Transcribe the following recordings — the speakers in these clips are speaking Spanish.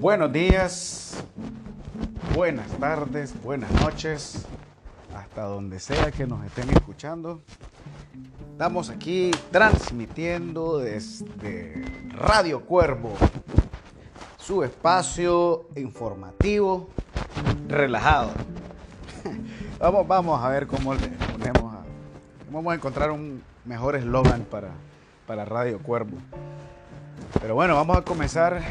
Buenos días, buenas tardes, buenas noches, hasta donde sea que nos estén escuchando. Estamos aquí transmitiendo desde Radio Cuervo, su espacio informativo relajado. Vamos, vamos a ver cómo le ponemos a... Vamos a encontrar un mejor eslogan para, para Radio Cuervo. Pero bueno, vamos a comenzar.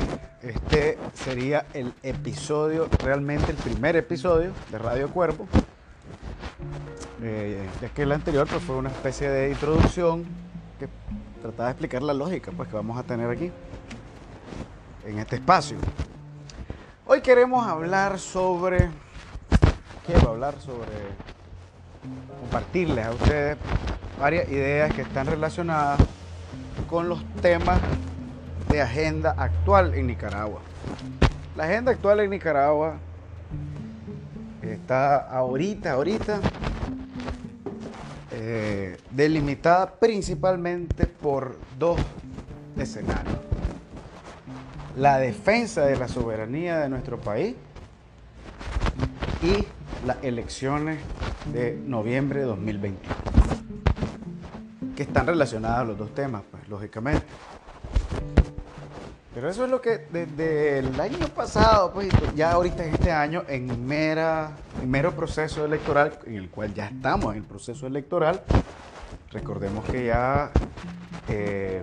Este sería el episodio, realmente el primer episodio de Radio Cuervo. Eh, ya que el anterior pues, fue una especie de introducción que trataba de explicar la lógica pues, que vamos a tener aquí, en este espacio. Hoy queremos hablar sobre, quiero hablar sobre, compartirles a ustedes varias ideas que están relacionadas con los temas de agenda actual en Nicaragua. La agenda actual en Nicaragua está ahorita, ahorita, eh, delimitada principalmente por dos escenarios. La defensa de la soberanía de nuestro país y las elecciones de noviembre de 2021, que están relacionadas a los dos temas, pues lógicamente. Pero eso es lo que desde el año pasado, pues ya ahorita en este año, en, mera, en mero proceso electoral, en el cual ya estamos en el proceso electoral, recordemos que ya eh,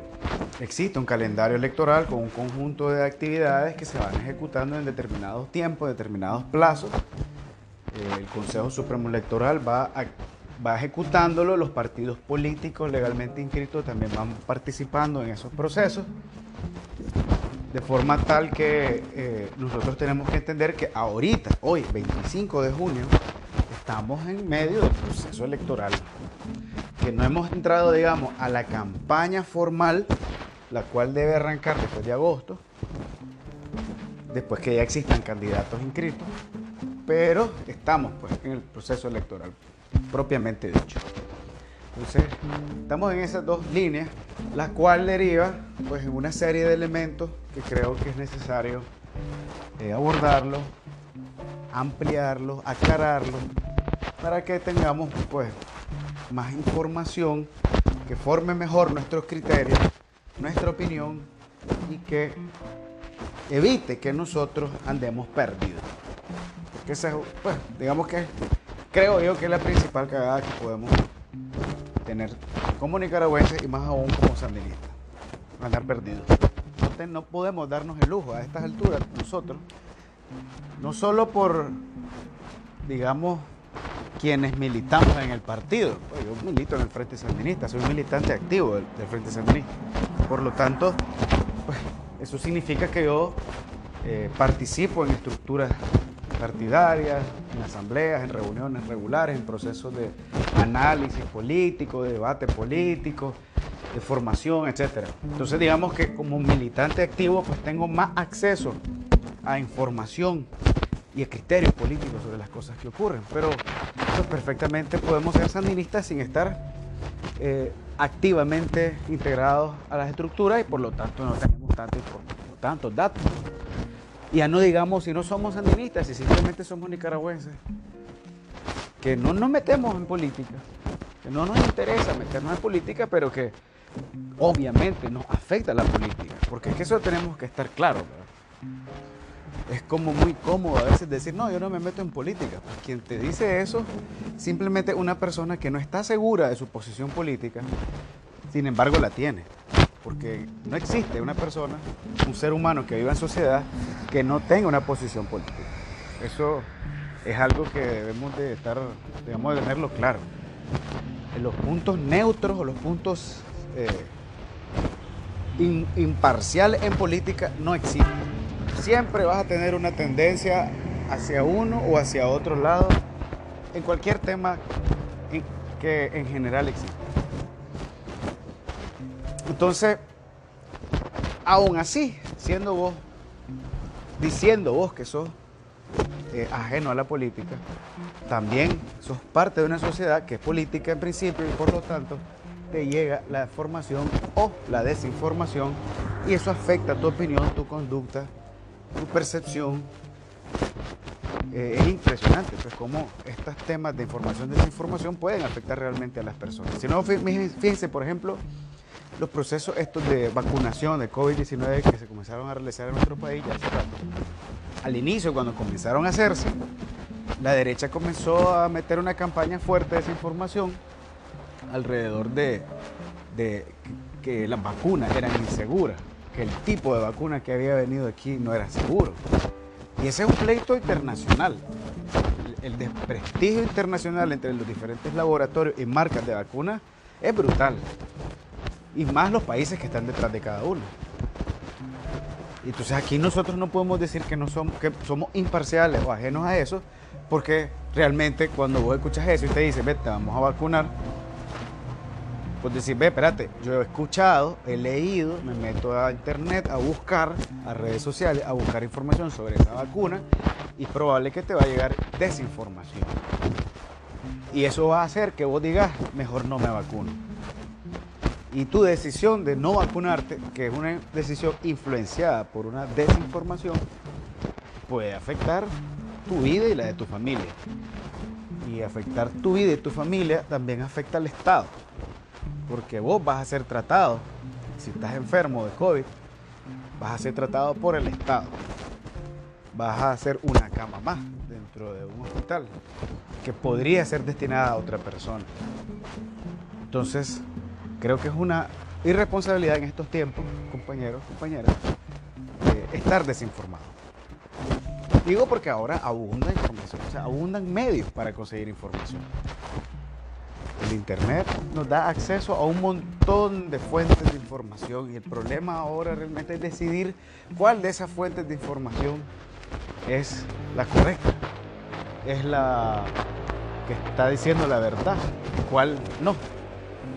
existe un calendario electoral con un conjunto de actividades que se van ejecutando en determinados tiempos, determinados plazos. Eh, el Consejo Supremo Electoral va, va ejecutándolo, los partidos políticos legalmente inscritos también van participando en esos procesos de forma tal que eh, nosotros tenemos que entender que ahorita, hoy, 25 de junio, estamos en medio del proceso electoral, que no hemos entrado, digamos, a la campaña formal, la cual debe arrancar después de agosto, después que ya existan candidatos inscritos, pero estamos pues en el proceso electoral propiamente dicho. Entonces, estamos en esas dos líneas, la cual deriva pues, en una serie de elementos que creo que es necesario eh, abordarlo, ampliarlo, aclararlo, para que tengamos pues, más información que forme mejor nuestros criterios, nuestra opinión y que evite que nosotros andemos perdidos. Porque esa, pues, digamos que creo yo que es la principal cagada que podemos tener como nicaragüenses y más aún como sandinistas. Andar perdidos. No, no podemos darnos el lujo a estas alturas, nosotros, no solo por, digamos, quienes militamos en el partido. Pues yo milito en el Frente Sandinista, soy un militante activo del, Frente Sandinista. Por lo tanto, pues, eso significa que yo eh, participo en estructuras partidarias, en asambleas, en reuniones regulares, en procesos de análisis político, de debate político, de formación, etc. Entonces digamos que como militante activo pues tengo más acceso a información y a criterios políticos sobre las cosas que ocurren. Pero perfectamente podemos ser sandinistas sin estar eh, activamente integrados a las estructuras y por lo tanto no tenemos tantos datos. Ya no digamos si no somos sandinistas, si simplemente somos nicaragüenses, que no nos metemos en política, que no nos interesa meternos en política, pero que obviamente nos afecta la política, porque es que eso tenemos que estar claros. Es como muy cómodo a veces decir, no, yo no me meto en política. Pues quien te dice eso, simplemente una persona que no está segura de su posición política, sin embargo la tiene porque no existe una persona, un ser humano que viva en sociedad que no tenga una posición política. Eso es algo que debemos de estar, debemos de tenerlo claro. Los puntos neutros o los puntos eh, imparciales en política no existen. Siempre vas a tener una tendencia hacia uno o hacia otro lado en cualquier tema que en general existe. Entonces, aún así, siendo vos, diciendo vos que sos eh, ajeno a la política, también sos parte de una sociedad que es política en principio y por lo tanto te llega la información o la desinformación y eso afecta tu opinión, tu conducta tu percepción, eh, es impresionante, pues cómo estos temas de información, desinformación pueden afectar realmente a las personas. Si no, fíjense, por ejemplo, los procesos estos de vacunación de COVID-19 que se comenzaron a realizar en nuestro país ya hace rato. Al inicio, cuando comenzaron a hacerse, la derecha comenzó a meter una campaña fuerte de desinformación alrededor de, que las vacunas eran inseguras, que el tipo de vacuna que había venido aquí no era seguro. Y ese es un pleito internacional. El desprestigio internacional entre los diferentes laboratorios y marcas de vacunas es brutal. Y más los países que están detrás de cada uno. Entonces aquí nosotros no podemos decir que, no somos, que somos imparciales o ajenos a eso, porque realmente cuando vos escuchas eso y te dicen, vete, vamos a vacunar, pues decir, ve, espérate, yo he escuchado, he leído, me meto a internet a buscar, a redes sociales, a buscar información sobre esa vacuna y es probable que te va a llegar desinformación. Y eso va a hacer que vos digas, mejor no me vacuno. Y tu decisión de no vacunarte, que es una decisión influenciada por una desinformación, puede afectar tu vida y la de tu familia. Y afectar tu vida y tu familia también afecta al Estado porque vos vas a ser tratado, si estás enfermo de COVID, vas a ser tratado por el Estado. Vas a hacer una cama más dentro de un hospital que podría ser destinada a otra persona. Entonces, creo que es una irresponsabilidad en estos tiempos, compañeros, compañeras, estar desinformado. Digo porque ahora abunda información, abundan medios para conseguir información. El Internet nos da acceso a un montón de fuentes de información y el problema ahora realmente es decidir cuál de esas fuentes de información es la correcta, es la que está diciendo la verdad, cuál no.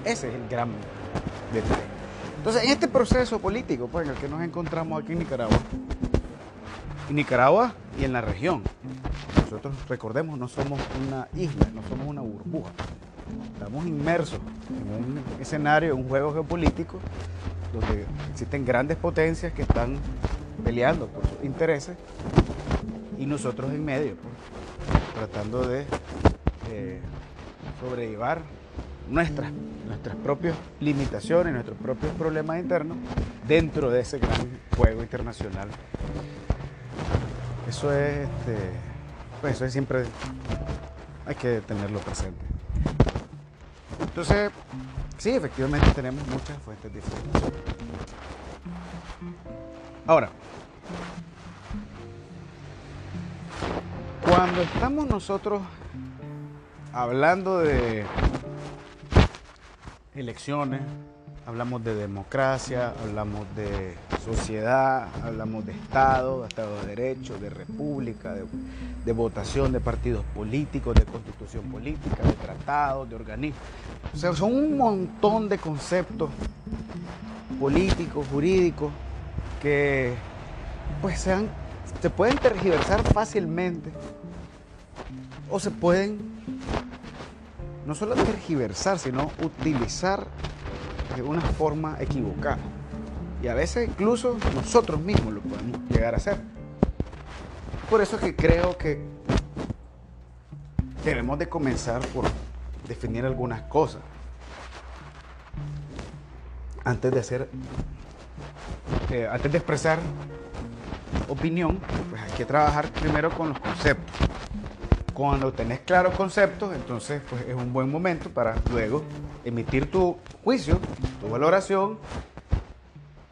Ese es el gran detalle. Entonces, en este proceso político pues, en el que nos encontramos aquí en Nicaragua, en Nicaragua y en la región, nosotros recordemos, no somos una isla, no somos una burbuja. Estamos inmersos en un escenario, en un juego geopolítico, donde existen grandes potencias que están peleando por sus intereses y nosotros en medio, pues, tratando de eh, sobrellevar nuestras, nuestras propias limitaciones, nuestros propios problemas internos dentro de ese gran juego internacional. Eso es, este, pues eso es siempre, hay que tenerlo presente. Entonces, sí, efectivamente tenemos muchas fuentes información. Ahora, cuando estamos nosotros hablando de elecciones, hablamos de democracia, hablamos de sociedad, hablamos de Estado, de Estado de Derecho, de república, de, votación de partidos políticos, de constitución política, de tratados, de organismos. O sea, son un montón de conceptos políticos, jurídicos, que pues se pueden tergiversar fácilmente o se pueden no solo tergiversar, sino utilizar de una forma equivocada. Y a veces incluso nosotros mismos lo podemos llegar a hacer. Por eso es que creo que debemos de comenzar por definir algunas cosas. Antes de hacer, eh, antes de expresar opinión, pues hay que trabajar primero con los conceptos. Cuando tenés claros conceptos, entonces pues es un buen momento para luego emitir tu juicio, tu valoración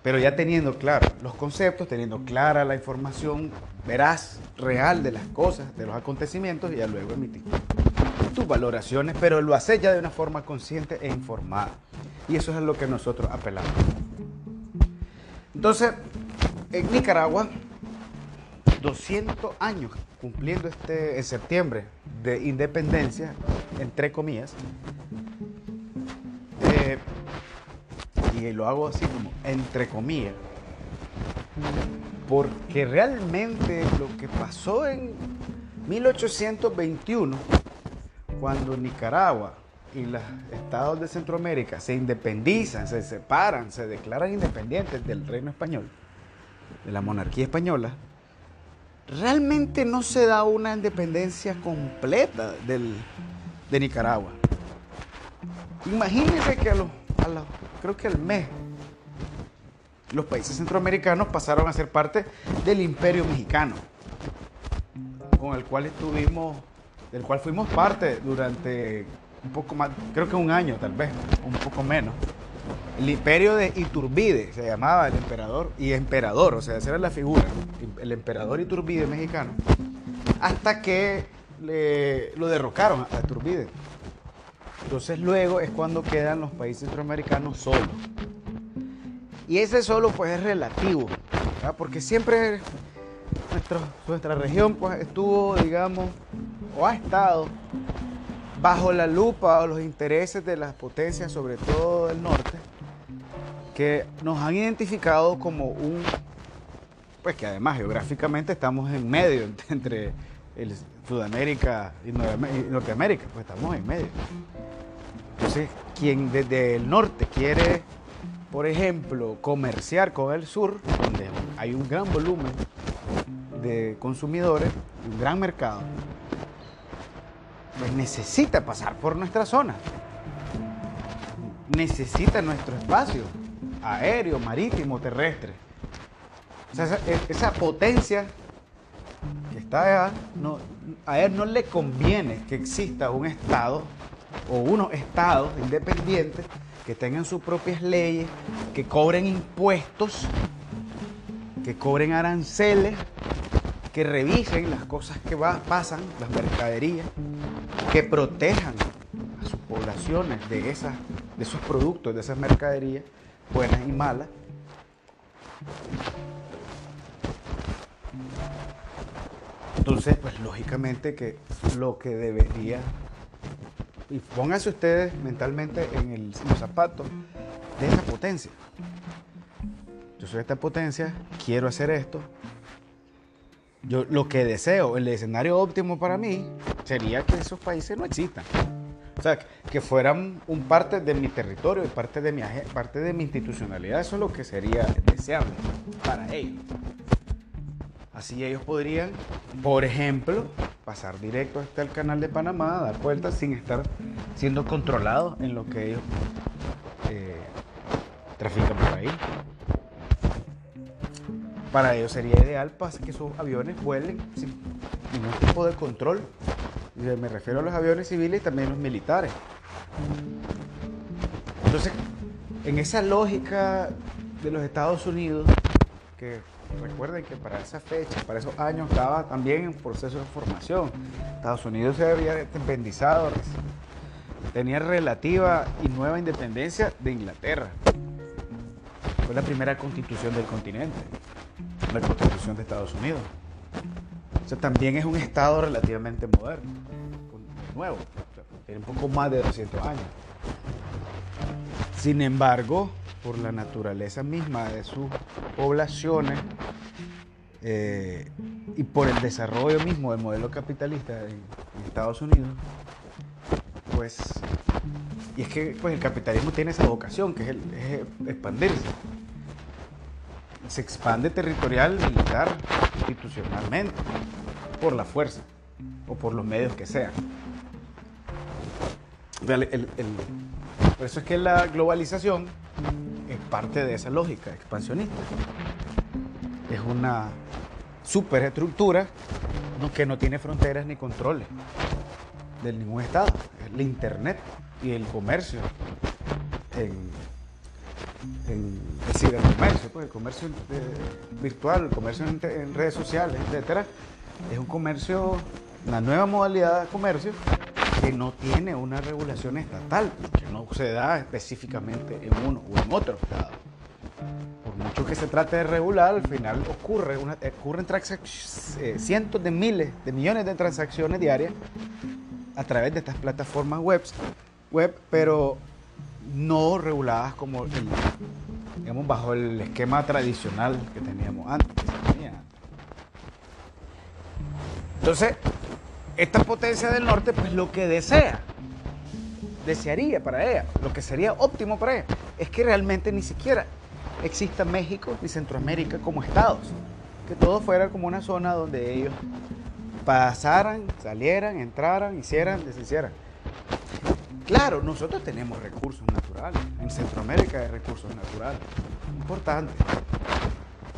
pero ya teniendo claro los conceptos, teniendo clara la información veraz, real de las cosas, de los acontecimientos, y ya luego emitir tus valoraciones, pero lo haces ya de una forma consciente e informada. Y eso es a lo que nosotros apelamos. Entonces, en Nicaragua, 200 años cumpliendo este en septiembre de independencia, entre comillas, eh, y lo hago así como entre comillas, porque realmente lo que pasó en 1821, cuando Nicaragua y los estados de Centroamérica se independizan, se separan, se declaran independientes del reino español, de la monarquía española, realmente no se da una independencia completa del, de Nicaragua. Imagínense que a los, creo que al mes, los países centroamericanos pasaron a ser parte del imperio mexicano, con el cual estuvimos, del cual fuimos parte durante un poco más, creo que un año tal vez, un poco menos. El imperio de Iturbide se llamaba el emperador y emperador, o sea, esa era la figura, el emperador Iturbide mexicano, hasta que lo derrocaron a Iturbide. Entonces luego es cuando quedan los países centroamericanos solos. Y ese solo pues es relativo, porque siempre nuestra región pues estuvo, digamos, o ha estado bajo la lupa o los intereses de las potencias, sobre todo del norte, que nos han identificado como un, pues que además geográficamente estamos en medio entre el Sudamérica y Norteamérica, pues estamos en medio. Entonces, quien desde el norte quiere, por ejemplo, comerciar con el sur, donde hay un gran volumen de consumidores, un gran mercado, pues necesita pasar por nuestra zona. Necesita nuestro espacio aéreo, marítimo, terrestre. O sea, esa, potencia que está allá, a él no le conviene que exista un Estado o unos estados independientes que tengan sus propias leyes, que cobren impuestos, que cobren aranceles, que revisen las cosas que pasan, las mercaderías, que protejan a sus poblaciones de, esas, de esos productos, de esas mercaderías, buenas y malas. Entonces, pues lógicamente que lo que debería y pónganse ustedes mentalmente en, los zapatos de esa potencia. Yo soy esta potencia, quiero hacer esto. Yo lo que deseo, el escenario óptimo para mí sería que esos países no existan. O sea, que fueran un parte de mi territorio y parte de mi, parte de mi institucionalidad. Eso es lo que sería deseable para ellos. Así ellos podrían, por ejemplo, pasar directo hasta el canal de Panamá, dar vueltas sin estar siendo controlados en lo que ellos eh, trafican por ahí. Para ellos sería ideal que sus aviones vuelen sin ningún tipo de control. Me refiero a los aviones civiles y también los militares. Entonces, en esa lógica de los Estados Unidos, que Recuerden que para esa fecha, para esos años, estaba también en proceso de formación. Estados Unidos se había independizado, tenía relativa y nueva independencia de Inglaterra. Fue la primera constitución del continente, la constitución de Estados Unidos. O sea, también es un estado relativamente moderno, nuevo, tiene un poco más de 200 años. Sin embargo, por la naturaleza misma de sus poblaciones eh, y por el desarrollo mismo del modelo capitalista en, Estados Unidos, pues, y es que pues, el capitalismo tiene esa vocación, que es, el, expandirse. Se expande territorial, militar, institucionalmente, por la fuerza o por los medios que sean. por eso es que la globalización es parte de esa lógica expansionista. Es una superestructura que no tiene fronteras ni controles de ningún estado. Es el Internet y el comercio el cibercomercio, pues, el comercio eh, virtual, el comercio en, en, redes sociales, etcétera, es un comercio, una nueva modalidad de comercio que no tiene una regulación estatal, que no se da específicamente en uno o en otro estado. Por mucho que se trate de regular, al final ocurre ocurren eh, cientos de miles de millones de transacciones diarias a través de estas plataformas web, web pero no reguladas como digamos, bajo el esquema tradicional que teníamos antes. Entonces, esta potencia del norte, pues lo que desea, desearía para ella, lo que sería óptimo para ella, es que realmente ni siquiera exista México ni Centroamérica como estados. que todo fuera como una zona donde ellos pasaran, salieran, entraran, hicieran, deshicieran. Claro, nosotros tenemos recursos naturales. En Centroamérica hay recursos naturales. Importante.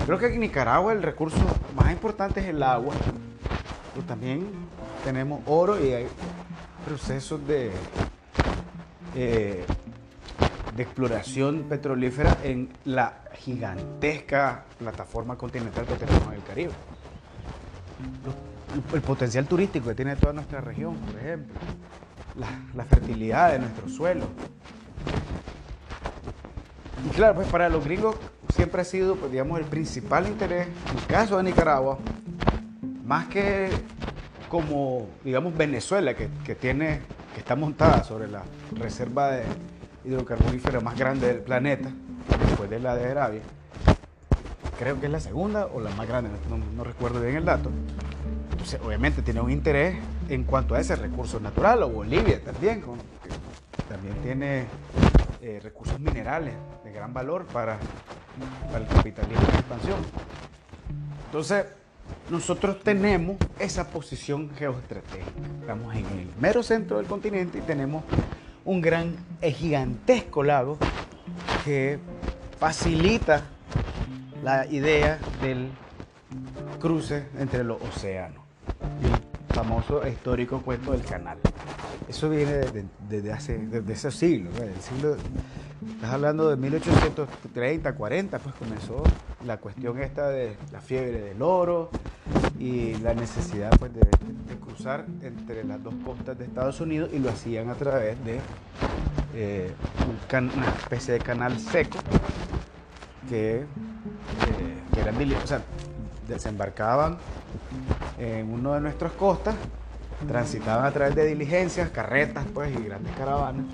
Creo que en Nicaragua el recurso más importante es el agua. Pero también tenemos oro y hay procesos de, eh, de exploración petrolífera en la gigantesca plataforma continental que tenemos en el Caribe. El potencial turístico que tiene toda nuestra región, por ejemplo la, fertilidad de nuestro suelo. Y claro, pues para los gringos siempre ha sido, pues, digamos, el principal interés, en el caso de Nicaragua, más que como, digamos, Venezuela, que, tiene, que está montada sobre la reserva de hidrocarburífera más grande del planeta, después de la de Arabia, creo que es la segunda o la más grande, no recuerdo bien el dato. Entonces, obviamente tiene un interés en cuanto a ese recurso natural, o Bolivia también, que también tiene eh, recursos minerales de gran valor para, para el capitalismo de expansión. Entonces, nosotros tenemos esa posición geoestratégica. Estamos en el mero centro del continente y tenemos un gran, e gigantesco lago que facilita la idea del cruce entre los océanos famoso e histórico cuento del canal. Eso viene desde, hace, desde ese siglo, siglo, estás hablando de 1830, 40, pues comenzó la cuestión esta de la fiebre del oro y la necesidad pues, de, cruzar entre las dos costas de Estados Unidos y lo hacían a través de eh, una especie de canal seco que, eh, que desembarcaban en uno de nuestras costas, transitaban a través de diligencias, carretas pues y grandes caravanas,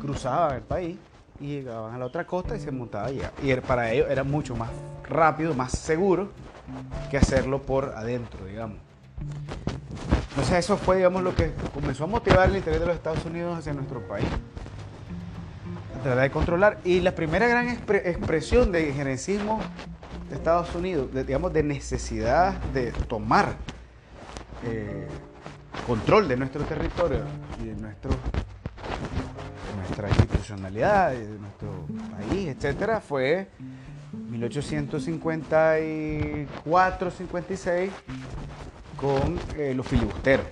cruzaban el país y llegaban a la otra costa y se montaban allá. Y para ellos era mucho más rápido, más seguro que hacerlo por adentro, digamos. Entonces eso fue, digamos, lo que comenzó a motivar el interés de los Estados Unidos hacia nuestro país. Tratar de controlar. Y la primera gran expresión de gerencismo de Estados Unidos, digamos, de necesidad de tomar eh, control de nuestro territorio y de, nuestro, nuestra institucionalidad, de nuestro país, etcétera, fue 1854-56 con eh, los filibusteros.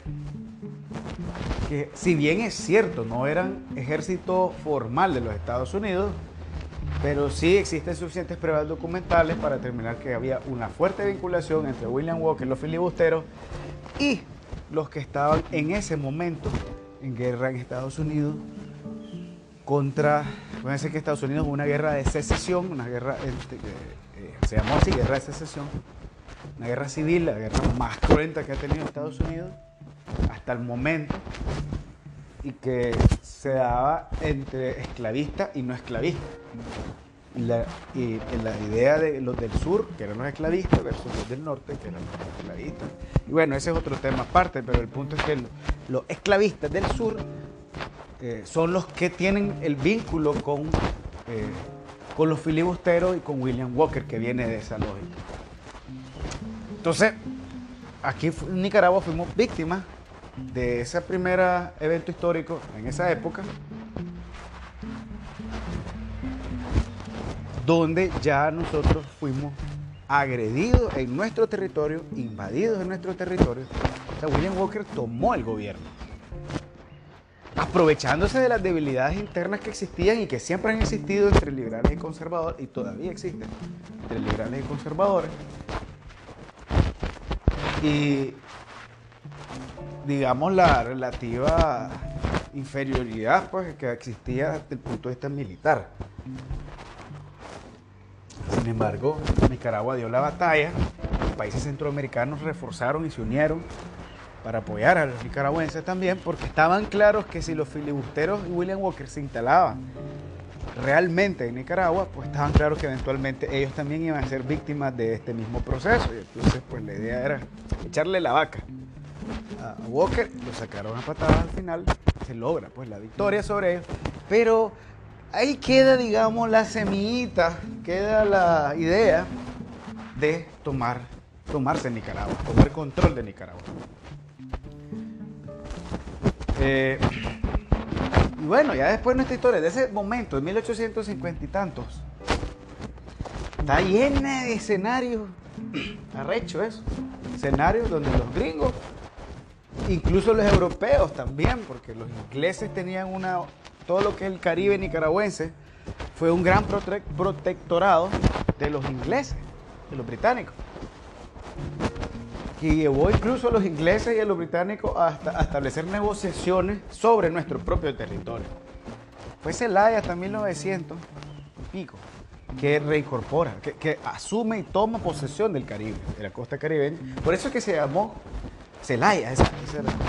Que si bien es cierto, no eran ejército formal de los Estados Unidos, pero sí existen suficientes pruebas documentales para determinar que había una fuerte vinculación entre William Walker, los filibusteros, y los que estaban en ese momento en guerra en Estados Unidos contra, ser que Estados Unidos una guerra de secesión, una guerra, este, eh, se llamó así, guerra de secesión, una guerra civil, la guerra más cruenta que ha tenido Estados Unidos hasta el momento, y que se daba entre esclavista y no esclavista. Y la, idea de los del sur, que eran los esclavistas, versus los del norte, que eran los esclavistas. Y bueno, ese es otro tema aparte, pero el punto es que los esclavistas del sur eh, son los que tienen el vínculo con, eh, con los filibusteros y con William Walker, que viene de esa lógica. Entonces, aquí en Nicaragua fuimos víctimas de ese primer evento histórico en esa época, donde ya nosotros fuimos agredidos en nuestro territorio, invadidos en nuestro territorio. O sea, William Walker tomó el gobierno, aprovechándose de las debilidades internas que existían y que siempre han existido entre liberales y conservadores, y todavía existen entre liberales y conservadores. Y digamos, la relativa inferioridad pues, que existía desde el punto de vista militar. Sin embargo, Nicaragua dio la batalla, los países centroamericanos reforzaron y se unieron para apoyar a los nicaragüenses también, porque estaban claros que si los filibusteros y William Walker se instalaban realmente en Nicaragua, pues estaban claros que eventualmente ellos también iban a ser víctimas de este mismo proceso. Y entonces, pues la idea era echarle la vaca a Walker, lo sacaron a patadas al final, se logra pues la victoria sobre ellos, pero ahí queda digamos la semillita, queda la idea de tomar tomarse Nicaragua, tomar control de Nicaragua. Eh, y bueno, ya después nuestra historia, de ese momento, de 1850 y tantos, está llena de escenarios, arrecho eso, escenarios donde los gringos, incluso los europeos también, porque los ingleses tenían una, todo lo que es el Caribe nicaragüense, fue un gran protectorado de los ingleses, de los británicos que llevó incluso a los ingleses y a los británicos hasta establecer negociaciones sobre nuestro propio territorio. Fue Zelaya hasta 1900 y pico que reincorpora, que, asume y toma posesión del Caribe, de la costa caribeña. Por eso es que se llamó Celaya, esa,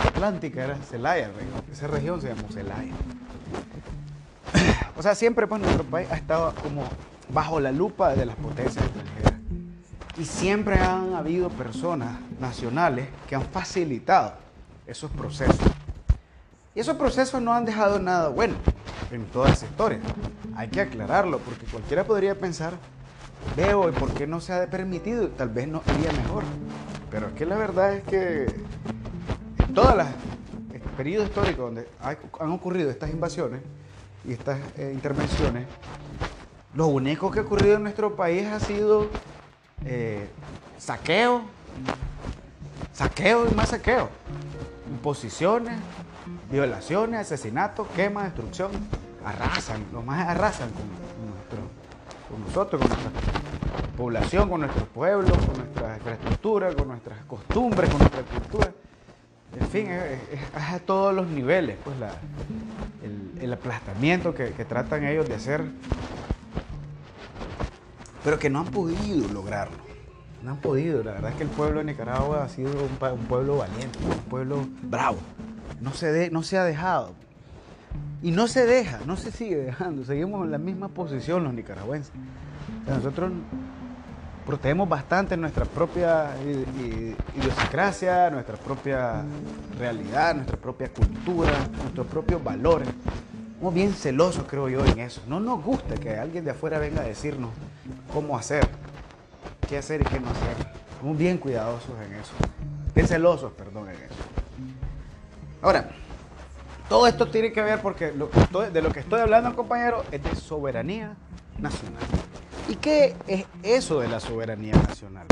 Atlántica era Celaya, esa región se llamó Celaya. O sea, siempre pues nuestro país ha estado como bajo la lupa de las potencias extranjeras. Y siempre han habido personas nacionales que han facilitado esos procesos. Y esos procesos no han dejado nada bueno en toda esa historia. Hay que aclararlo porque cualquiera podría pensar, veo, ¿y por qué no se ha permitido? Tal vez no iría mejor. Pero es que la verdad es que en todos los periodos históricos donde han ocurrido estas invasiones y estas eh, intervenciones, lo único que ha ocurrido en nuestro país ha sido eh, saqueo, saqueo y más saqueo, imposiciones, violaciones, asesinatos, quema, destrucción, arrasan, lo más arrasan con, con nosotros, con nuestra población, con nuestros pueblos, con nuestra infraestructura, con nuestras costumbres, con nuestra cultura. En fin, es, a todos los niveles, pues el, aplastamiento que tratan ellos de hacer pero que no han podido lograrlo. No han podido. La verdad es que el pueblo de Nicaragua ha sido un, pueblo valiente, un pueblo bravo. No se, no se ha dejado. Y no se deja, no se sigue dejando. Seguimos en la misma posición los nicaragüenses. nosotros protegemos bastante nuestra propia idiosincrasia, nuestra propia realidad, nuestra propia cultura, nuestros propios valores. Somos bien celosos, creo yo, en eso. No nos gusta que alguien de afuera venga a decirnos cómo hacer, qué hacer y qué no hacer. Somos bien cuidadosos en eso. Bien celosos, perdón, en eso. Ahora, todo esto tiene que ver porque de lo que estoy hablando, compañero, es de soberanía nacional. ¿Y qué es eso de la soberanía nacional?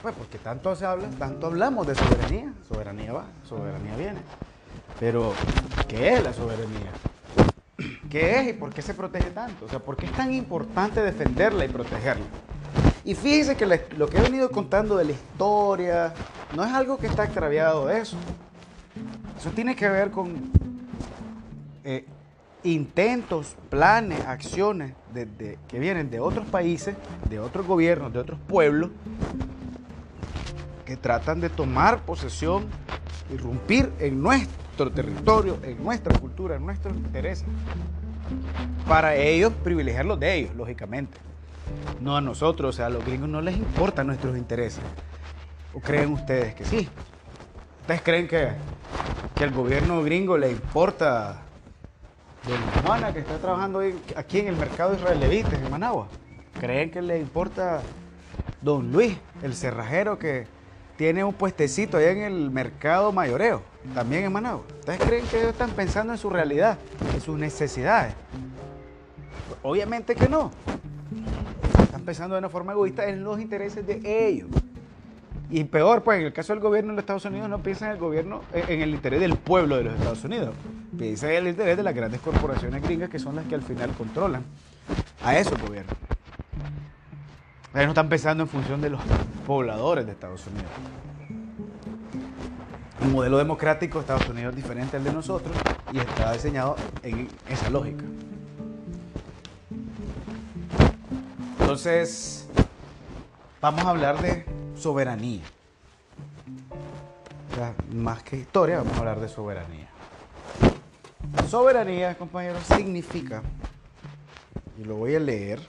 Pues porque tanto se habla, tanto hablamos de soberanía. Soberanía va, soberanía viene. Pero, ¿qué es la soberanía? ¿Qué es y por qué se protege tanto? O sea, ¿por qué es tan importante defenderla y protegerla? Y fíjense que lo que he venido contando de la historia no es algo que está extraviado de eso. Eso tiene que ver con eh, intentos, planes, acciones que vienen de otros países, de otros gobiernos, de otros pueblos, que tratan de tomar posesión, irrumpir en nuestro territorio, en nuestra cultura, en nuestros intereses. Para ellos, privilegiar los de ellos, lógicamente. No a nosotros, o sea, a los gringos no les importan nuestros intereses. ¿O creen ustedes que sí? ¿Ustedes creen que, que el gobierno gringo le importa de Juana que está trabajando aquí en el mercado israelevita en Managua? ¿Creen que le importa don Luis, el cerrajero que tiene un puestecito allá en el mercado mayoreo? también en Managua. ¿Ustedes creen que ellos están pensando en su realidad, en sus necesidades? Obviamente que no. Están pensando de una forma egoísta en los intereses de ellos. Y peor, pues en el caso del gobierno de los Estados Unidos no piensa en el gobierno, en el interés del pueblo de los Estados Unidos. Piensa en el interés de las grandes corporaciones gringas que son las que al final controlan a esos gobiernos. Ellos no están pensando en función de los pobladores de Estados Unidos. El modelo democrático de Estados Unidos es diferente al de nosotros y está diseñado en esa lógica. Entonces, vamos a hablar de soberanía. más que historia, vamos a hablar de soberanía. Soberanía, compañeros, significa, y lo voy a leer,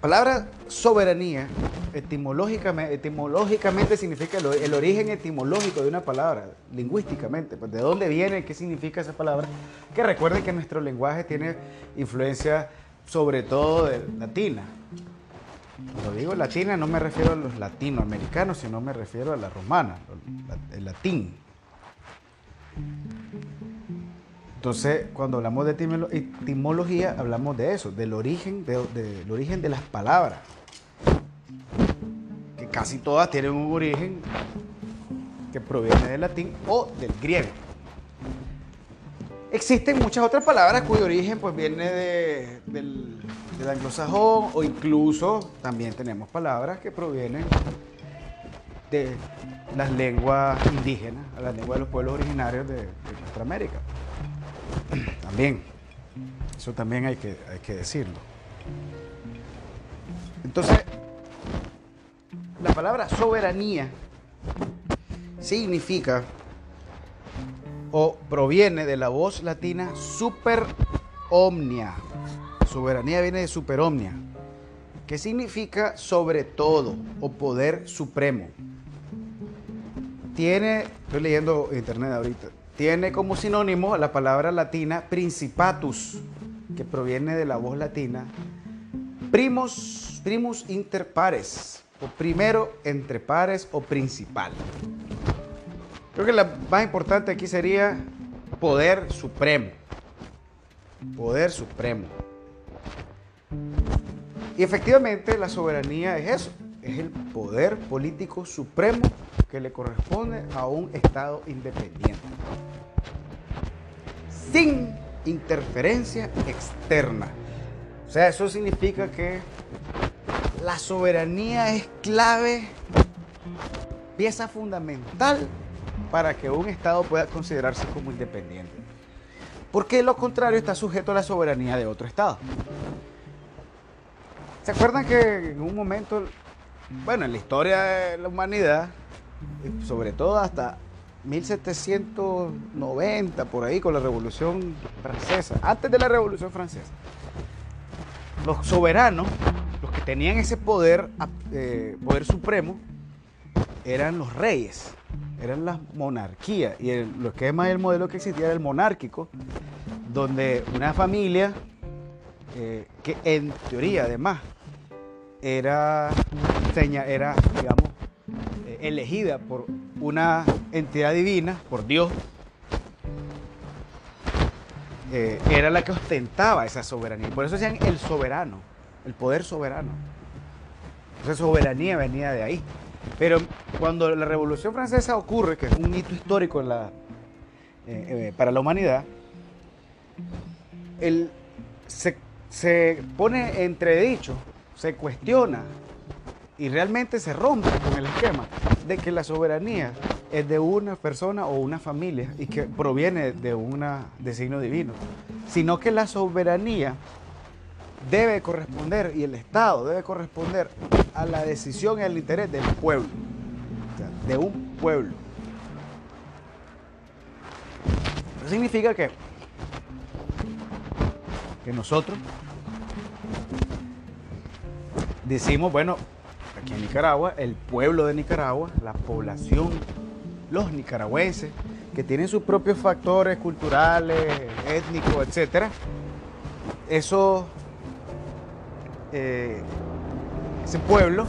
palabra soberanía etimológicamente, significa el, origen etimológico de una palabra, lingüísticamente, pues de dónde viene, qué significa esa palabra, que recuerden que nuestro lenguaje tiene influencia sobre todo de latina. Cuando digo latina no me refiero a los latinoamericanos, sino me refiero a la romana, el latín. Entonces, cuando hablamos de etimología, hablamos de eso, del origen del origen de las palabras. Que casi todas tienen un origen que proviene del latín o del griego. Existen muchas otras palabras cuyo origen pues, viene del, anglosajón o incluso también tenemos palabras que provienen de las lenguas indígenas, las lenguas de los pueblos originarios de, nuestra América. También, eso también hay que, hay que decirlo. Entonces, la palabra soberanía significa o proviene de la voz latina super omnia. Soberanía viene de super omnia, que significa sobre todo o poder supremo. Tiene, estoy leyendo internet ahorita, tiene como sinónimo la palabra latina principatus, que proviene de la voz latina primus, primus inter pares, o primero entre pares o principal. Creo que la más importante aquí sería poder supremo. Poder supremo. Y efectivamente la soberanía es eso, es el poder político supremo que le corresponde a un Estado independiente. Sin interferencia externa. O sea, eso significa que la soberanía es clave, pieza fundamental para que un Estado pueda considerarse como independiente. Porque lo contrario está sujeto a la soberanía de otro Estado. ¿Se acuerdan que en un momento, bueno, en la historia de la humanidad, sobre todo hasta 1790, por ahí, con la Revolución Francesa, antes de la Revolución Francesa, los soberanos, los que tenían ese poder, eh, poder supremo, eran los reyes eran las monarquías. Y lo que es el modelo que existía era el monárquico, donde una familia, eh, que en teoría además era, era digamos, eh, elegida por una entidad divina, por Dios, eh, era la que ostentaba esa soberanía. Por eso decían el soberano, el poder soberano. Esa soberanía venía de ahí. Pero cuando la Revolución Francesa ocurre, que es un hito histórico eh, eh, para la humanidad, se, se pone entredicho, se cuestiona y realmente se rompe con el esquema de que la soberanía es de una persona o una familia y que proviene de un designio divino, sino que la soberanía debe corresponder y el Estado debe corresponder a la decisión y al interés del pueblo, de un pueblo. Eso significa que, que nosotros decimos, bueno, aquí en Nicaragua, el pueblo de Nicaragua, la población, los nicaragüenses, que tienen sus propios factores culturales, étnicos, etcétera, eso eh, ese pueblo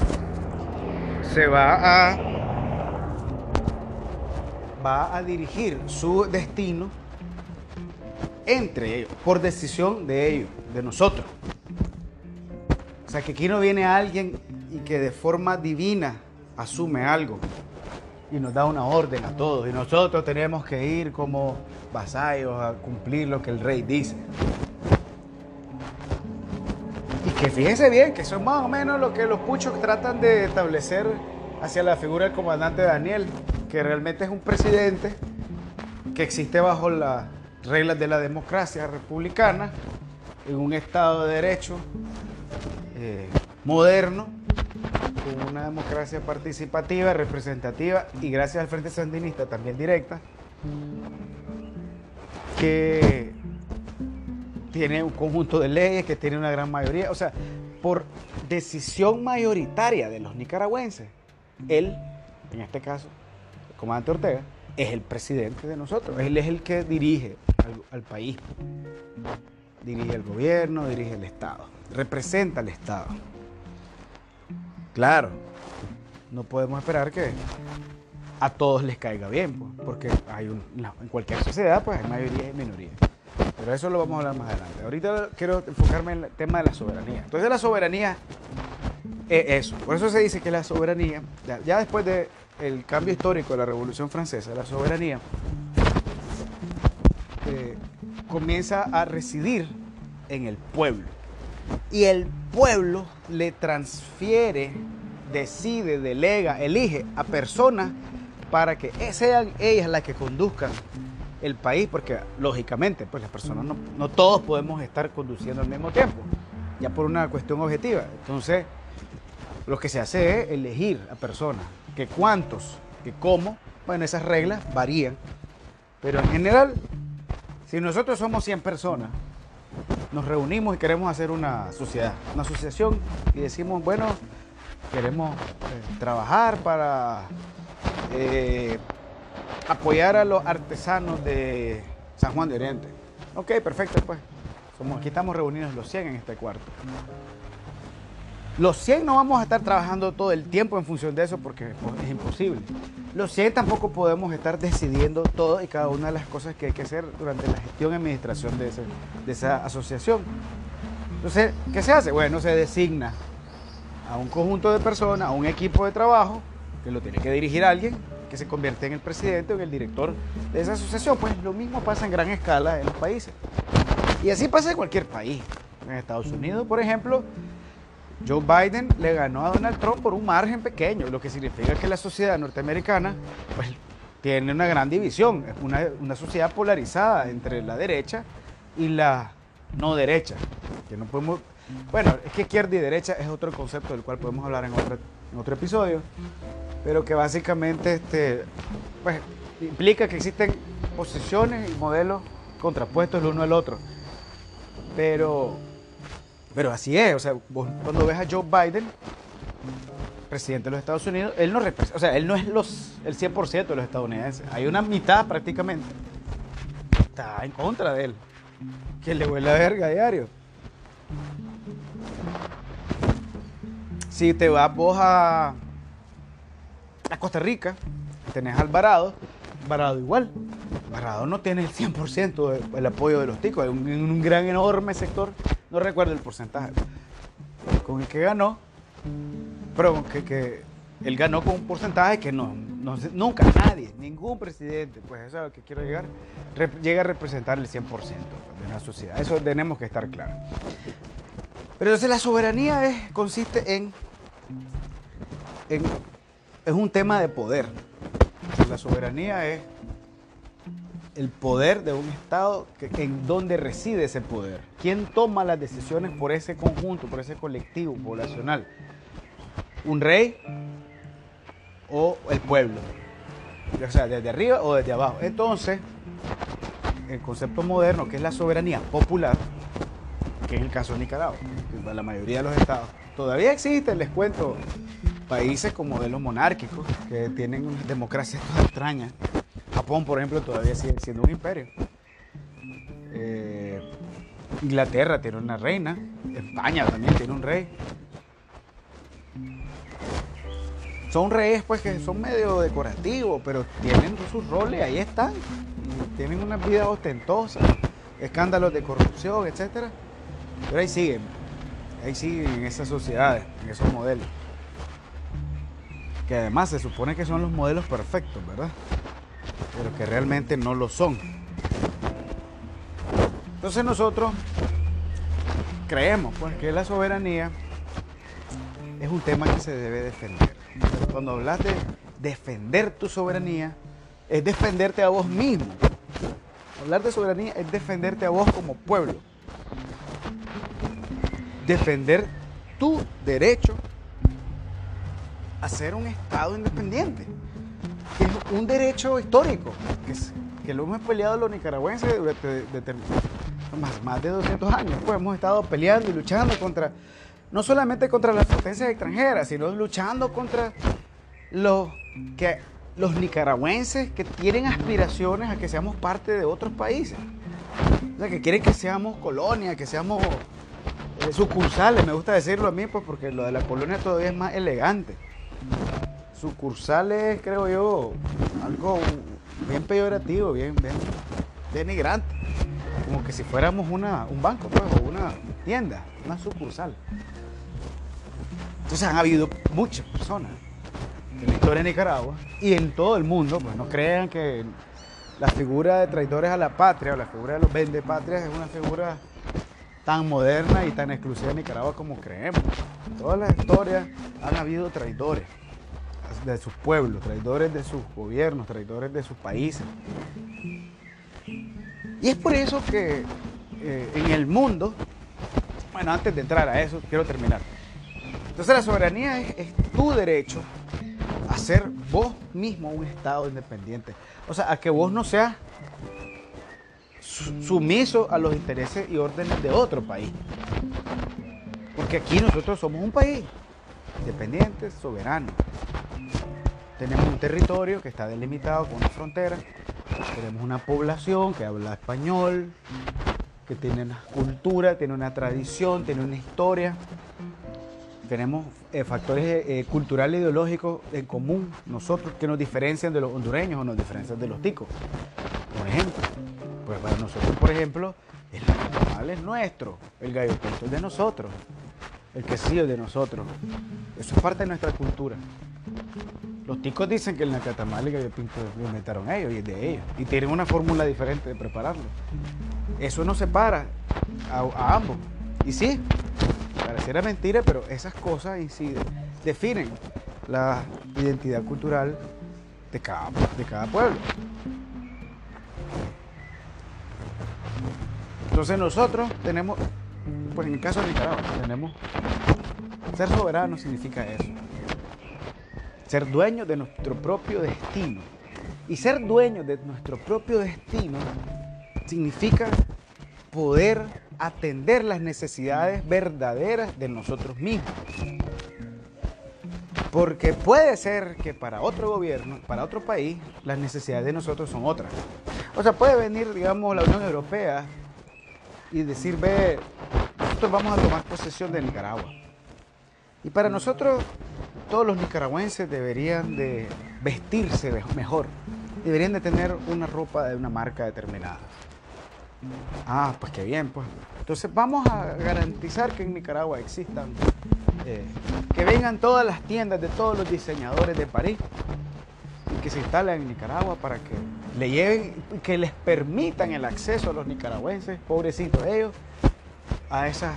se va a va a dirigir su destino entre ellos, por decisión de ellos, de nosotros. O sea, que aquí no viene alguien y que de forma divina asume algo y nos da una orden a todos y nosotros tenemos que ir como vasallos a cumplir lo que el rey dice. Que fíjense bien que son más o menos lo que los puchos tratan de establecer hacia la figura del comandante Daniel, que realmente es un presidente que existe bajo las reglas de la democracia republicana, en un Estado de Derecho eh, moderno, con una democracia participativa, representativa y gracias al Frente Sandinista también directa, que tiene un conjunto de leyes, que tiene una gran mayoría. O sea, por decisión mayoritaria de los nicaragüenses, él, en este caso, el comandante Ortega, es el presidente de nosotros. Él es el que dirige al, país. dirige el gobierno, dirige el Estado, representa al Estado. Claro, no podemos esperar que a todos les caiga bien, pues, porque hay en cualquier sociedad pues hay mayoría y minoría. Pero eso lo vamos a hablar más adelante. Ahorita quiero enfocarme en el tema de la soberanía. Entonces la soberanía es eso. Por eso se dice que la soberanía, ya, después del cambio histórico de la Revolución Francesa, la soberanía eh, comienza a residir en el pueblo. Y el pueblo le transfiere, decide, delega, elige a personas para que sean ellas las que conduzcan el país, porque lógicamente, pues las personas no, no todos podemos estar conduciendo al mismo tiempo, ya por una cuestión objetiva. Entonces, lo que se hace es elegir a personas, que cuántos, que cómo, bueno, esas reglas varían, pero en general, si nosotros somos 100 personas, nos reunimos y queremos hacer una sociedad, una asociación, y decimos, bueno, queremos eh, trabajar para eh, apoyar a los artesanos de San Juan de Oriente. Ok, perfecto, pues. Aquí estamos reunidos los 100 en este cuarto. Los 100 no vamos a estar trabajando todo el tiempo en función de eso porque es imposible. Los 100 tampoco podemos estar decidiendo todo y cada una de las cosas que hay que hacer durante la gestión y administración de esa asociación. Entonces, ¿qué se hace? Bueno, se designa a un conjunto de personas, a un equipo de trabajo, que lo tiene que dirigir alguien, que se convierte en el presidente o en el director de esa asociación. Pues lo mismo pasa en gran escala en los países. Y así pasa en cualquier país. En Estados Unidos, por ejemplo, Joe Biden le ganó a Donald Trump por un margen pequeño, lo que significa que la sociedad norteamericana pues, tiene una gran división, es una, sociedad polarizada entre la derecha y la no derecha. Que no podemos, bueno, es que izquierda y derecha es otro concepto del cual podemos hablar en otro, en otro episodio, pero que básicamente este, pues, implica que existen posiciones y modelos contrapuestos el uno al otro. Pero, pero así es, o sea, cuando ves a Joe Biden, presidente de los Estados Unidos, él no o sea, él no es los, el 100% de los estadounidenses. Hay una mitad prácticamente está en contra de él, que le huele la verga a diario. Si te vas vos a a Costa Rica, tenés Alvarado, Alvarado igual. Alvarado no tiene el 100% del apoyo de los ticos, hay un, gran, enorme sector, no recuerdo el porcentaje, con el que ganó, pero que, que él ganó con un porcentaje que no, nunca nadie, ningún presidente, pues eso es a lo que quiero llegar, llega a representar el 100% de una sociedad. Eso tenemos que estar claros. Pero entonces la soberanía es, consiste en, es un tema de poder. La soberanía es el poder de un Estado en donde reside ese poder. ¿Quién toma las decisiones por ese conjunto, por ese colectivo poblacional? ¿Un rey o el pueblo? O sea, desde arriba o desde abajo. Entonces, el concepto moderno, que es la soberanía popular, que es el caso de Nicaragua, la mayoría de los estados, todavía existe, les cuento, países con modelos monárquicos que tienen democracias extrañas. Japón, por ejemplo, todavía sigue siendo un imperio. Eh, Inglaterra tiene una reina. España también tiene un rey. Son reyes pues que son medio decorativos, pero tienen sus roles, ahí están. tienen una vida ostentosa, escándalos de corrupción, etc. Pero ahí siguen, ahí siguen en esas sociedades, en esos modelos que además se supone que son los modelos perfectos, ¿verdad? Pero que realmente no lo son. Entonces nosotros creemos pues, que la soberanía es un tema que se debe defender. cuando hablas de defender tu soberanía, es defenderte a vos mismo. Hablar de soberanía es defenderte a vos como pueblo. Defender tu derecho a ser un Estado independiente, que es un derecho histórico, que, lo hemos peleado los nicaragüenses durante más, de 200 años. Pues hemos estado peleando y luchando contra, no solamente contra las potencias extranjeras, sino luchando contra los, que, los nicaragüenses que tienen aspiraciones a que seamos parte de otros países. O sea, que quieren que seamos colonia, que seamos sucursales, me gusta decirlo a mí, pues porque lo de la colonia todavía es más elegante. Sucursales, creo yo, algo bien peyorativo, bien, denigrante. Como que si fuéramos una, un banco, pues, o una tienda, una sucursal. Entonces han habido muchas personas en la historia de Nicaragua y en todo el mundo, pues no crean que la figura de traidores a la patria o la figura de los vendepatrias es una figura tan moderna y tan exclusiva de Nicaragua como creemos. En toda la historia han habido traidores de sus pueblos, traidores de sus gobiernos, traidores de sus países. Y es por eso que eh, en el mundo, bueno, antes de entrar a eso, quiero terminar. Entonces la soberanía es, tu derecho a ser vos mismo un Estado independiente. O sea, a que vos no seas sumiso a los intereses y órdenes de otro país. Porque aquí nosotros somos un país independiente, soberano. Tenemos un territorio que está delimitado con una frontera. Tenemos una población que habla español, que tiene una cultura, tiene una tradición, tiene una historia tenemos eh, factores eh, culturales e ideológicos en común, nosotros que nos diferencian de los hondureños o nos diferencian de los ticos. Por ejemplo, pues para nosotros, por ejemplo, el nacional es nuestro, el gallo pinto es de nosotros, el quesillo es de nosotros. Eso es parte de nuestra cultura. Los ticos dicen que el nacatamal y el gallo pinto lo inventaron ellos y es de ellos. Y tienen una fórmula diferente de prepararlo. Eso nos separa a ambos. Y sí, Pareciera mentira, pero esas cosas inciden, definen la identidad cultural de cada, de cada pueblo. Entonces nosotros tenemos, pues en el caso de Nicaragua, tenemos, ser soberano significa eso. Ser dueño de nuestro propio destino. Y ser dueño de nuestro propio destino significa poder atender las necesidades verdaderas de nosotros mismos. Porque puede ser que para otro gobierno, para otro país, las necesidades de nosotros son otras. O sea, puede venir, digamos, la Unión Europea y decir, ve, nosotros vamos a tomar posesión de Nicaragua. Y para nosotros, todos los nicaragüenses deberían de vestirse mejor, deberían de tener una ropa de una marca determinada. Ah, pues qué bien, pues. Entonces vamos a garantizar que en Nicaragua existan, eh, que vengan todas las tiendas de todos los diseñadores de París que se instalen en Nicaragua para que le lleven, que les permitan el acceso a los nicaragüenses, pobrecitos ellos, a esas,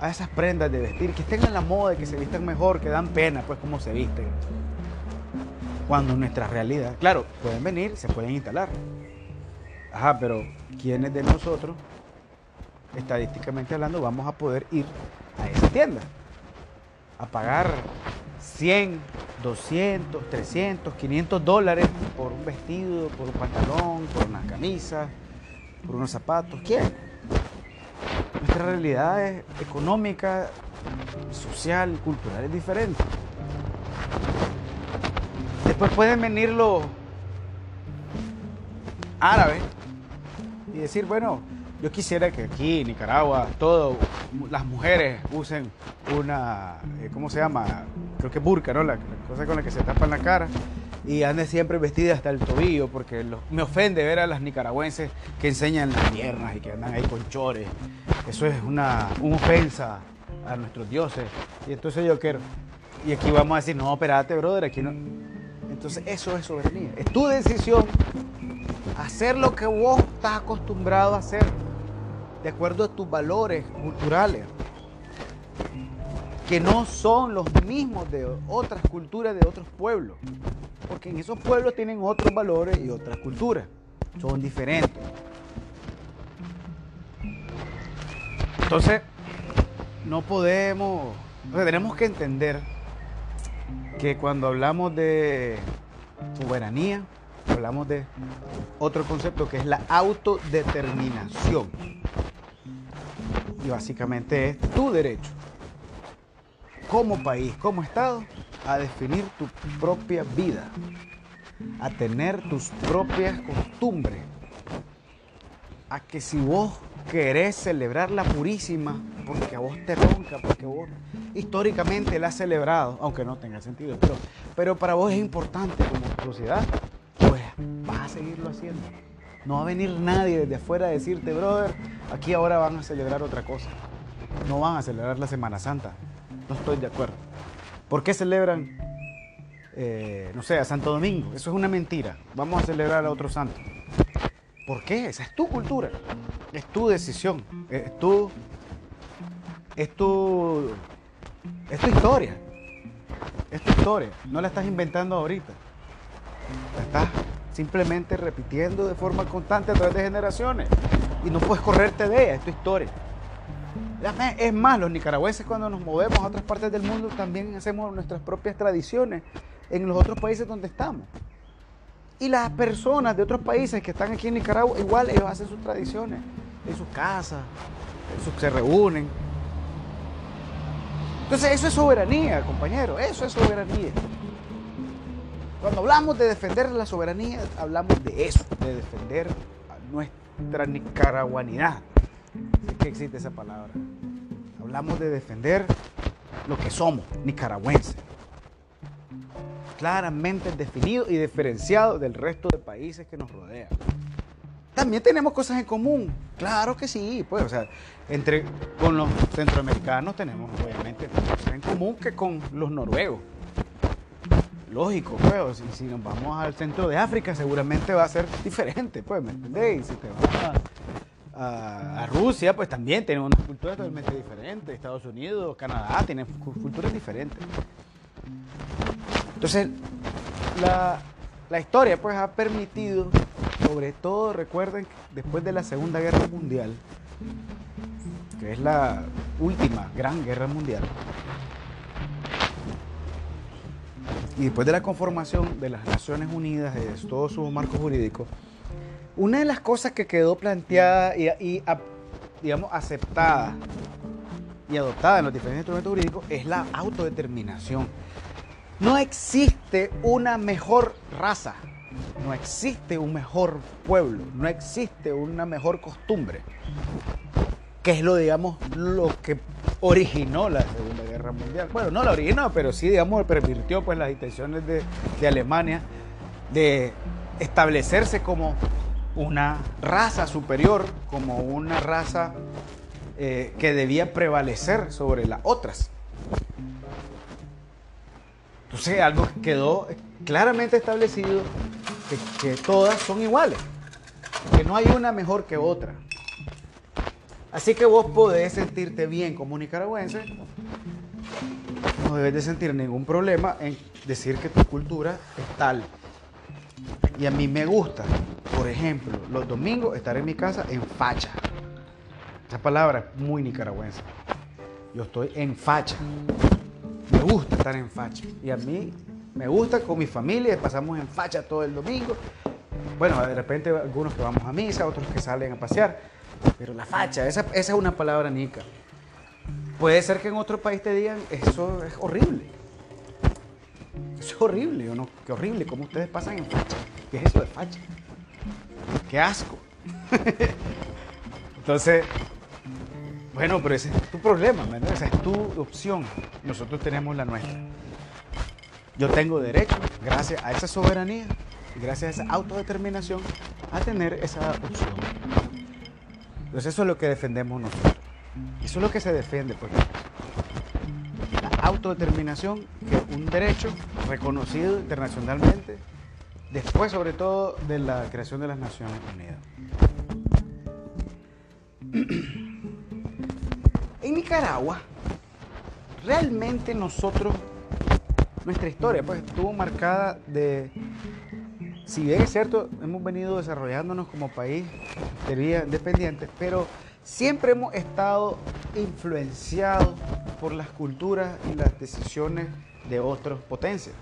a esas prendas de vestir, que estén en la moda, que se vistan mejor, que dan pena, pues cómo se visten. Cuando nuestra realidad, claro, pueden venir, se pueden instalar, Ajá, pero ¿quiénes de nosotros, estadísticamente hablando, vamos a poder ir a esa tienda? A pagar 100, 200, 300, 500 dólares por un vestido, por un pantalón, por una camisa, por unos zapatos. ¿Quién? Nuestra realidad es económica, social, cultural es diferente. Después pueden venir los árabes y decir, bueno, yo quisiera que aquí Nicaragua todas las mujeres usen una, eh, ¿cómo se llama? Creo que burka, ¿no? La, cosa con la que se tapan la cara y anden siempre vestidas hasta el tobillo porque me ofende ver a las nicaragüenses que enseñan las piernas y que andan ahí con chores. Eso es una, una ofensa a nuestros dioses. Y entonces yo quiero, y aquí vamos a decir, no, espérate, brother, aquí no. Entonces eso es soberanía. Es tu decisión hacer lo que vos estás acostumbrado a hacer, de acuerdo a tus valores culturales, que no son los mismos de otras culturas de otros pueblos, porque en esos pueblos tienen otros valores y otras culturas, son diferentes. Entonces, no podemos, tenemos que entender que cuando hablamos de soberanía, hablamos de otro concepto que es la autodeterminación. Y básicamente es tu derecho, como país, como Estado, a definir tu propia vida, a tener tus propias costumbres, a que si vos querés celebrar la purísima, porque a vos te ronca, porque vos históricamente la has celebrado, aunque no tenga sentido, pero, pero para vos es importante como sociedad, pues vas a seguirlo haciendo. No va a venir nadie desde afuera a decirte, brother, aquí ahora van a celebrar otra cosa. No van a celebrar la Semana Santa. No estoy de acuerdo. ¿Por qué celebran, eh, no sé, a Santo Domingo? Eso es una mentira. Vamos a celebrar a otro santo. ¿Por qué? Esa es tu cultura. Es tu decisión. Es tu. Es tu. Es tu historia. Es tu historia. No la estás inventando ahorita. La estás simplemente repitiendo de forma constante a través de generaciones. Y no puedes correrte de ella, es tu historia. Es más, los nicaragüenses cuando nos movemos a otras partes del mundo también hacemos nuestras propias tradiciones en los otros países donde estamos. Y las personas de otros países que están aquí en Nicaragua, igual ellos hacen sus tradiciones en sus casas, se reúnen. Entonces eso es soberanía, compañero, eso es soberanía. Cuando hablamos de defender la soberanía, hablamos de eso, de defender nuestra nicaraguanidad. Es que existe esa palabra. Hablamos de defender lo que somos, nicaragüenses. Claramente definido y diferenciado del resto de países que nos rodean. También tenemos cosas en común, claro que sí, pues, o sea, entre con los centroamericanos tenemos obviamente cosas en común que con los noruegos lógico, pues, si, nos vamos al centro de África seguramente va a ser diferente, pues, ¿me entendéis? Si te vas a, Rusia, pues también tenemos una cultura totalmente diferente, Estados Unidos, Canadá, tienen culturas diferentes. Entonces, la, la historia, pues, ha permitido, sobre todo, recuerden, después de la Segunda Guerra Mundial, que es la última gran guerra mundial, y después de la conformación de las Naciones Unidas, de todo su marco jurídico, una de las cosas que quedó planteada y, digamos, aceptada y adoptada en los diferentes instrumentos jurídicos es la autodeterminación. No existe una mejor raza, no existe un mejor pueblo, no existe una mejor costumbre, que es lo, digamos, lo que originó la Segunda Guerra Mundial. Bueno, no la originó, pero sí, digamos, pervirtió pues, las intenciones de, Alemania de establecerse como una raza superior, como una raza eh, que debía prevalecer sobre las otras. Entonces, algo que quedó claramente establecido, que todas son iguales, que no hay una mejor que otra. Así que vos podés sentirte bien como nicaragüense, no debes de sentir ningún problema en decir que tu cultura es tal. Y a mí me gusta, por ejemplo, los domingos estar en mi casa en facha. Esa palabra es muy nicaragüense. Yo estoy en facha. Me gusta estar en facha. Y a mí me gusta con mi familia, pasamos en facha todo el domingo. Bueno, de repente algunos que vamos a misa, otros que salen a pasear pero la facha, esa, es una palabra nica. Puede ser que en otro país te digan, eso es horrible. Eso es horrible, ¿o no? Qué horrible, cómo ustedes pasan en facha. ¿Qué es eso de facha? Qué asco. Entonces, bueno, pero ese es tu problema, esa es tu opción. Nosotros tenemos la nuestra. Yo tengo derecho, gracias a esa soberanía, gracias a esa autodeterminación, a tener esa opción. Entonces eso es lo que defendemos nosotros. Eso es lo que se defiende, pues. La autodeterminación, que es un derecho reconocido internacionalmente, después sobre todo de la creación de las Naciones Unidas. En Nicaragua, realmente nosotros, nuestra historia, pues estuvo marcada de si bien es cierto, hemos venido desarrollándonos como país de vida independiente, pero siempre hemos estado influenciados por las culturas y las decisiones de otras potencias.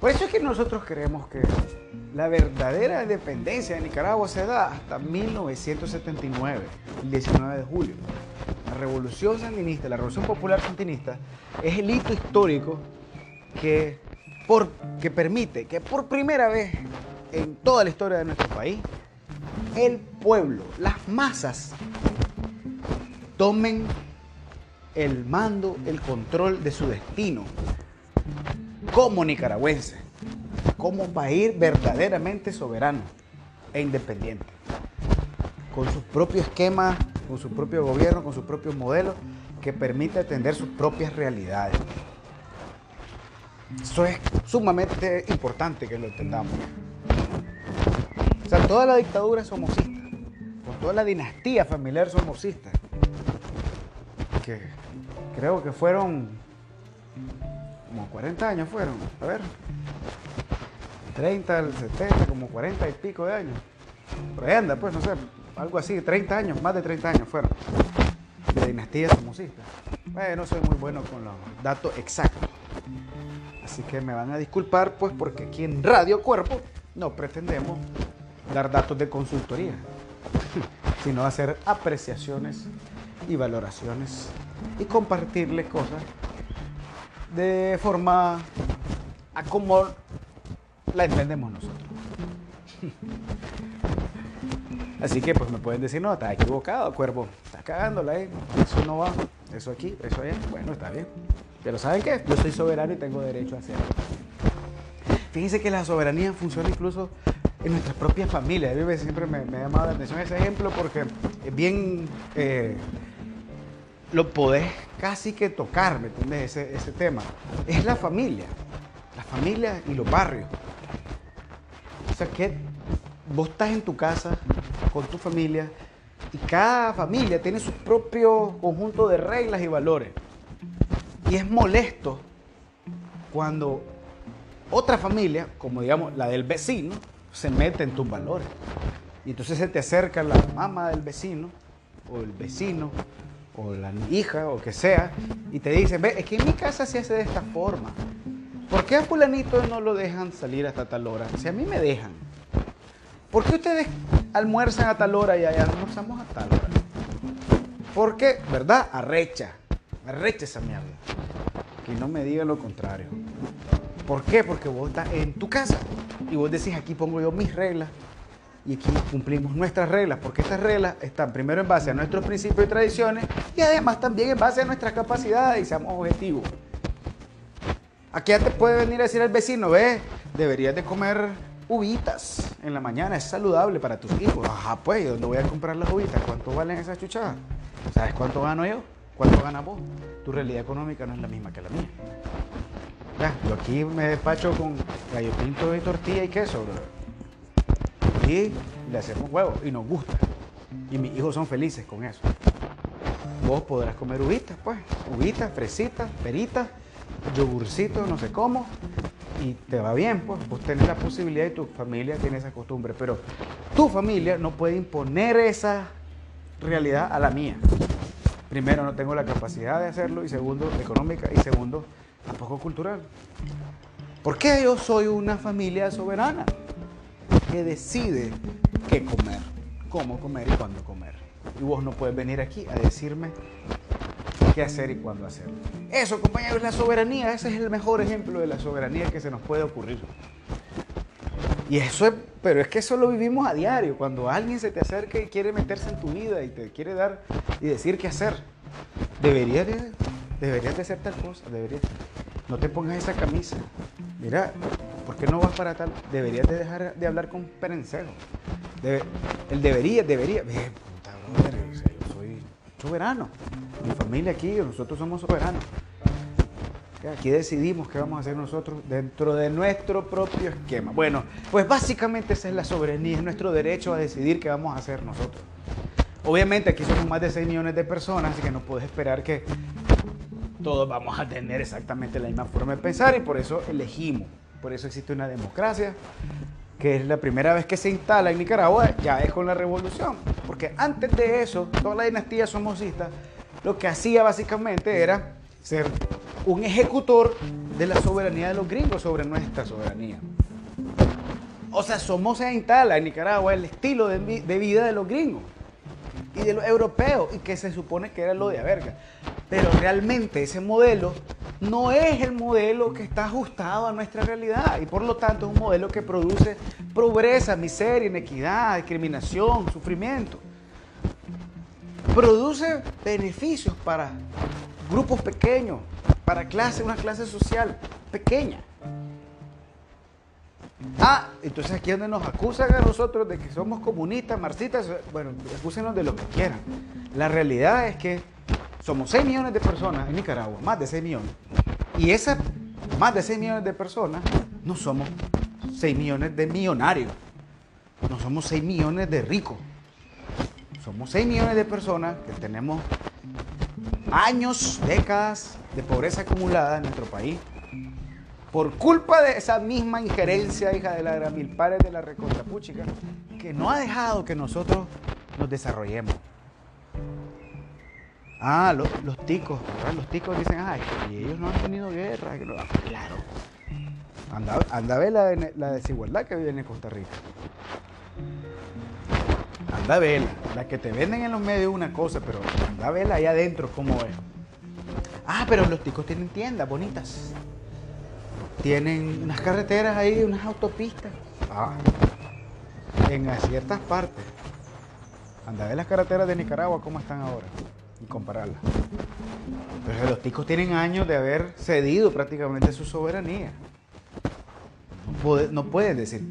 Por eso es que nosotros creemos que la verdadera independencia de Nicaragua se da hasta 1979, el 19 de julio. La revolución sandinista, la revolución popular sandinista, es el hito histórico que que permite que por primera vez en toda la historia de nuestro país el pueblo, las masas, tomen el mando, el control de su destino como nicaragüense, como país verdaderamente soberano e independiente, con su propio esquema, con su propio gobierno, con su propio modelo que permite atender sus propias realidades. Eso es sumamente importante que lo entendamos. O sea, toda la dictadura es somocista, con toda la dinastía familiar somocista, que creo que fueron como 40 años fueron, a ver, 30 al 70, como 40 y pico de años. Por ahí anda, pues, no sé, algo así, 30 años, más de 30 años fueron, de dinastía somocista. Bueno, no soy muy bueno con los datos exactos. Así que me van a disculpar, pues, porque aquí en Radio Cuerpo no pretendemos dar datos de consultoría, sino hacer apreciaciones y valoraciones y compartirles cosas de forma a como la entendemos nosotros. Así que pues me pueden decir, no, está equivocado, cuervo, está cagándola ahí, eso no va, eso aquí, eso allá, bueno, está bien. Pero ¿saben qué? Yo soy soberano y tengo derecho a hacerlo. Fíjense que la soberanía funciona incluso en nuestras propias familias. A mí siempre me, ha llamado la atención ese ejemplo porque es bien... Eh, lo podés casi que tocar, ¿me entiendes? Ese, ese tema. Es la familia. La familia y los barrios. O sea que vos estás en tu casa con tu familia y cada familia tiene su propio conjunto de reglas y valores. Y es molesto cuando otra familia, como digamos la del vecino, se mete en tus valores. Y entonces se te acerca la mamá del vecino, o el vecino, o la hija, o que sea, y te dice, ve, es que en mi casa se hace de esta forma. ¿Por qué a fulanito no lo dejan salir hasta tal hora? Si a mí me dejan. ¿Por qué ustedes almuerzan a tal hora y allá almorzamos a tal hora? ¿Por qué? ¿Verdad? Arrecha. Arrecha esa mierda. Que no me digan lo contrario. ¿Por qué? Porque vos estás en tu casa y vos decís, aquí pongo yo mis reglas y aquí cumplimos nuestras reglas, porque estas reglas están primero en base a nuestros principios y tradiciones y además también en base a nuestras capacidades y seamos objetivos. Aquí ya te puede venir a decir el vecino, ve, deberías de comer uvitas en la mañana, es saludable para tus hijos. Ajá, pues, ¿dónde voy a comprar las uvitas? ¿Cuánto valen esas chuchadas? ¿Sabes cuánto gano yo? ¿Cuánto ganas vos? Tu realidad económica no es la misma que la mía. Yo aquí me despacho con gallo pinto y tortilla y queso, bro. Y le hacemos huevo y nos gusta. Y mis hijos son felices con eso. Vos podrás comer uvitas, pues. Uvitas, fresitas, peritas, yogurcito, no sé cómo. Y te va bien, pues. Vos tenés la posibilidad y tu familia tiene esa costumbre. Pero tu familia no puede imponer esa realidad a la mía primero no tengo la capacidad de hacerlo y segundo económica y segundo tampoco cultural. ¿Por qué yo soy una familia soberana que decide qué comer, cómo comer y cuándo comer? Y vos no puedes venir aquí a decirme qué hacer y cuándo hacerlo. Eso, compañeros, la soberanía. Ese es el mejor ejemplo de la soberanía que se nos puede ocurrir. Y eso es, pero es que eso lo vivimos a diario. Cuando alguien se te acerca y quiere meterse en tu vida y te quiere dar y decir qué hacer, deberías de, deberías de hacer tal cosa, deberías. No te pongas esa camisa. Mira, ¿por qué no vas para tal? Deberías de dejar de hablar con perencejo. él debería, debería. puta brother, yo soy soberano. Mi familia aquí, nosotros somos soberanos. Aquí decidimos qué vamos a hacer nosotros dentro de nuestro propio esquema. Bueno, pues básicamente esa es la soberanía, es nuestro derecho a decidir qué vamos a hacer nosotros. Obviamente aquí somos más de 6 millones de personas, así que no puedes esperar que todos vamos a tener exactamente la misma forma de pensar y por eso elegimos. Por eso existe una democracia, que es la primera vez que se instala en Nicaragua, ya es con la revolución. Porque antes de eso, toda la dinastía somocista lo que hacía básicamente era ser un ejecutor de la soberanía de los gringos sobre nuestra soberanía. O sea, somos en instala en Nicaragua el estilo de, vida de los gringos y de los europeos, y que se supone que era lo de verga. Pero realmente ese modelo no es el modelo que está ajustado a nuestra realidad y por lo tanto es un modelo que produce pobreza, miseria, inequidad, discriminación, sufrimiento. Produce beneficios para grupos pequeños, para clase, una clase social pequeña. Ah, entonces aquí es donde nos acusan a nosotros de que somos comunistas, marxistas, bueno, acúsenos de lo que quieran. La realidad es que somos 6 millones de personas en Nicaragua, más de 6 millones. Y esas más de 6 millones de personas no somos 6 millones de millonarios, no somos 6 millones de ricos. Somos 6 millones de personas que tenemos años, décadas de pobreza acumulada en nuestro país por culpa de esa misma injerencia, hija de la gran mil pares de la recontrapuchica, que no ha dejado que nosotros nos desarrollemos. Ah, los, ticos, Los ticos dicen, ay, que ellos no han tenido guerra. Claro. Anda, anda a ver la, la, desigualdad que vive en Costa Rica. Anda a ver, la que te venden en los medios una cosa, pero anda a verla ahí adentro cómo es. Ah, pero los ticos tienen tiendas bonitas tienen unas carreteras ahí, unas autopistas. Ah, en ciertas partes. Anda a ver las carreteras de Nicaragua cómo están ahora y compararlas. Pero los ticos tienen años de haber cedido prácticamente su soberanía. No, pueden decir.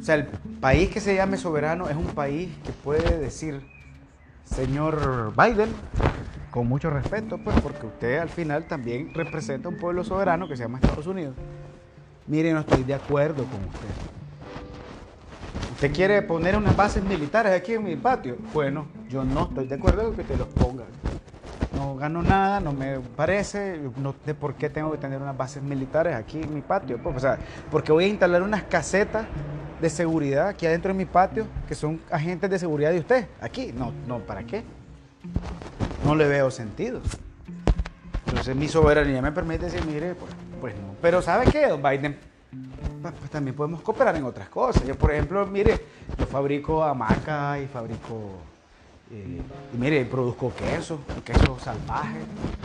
O sea, el país que se llame soberano es un país que puede decir, señor Biden, con mucho respeto, pues, porque usted al final también representa un pueblo soberano que se llama Estados Unidos. Mire, no estoy de acuerdo con usted. ¿Usted quiere poner unas bases militares aquí en mi patio? Bueno, yo no estoy de acuerdo con que te los ponga. No gano nada, no me parece, no sé por qué tengo que tener unas bases militares aquí en mi patio. Pues, o sea, porque voy a instalar unas casetas de seguridad aquí adentro de mi patio que son agentes de seguridad de usted. Aquí, no, no, ¿para qué? no le veo sentido. Entonces mi soberanía me permite decir, mire, pues, pues no. Pero ¿sabe qué, don Biden? Pues, también podemos cooperar en otras cosas. Yo, por ejemplo, mire, yo fabrico hamaca y fabrico, eh, y mire, produzco queso, queso salvaje,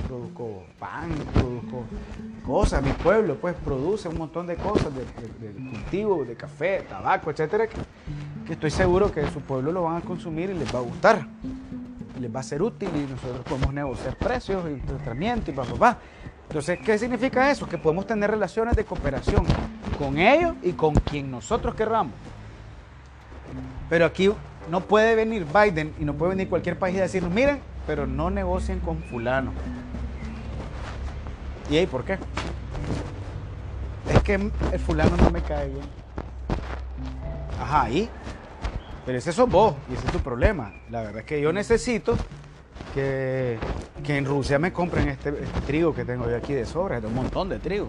produzco pan, produzco cosas. Mi pueblo, pues, produce un montón de cosas de, cultivo, de café, tabaco, etcétera, que estoy seguro que su pueblo lo van a consumir y les va a gustar les va a ser útil y nosotros podemos negociar precios y tratamiento y papá. Entonces, ¿qué significa eso? Que podemos tener relaciones de cooperación con ellos y con quien nosotros querramos. Pero aquí no puede venir Biden y no puede venir cualquier país y decirnos, miren, pero no negocien con fulano. ¿Y ahí por qué? Es que el fulano no me cae bien. Ajá, ¿y? Pero ese sos vos y ese es tu problema. La verdad es que yo necesito que, en Rusia me compren este, este, trigo que tengo yo aquí de sobra, de un montón de trigo.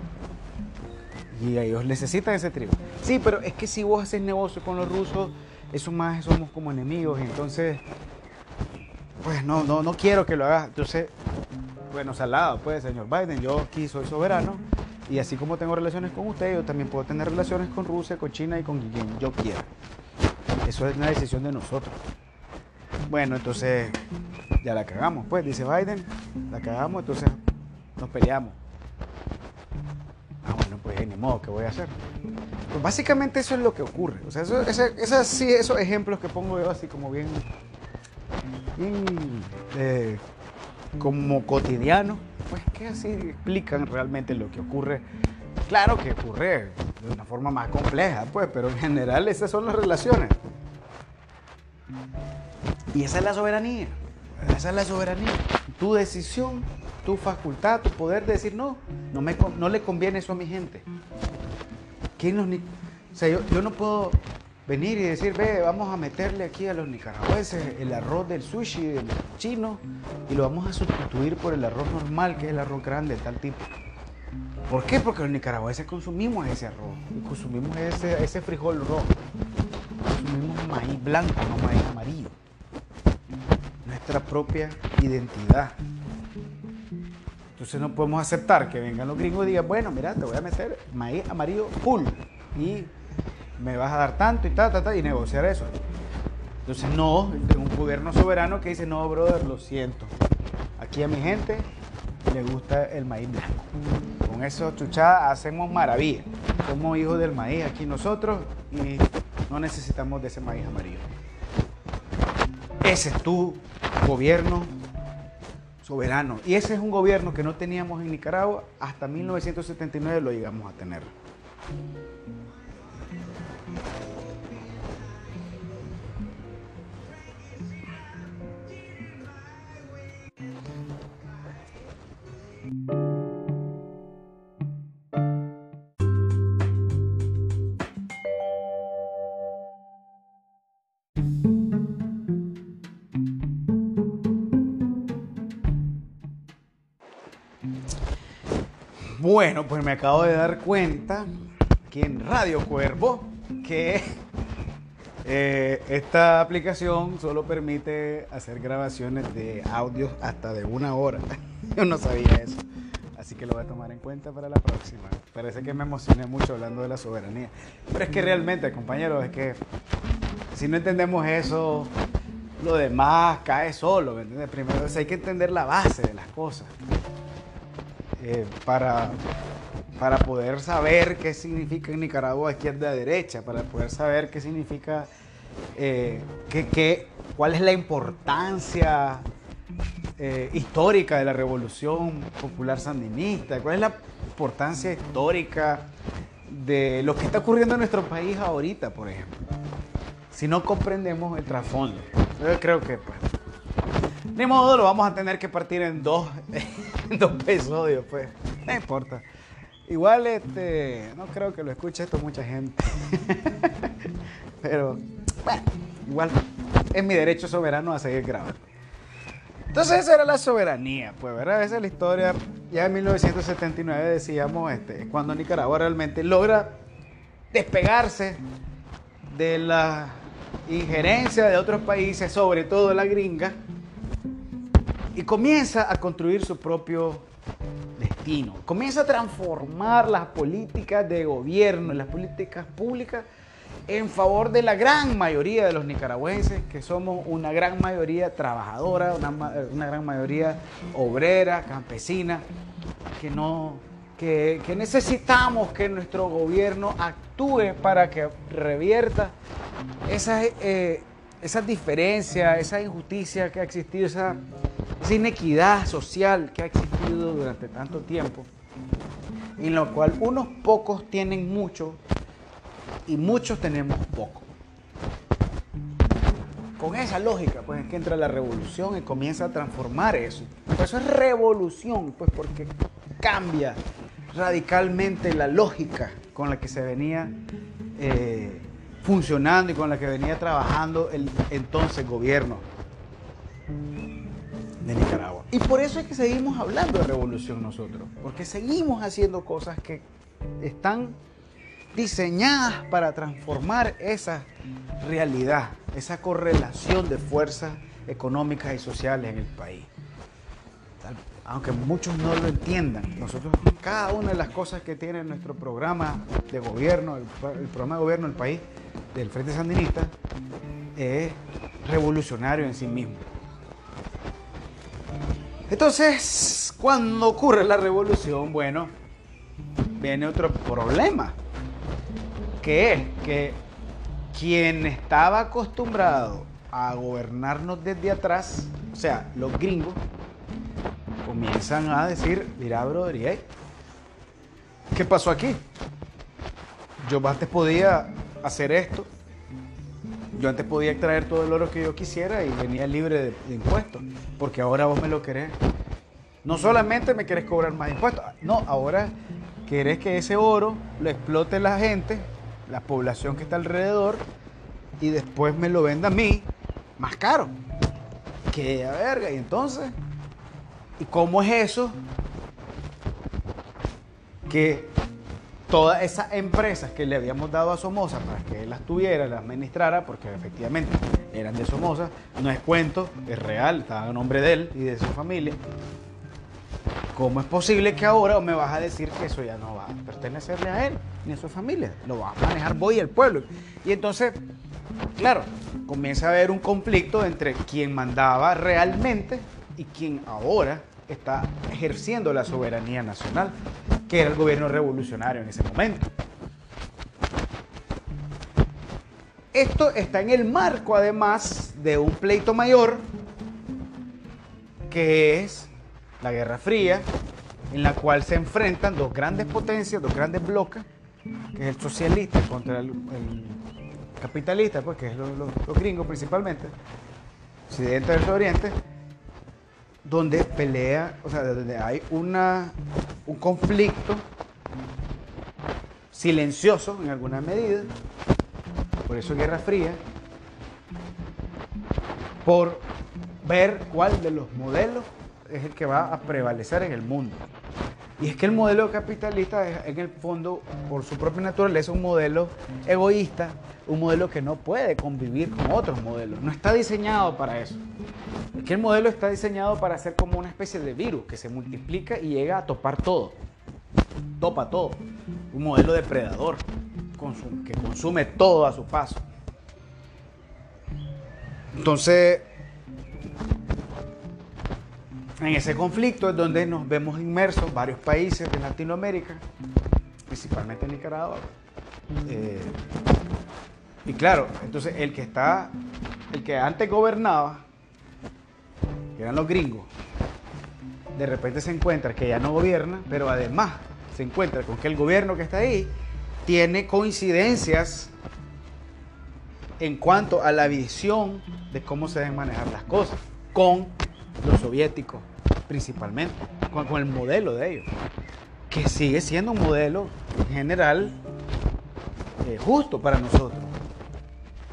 Y ellos necesitan ese trigo. Sí, pero es que si vos haces negocio con los rusos, eso más somos como enemigos. Entonces, pues no, no, no quiero que lo hagas. Entonces, bueno, salado, pues, señor Biden, yo aquí soy soberano. Y así como tengo relaciones con usted, yo también puedo tener relaciones con Rusia, con China y con quien yo quiera. Eso es una decisión de nosotros. Bueno, entonces ya la cagamos, pues, dice Biden, la cagamos, entonces nos peleamos. Bueno, pues ni modo, ¿qué voy a hacer? Pues básicamente eso es lo que ocurre. O sea, eso, esos ejemplos que pongo yo así como bien, bien eh, como cotidiano, pues que así explican realmente lo que ocurre. Claro que ocurre de una forma más compleja, pues, pero en general esas son las relaciones. Y esa es la soberanía. Esa es la soberanía. Tu decisión, tu facultad, tu poder de decir no, no, me, no le conviene eso a mi gente. ¿Quién o sea, yo, no puedo venir y decir, ve, vamos a meterle aquí a los nicaragüenses el arroz del sushi del chino y lo vamos a sustituir por el arroz normal, que es el arroz grande, tal tipo. ¿Por qué? Porque los nicaragüenses consumimos ese arroz, consumimos ese, ese frijol rojo consumimos maíz blanco, no maíz amarillo. Nuestra propia identidad. Entonces no podemos aceptar que vengan los gringos y digan, bueno, mira, te voy a meter maíz amarillo full y me vas a dar tanto y ta, ta, ta, y negociar eso. Entonces no, tengo un gobierno soberano que dice, no, brother, lo siento. Aquí a mi gente le gusta el maíz blanco. Con eso, chuchada, hacemos maravilla. Somos hijos del maíz aquí nosotros y no necesitamos de ese maíz amarillo. Ese es tu gobierno soberano. Y ese es un gobierno que no teníamos en Nicaragua. Hasta 1979 lo llegamos a tener. Bueno, pues me acabo de dar cuenta aquí en Radio Cuervo que eh, esta aplicación solo permite hacer grabaciones de audio hasta de una hora. Yo no sabía eso. Así que lo voy a tomar en cuenta para la próxima. Parece que me emocioné mucho hablando de la soberanía. Pero es que realmente, compañeros, es que si no entendemos eso, lo demás cae solo. Primero hay que entender la base de las cosas. Eh, para, para poder saber qué significa en Nicaragua izquierda-derecha, para poder saber qué significa, eh, cuál es la importancia eh, histórica de la revolución popular sandinista, cuál es la importancia histórica de lo que está ocurriendo en nuestro país ahorita, por ejemplo. Si no comprendemos el trasfondo. Yo creo que pues, ni modo, lo vamos a tener que partir en dos, dos episodios, pues. No importa. Igual, este, no creo que lo escuche esto mucha gente. Pero, bueno, igual es mi derecho soberano a seguir grabando. Entonces esa era la soberanía, pues, ¿verdad? Esa es la historia. Ya en 1979 decíamos, este, cuando Nicaragua realmente logra despegarse de la injerencia de otros países, sobre todo la gringa, y comienza a construir su propio destino. Comienza a transformar las políticas de gobierno, las políticas públicas en favor de la gran mayoría de los nicaragüenses, que somos una gran mayoría trabajadora, una, gran mayoría obrera, campesina, que, no, que, necesitamos que nuestro gobierno actúe para que revierta esas, eh, esas diferencias, esa injusticia que ha existido, esa esa inequidad social que ha existido durante tanto tiempo, en lo cual unos pocos tienen mucho y muchos tenemos poco. Con esa lógica, pues es que entra la revolución y comienza a transformar eso. Por eso es revolución, pues porque cambia radicalmente la lógica con la que se venía eh, funcionando y con la que venía trabajando el entonces gobierno de Nicaragua. Y por eso es que seguimos hablando de revolución nosotros, porque seguimos haciendo cosas que están diseñadas para transformar esa realidad, esa correlación de fuerzas económicas y sociales en el país. Aunque muchos no lo entiendan, nosotros cada una de las cosas que tiene nuestro programa de gobierno, el, programa de gobierno del país, del Frente Sandinista, es revolucionario en sí mismo. Entonces, cuando ocurre la revolución, bueno, viene otro problema, que es que quien estaba acostumbrado a gobernarnos desde atrás, o sea, los gringos, comienzan a decir, mira, brother, ¿qué pasó aquí? Yo antes podía hacer esto, yo antes podía extraer todo el oro que yo quisiera y venía libre de, impuestos, porque ahora vos me lo querés. No solamente me querés cobrar más impuestos, no, ahora querés que ese oro lo explote la gente, la población que está alrededor, y después me lo venda a mí más caro. Que a verga, y entonces, ¿y cómo es eso? Que todas esas empresas que le habíamos dado a Somoza para que él las tuviera, las administrara, porque efectivamente eran de Somoza, no es cuento, es real, estaba a nombre de él y de su familia. ¿Cómo es posible que ahora me vas a decir que eso ya no va a pertenecerle a él ni a su familia? Lo va a manejar vos y el pueblo. Y entonces, claro, comienza a haber un conflicto entre quien mandaba realmente y quien ahora está ejerciendo la soberanía nacional, que era el gobierno revolucionario en ese momento. Esto está en el marco, además, de un pleito mayor, que es la Guerra Fría, en la cual se enfrentan dos grandes potencias, dos grandes bloques, que es el socialista contra el, capitalista, pues, que es los, gringos principalmente, Occidente versus Oriente, donde pelea, o sea, donde hay una, un conflicto silencioso en alguna medida, por eso Guerra Fría, por ver cuál de los modelos es el que va a prevalecer en el mundo. Y es que el modelo capitalista es en el fondo, por su propia naturaleza, un modelo egoísta, un modelo que no puede convivir con otros modelos. No está diseñado para eso. Es que el modelo está diseñado para ser como una especie de virus que se multiplica y llega a topar todo. Topa todo. Un modelo depredador que consume todo a su paso. Entonces, en ese conflicto es donde nos vemos inmersos varios países de Latinoamérica, principalmente Nicaragua. Eh, y claro, entonces el que está, el que antes gobernaba, que eran los gringos, de repente se encuentra que ya no gobierna, pero además se encuentra con que el gobierno que está ahí tiene coincidencias en cuanto a la visión de cómo se deben manejar las cosas con los soviéticos principalmente, con, el modelo de ellos, que sigue siendo un modelo en general eh, justo para nosotros,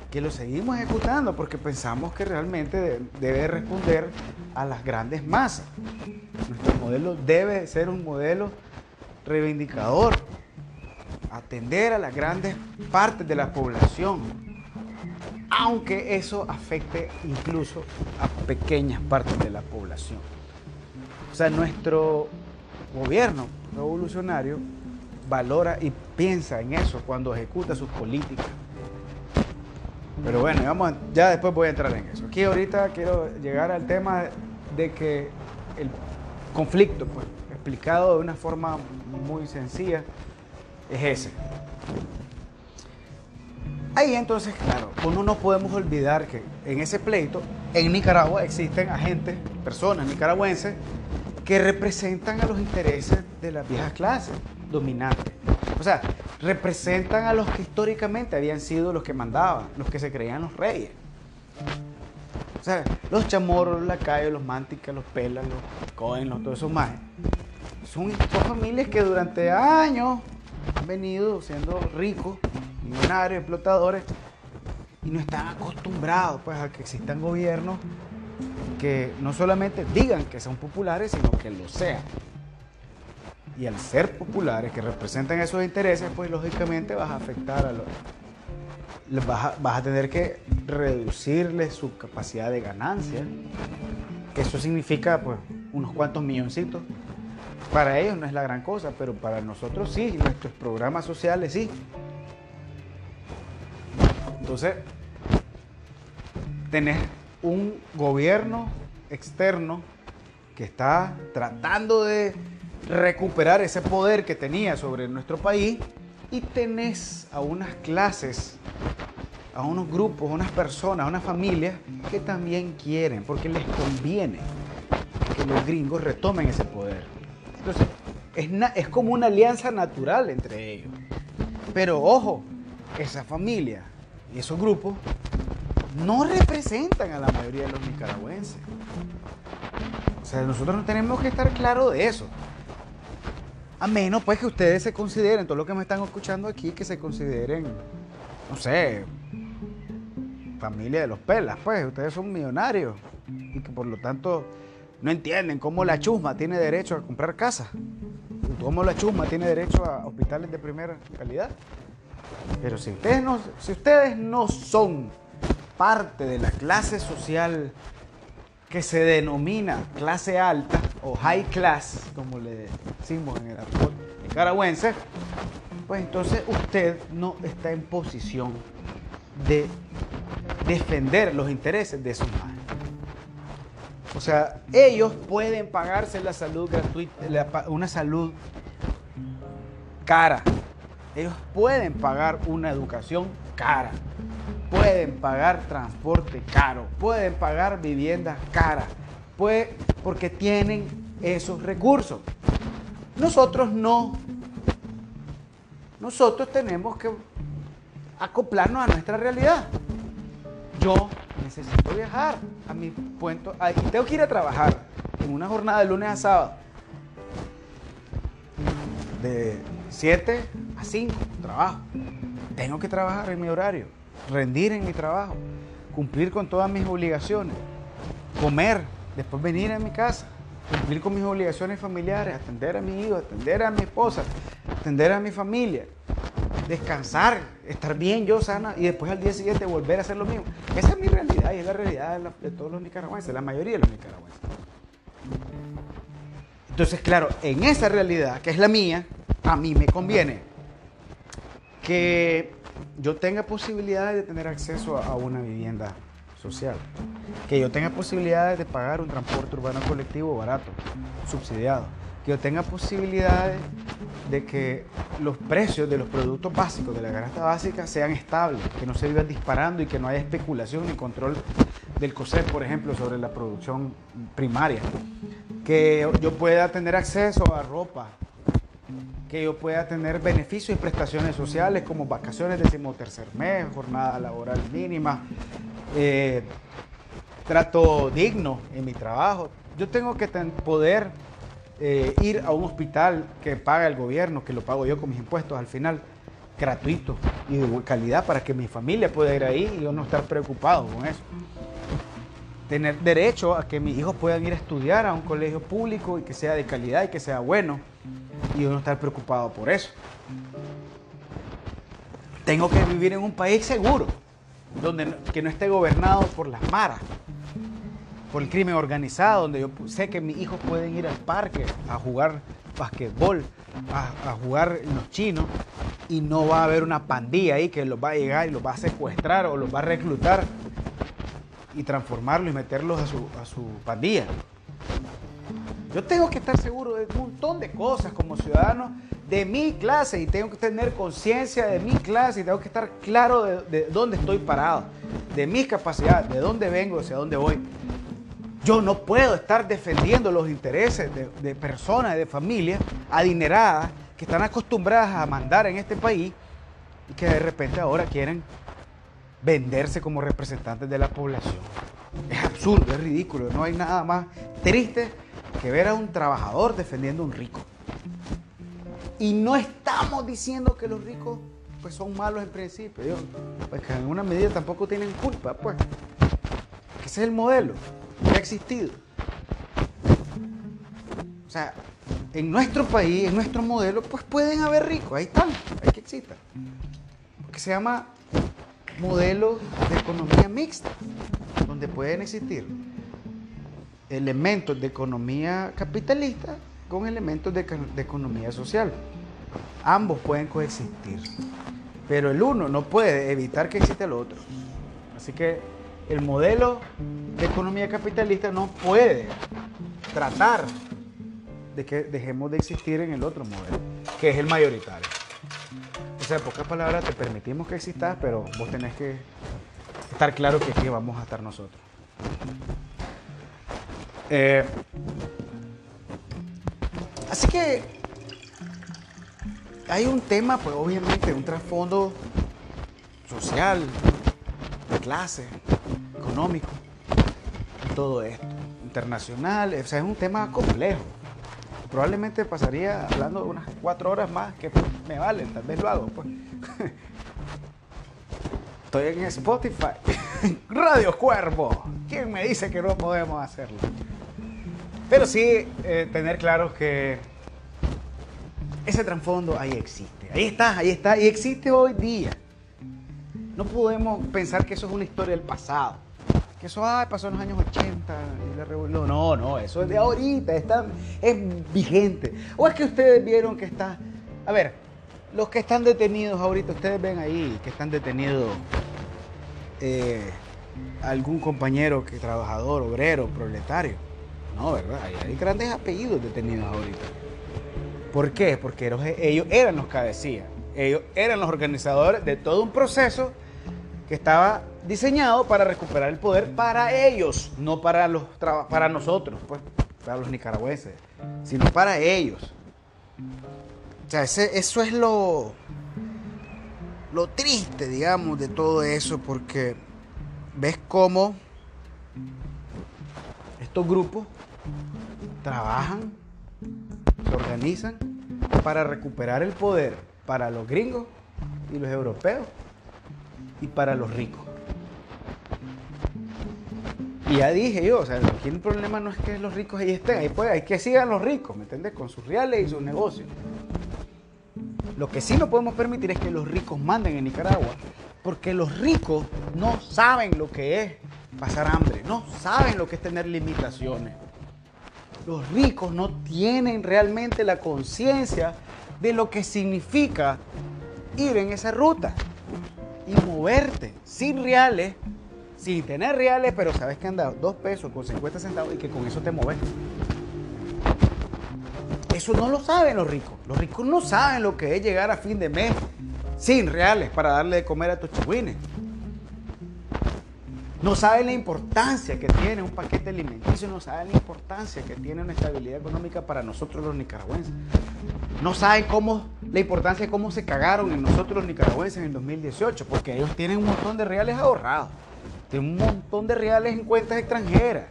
que lo seguimos ejecutando porque pensamos que realmente debe responder a las grandes masas. Nuestro modelo debe ser un modelo reivindicador, atender a las grandes partes de la población, aunque eso afecte incluso a pequeñas partes de la población. O sea, nuestro gobierno revolucionario valora y piensa en eso cuando ejecuta sus políticas. Pero bueno, ya después voy a entrar en eso. Aquí ahorita quiero llegar al tema de que el conflicto, pues, explicado de una forma muy sencilla, es ese. Ahí entonces, claro, uno no podemos olvidar que en ese pleito, en Nicaragua existen agentes, personas nicaragüenses, que representan a los intereses de las viejas clases dominantes. O sea, representan a los que históricamente habían sido los que mandaban, los que se creían los reyes. O sea, los chamorros, los lacayos, los mánticas, los pelas, los cohen, todos esos más. Son, son familias que durante años han venido siendo ricos millonarios, explotadores, y no están acostumbrados pues, a que existan gobiernos que no solamente digan que son populares, sino que lo sean. Y al ser populares, que representan esos intereses, pues lógicamente vas a afectar a los... Vas a, vas a tener que reducirles su capacidad de ganancia, que eso significa pues unos cuantos milloncitos. Para ellos no es la gran cosa, pero para nosotros sí, nuestros programas sociales sí. Entonces, tener un gobierno externo que está tratando de recuperar ese poder que tenía sobre nuestro país y tenés a unas clases, a unos grupos, a unas personas, a unas familias que también quieren, porque les conviene que los gringos retomen ese poder. Entonces, es, es como una alianza natural entre ellos. Pero ojo, esa familia y esos grupos no representan a la mayoría de los nicaragüenses. O sea, nosotros no tenemos que estar claros de eso. A menos pues que ustedes se consideren, todo lo que me están escuchando aquí, que se consideren, no sé, familia de los pelas, pues ustedes son millonarios y que por lo tanto no entienden cómo la chusma tiene derecho a comprar casa, cómo la chusma tiene derecho a hospitales de primera calidad. Pero si ustedes no, si ustedes no son parte de la clase social que se denomina clase alta o high class, como le decimos en el argot nicaragüense, pues entonces usted no está en posición de defender los intereses de su madre. O sea, ellos pueden pagarse la salud gratuita, una salud cara. Ellos pueden pagar una educación cara. Pueden pagar transporte caro. Pueden pagar viviendas caras. porque tienen esos recursos. Nosotros no. Nosotros tenemos que acoplarnos a nuestra realidad. Yo necesito viajar a mi puente tengo que ir a trabajar en una jornada de lunes a sábado. De 7 a 5, trabajo. Tengo que trabajar en mi horario, rendir en mi trabajo, cumplir con todas mis obligaciones, comer, después venir a mi casa, cumplir con mis obligaciones familiares, atender a mi hijo, atender a mi esposa, atender a mi familia, descansar, estar bien yo sana y después al día siguiente volver a hacer lo mismo. Esa es mi realidad y es la realidad de, todos los nicaragüenses, la mayoría de los nicaragüenses. Entonces, claro, en esa realidad, que es la mía, a mí me conviene que yo tenga posibilidades de tener acceso a una vivienda social, que yo tenga posibilidades de pagar un transporte urbano colectivo barato, subsidiado, que yo tenga posibilidades de que los precios de los productos básicos de la canasta básica sean estables, que no se vivan disparando y que no haya especulación ni control del COSEP, por ejemplo, sobre la producción primaria. Que yo pueda tener acceso a ropa, que yo pueda tener beneficios y prestaciones sociales como vacaciones de tercer mes, jornada laboral mínima, eh, trato digno en mi trabajo. Yo tengo que poder eh, ir a un hospital que paga el gobierno, que lo pago yo con mis impuestos al final, gratuito y de calidad para que mi familia pueda ir ahí y yo no estar preocupado con eso. Tener derecho a que mis hijos puedan ir a estudiar a un colegio público y que sea de calidad y que sea bueno y yo no estar preocupado por eso. Tengo que vivir en un país seguro, donde que no esté gobernado por las maras, por el crimen organizado, donde yo sé que mis hijos pueden ir al parque a jugar basquetbol, a, jugar en los chinos, y no va a haber una pandilla ahí que los va a llegar y los va a secuestrar o los va a reclutar y transformarlos y meterlos a su, a su pandilla. Yo tengo que estar seguro de un montón de cosas como ciudadano de mi clase y tengo que tener conciencia de mi clase y tengo que estar claro de, dónde estoy parado, de mis capacidades, de dónde vengo, hacia dónde voy. Yo no puedo estar defendiendo los intereses de, de personas, de familias adineradas que están acostumbradas a mandar en este país y que de repente ahora quieren venderse como representantes de la población. Es absurdo, es ridículo, no hay nada más triste que ver a un trabajador defendiendo a un rico. Y no estamos diciendo que los ricos pues son malos en principio, pues que en alguna medida tampoco tienen culpa, pues. ese es el modelo que ha existido. O sea, en nuestro país, en nuestro modelo, pues pueden haber ricos, ahí están, ahí que existan. Porque se llama modelo de economía mixta, donde pueden existir elementos de economía capitalista con elementos de, economía social. Ambos pueden coexistir, pero el uno no puede evitar que exista el otro. Así que el modelo de economía capitalista no puede tratar de que dejemos de existir en el otro modelo, que es el mayoritario. O sea, en pocas palabras, te permitimos que existas, pero vos tenés que estar claro que aquí vamos a estar nosotros. Eh, así que hay un tema, pues obviamente, un trasfondo social, de clase, económico, todo esto, internacional, o sea, es un tema complejo. Probablemente pasaría hablando unas cuatro horas más que me valen, tal vez lo hago. Pues. Estoy en Spotify, Radio Cuervo. ¿Quién me dice que no podemos hacerlo? Pero sí eh, tener claro que ese trasfondo ahí existe. Ahí está, ahí está, y existe hoy día. No podemos pensar que eso es una historia del pasado. Eso pasó en los años 80 y la revolución. No, no, eso es de ahorita, está, es vigente. O es que ustedes vieron que está. A ver, los que están detenidos ahorita, ustedes ven ahí que están detenidos eh, algún compañero que trabajador, obrero, proletario No, ¿verdad? Hay, grandes apellidos detenidos ahorita. ¿Por qué? Porque ellos eran los cabecillas. Ellos eran los organizadores de todo un proceso que estaba diseñado para recuperar el poder para ellos, no para, los, para nosotros, pues, para los nicaragüenses, sino para ellos. O sea, eso es lo, lo triste, digamos, de todo eso, porque ves cómo estos grupos trabajan, se organizan para recuperar el poder para los gringos y los europeos y para los ricos. Y ya dije yo, o sea, aquí el problema no es que los ricos ahí estén, ahí puede, hay que sigan los ricos, ¿me entiendes? Con sus reales y sus negocios. Lo que sí no podemos permitir es que los ricos manden en Nicaragua, porque los ricos no saben lo que es pasar hambre, no saben lo que es tener limitaciones. Los ricos no tienen realmente la conciencia de lo que significa ir en esa ruta y moverte sin reales, sin tener reales, pero sabes que han dado dos pesos con 50 centavos y que con eso te mueves. Eso no lo saben los ricos. Los ricos no saben lo que es llegar a fin de mes sin reales para darle de comer a tus chihuines. No saben la importancia que tiene un paquete alimenticio, no saben la importancia que tiene una estabilidad económica para nosotros los nicaragüenses. No saben cómo, la importancia de cómo se cagaron en nosotros los nicaragüenses en el 2018, porque ellos tienen un montón de reales ahorrados, tienen un montón de reales en cuentas extranjeras.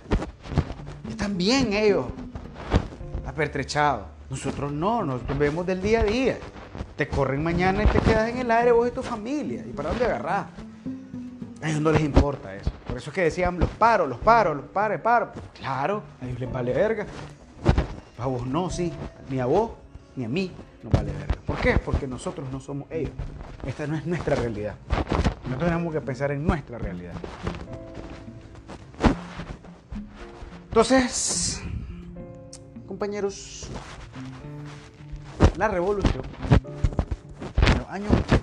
Están bien ellos apertrechados. Nosotros no, nosotros vemos del día a día. Te corren mañana y te quedas en el aire vos y tu familia. ¿Y para dónde agarrás? A ellos no les importa eso. Por eso es que decían los paros, los paros, los pares, paros. claro, a ellos les vale verga. A vos no, sí. Ni a vos, ni a mí nos vale verga. ¿Por qué? Porque nosotros no somos ellos. Esta no es nuestra realidad. Nosotros tenemos que pensar en nuestra realidad. Entonces, compañeros, la revolución en los años 80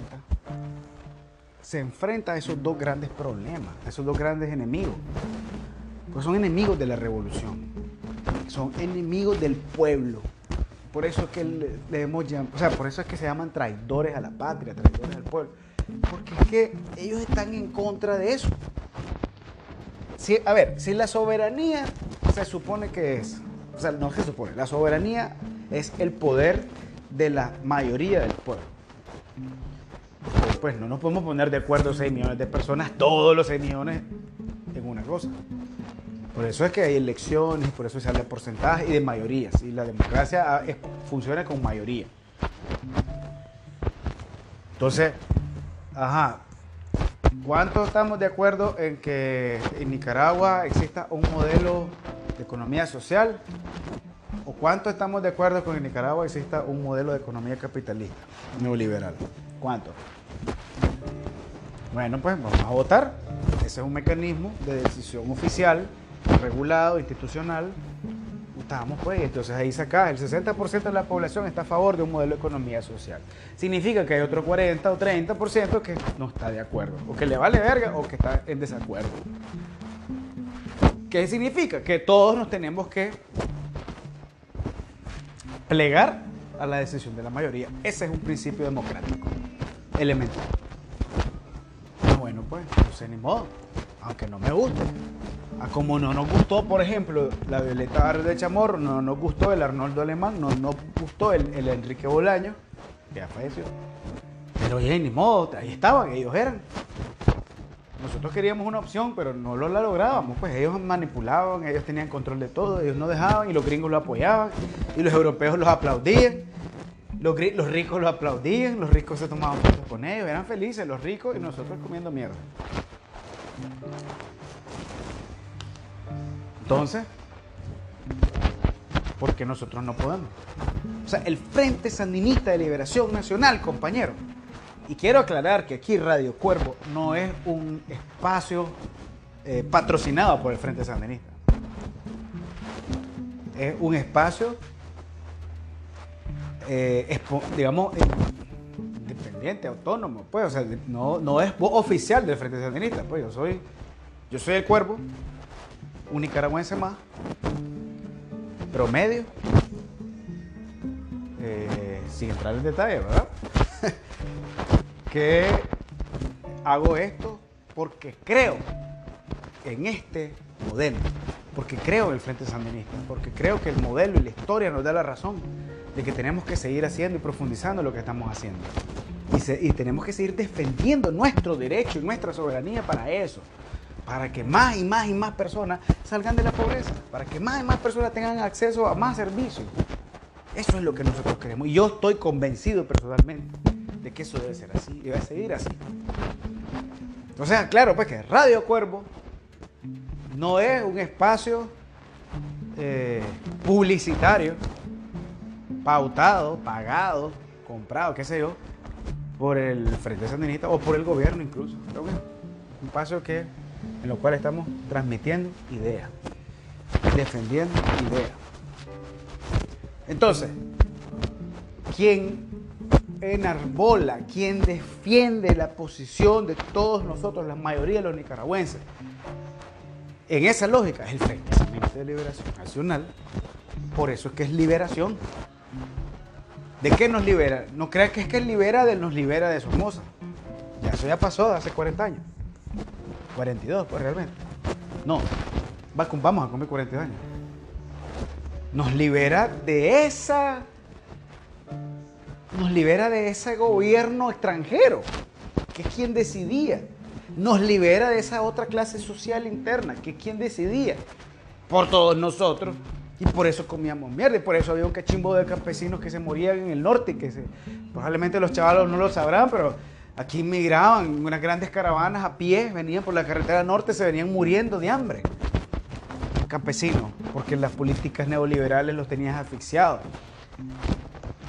se enfrenta a esos dos grandes problemas, a esos dos grandes enemigos. Pues son enemigos de la revolución, son enemigos del pueblo. Por eso es que le, hemos o sea, por eso es que se llaman traidores a la patria, traidores al pueblo. Porque es que ellos están en contra de eso. Si, a ver, si la soberanía se supone que es, o sea, no se supone, la soberanía es el poder de la mayoría del pueblo pues no nos podemos poner de acuerdo 6 millones de personas, todos los 6 millones en una cosa. Por eso es que hay elecciones, por eso se habla de porcentaje y de mayorías. Y la democracia ah, funciona con mayoría. Entonces, ajá, ¿cuántos estamos de acuerdo en que en Nicaragua exista un modelo de economía social? ¿O cuánto estamos de acuerdo con que en Nicaragua exista un modelo de economía capitalista, neoliberal? ¿Cuánto? Bueno, pues vamos a votar. Ese es un mecanismo de decisión oficial, regulado, institucional. Estamos pues, entonces ahí saca el 60% de la población está a favor de un modelo de economía social. Significa que hay otro 40 o 30% que no está de acuerdo, o que le vale verga o que está en desacuerdo. ¿Qué significa? Que todos nos tenemos que plegar a la decisión de la mayoría. Ese es un principio democrático elemental bueno, pues, no sé ni modo, aunque no me guste. A como no nos gustó, por ejemplo, la Violeta de Chamorro, no nos gustó el Arnoldo Alemán, no nos gustó el, Enrique Bolaño, que ya falleció. Pero ya ni modo, ahí estaban, ellos eran. Nosotros queríamos una opción, pero no lo la lográbamos. Pues ellos manipulaban, ellos tenían control de todo, ellos no dejaban y los gringos lo apoyaban y los europeos los aplaudían. Los, ricos lo aplaudían, los ricos se tomaban fotos con ellos, eran felices los ricos y nosotros comiendo mierda. Entonces, ¿por qué nosotros no podemos? O sea, el Frente Sandinista de Liberación Nacional, compañero. Y quiero aclarar que aquí Radio Cuervo no es un espacio eh, patrocinado por el Frente Sandinista. Es un espacio eh, digamos, independiente, autónomo, pues, o sea, no, no es oficial del Frente Sandinista, pues yo soy, yo soy el cuervo, un nicaragüense más, promedio, eh, sin entrar en detalle, ¿verdad? que hago esto porque creo en este modelo, porque creo en el Frente Sandinista, porque creo que el modelo y la historia nos da la razón de que tenemos que seguir haciendo y profundizando lo que estamos haciendo. Y, tenemos que seguir defendiendo nuestro derecho y nuestra soberanía para eso para que más y más y más personas salgan de la pobreza, para que más y más personas tengan acceso a más servicios. Eso es lo que nosotros queremos. Y yo estoy convencido personalmente de que eso debe ser así y debe seguir así. O sea, claro, pues que Radio Cuervo no es un espacio eh, publicitario, pautado, pagado, comprado, qué sé yo, por el Frente Sandinista o por el gobierno incluso. Creo que un espacio que en lo cual estamos transmitiendo ideas, defendiendo ideas. Entonces, quien enarbola, quien defiende la posición de todos nosotros, la mayoría de los nicaragüenses, en esa lógica es el Frente de Liberación Nacional. Por eso es que es liberación. ¿De qué nos libera? No creas que es que libera de, nos libera de Somoza. Ya eso ya pasó hace 40 años. 42, pues realmente. No, vamos a comer 42 años. Nos libera de esa. Nos libera de ese gobierno extranjero, que es quien decidía. Nos libera de esa otra clase social interna, que es quien decidía por todos nosotros. Y por eso comíamos mierda, y por eso había un cachimbo de campesinos que se morían en el norte, que probablemente los chavalos no lo sabrán, pero Aquí migraban unas grandes caravanas a pie, venían por la carretera norte, se venían muriendo de hambre. Campesinos, porque las políticas neoliberales los tenían asfixiados.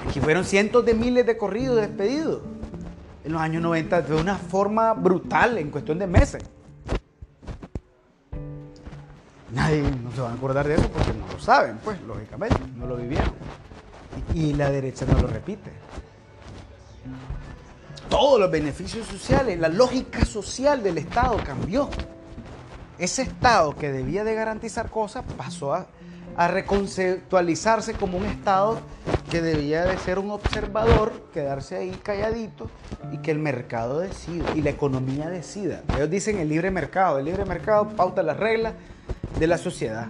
Aquí fueron cientos de miles de corridos despedidos en los años 90 de una forma brutal, en cuestión de meses. Nadie no se va a acordar de eso porque no lo saben, pues, lógicamente, no lo vivieron. Y la derecha no lo repite todos los beneficios sociales, la lógica social del Estado cambió. Ese Estado que debía de garantizar cosas pasó a, reconceptualizarse como un Estado que debía de ser un observador, quedarse ahí calladito y que el mercado decida y la economía decida. Ellos dicen el libre mercado. El libre mercado pauta las reglas de la sociedad.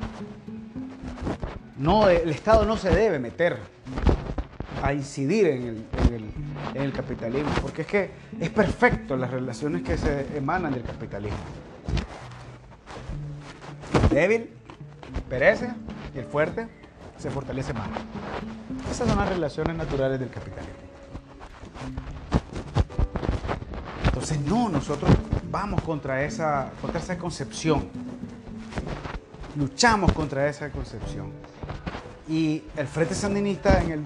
No, el Estado no se debe meter a incidir en el, en el capitalismo, porque es que es perfecto las relaciones que se emanan del capitalismo. Débil perece y el fuerte se fortalece más. Esas son las relaciones naturales del capitalismo. Entonces, no, nosotros vamos contra esa, contra esa concepción. Luchamos contra esa concepción. Y el Frente Sandinista en el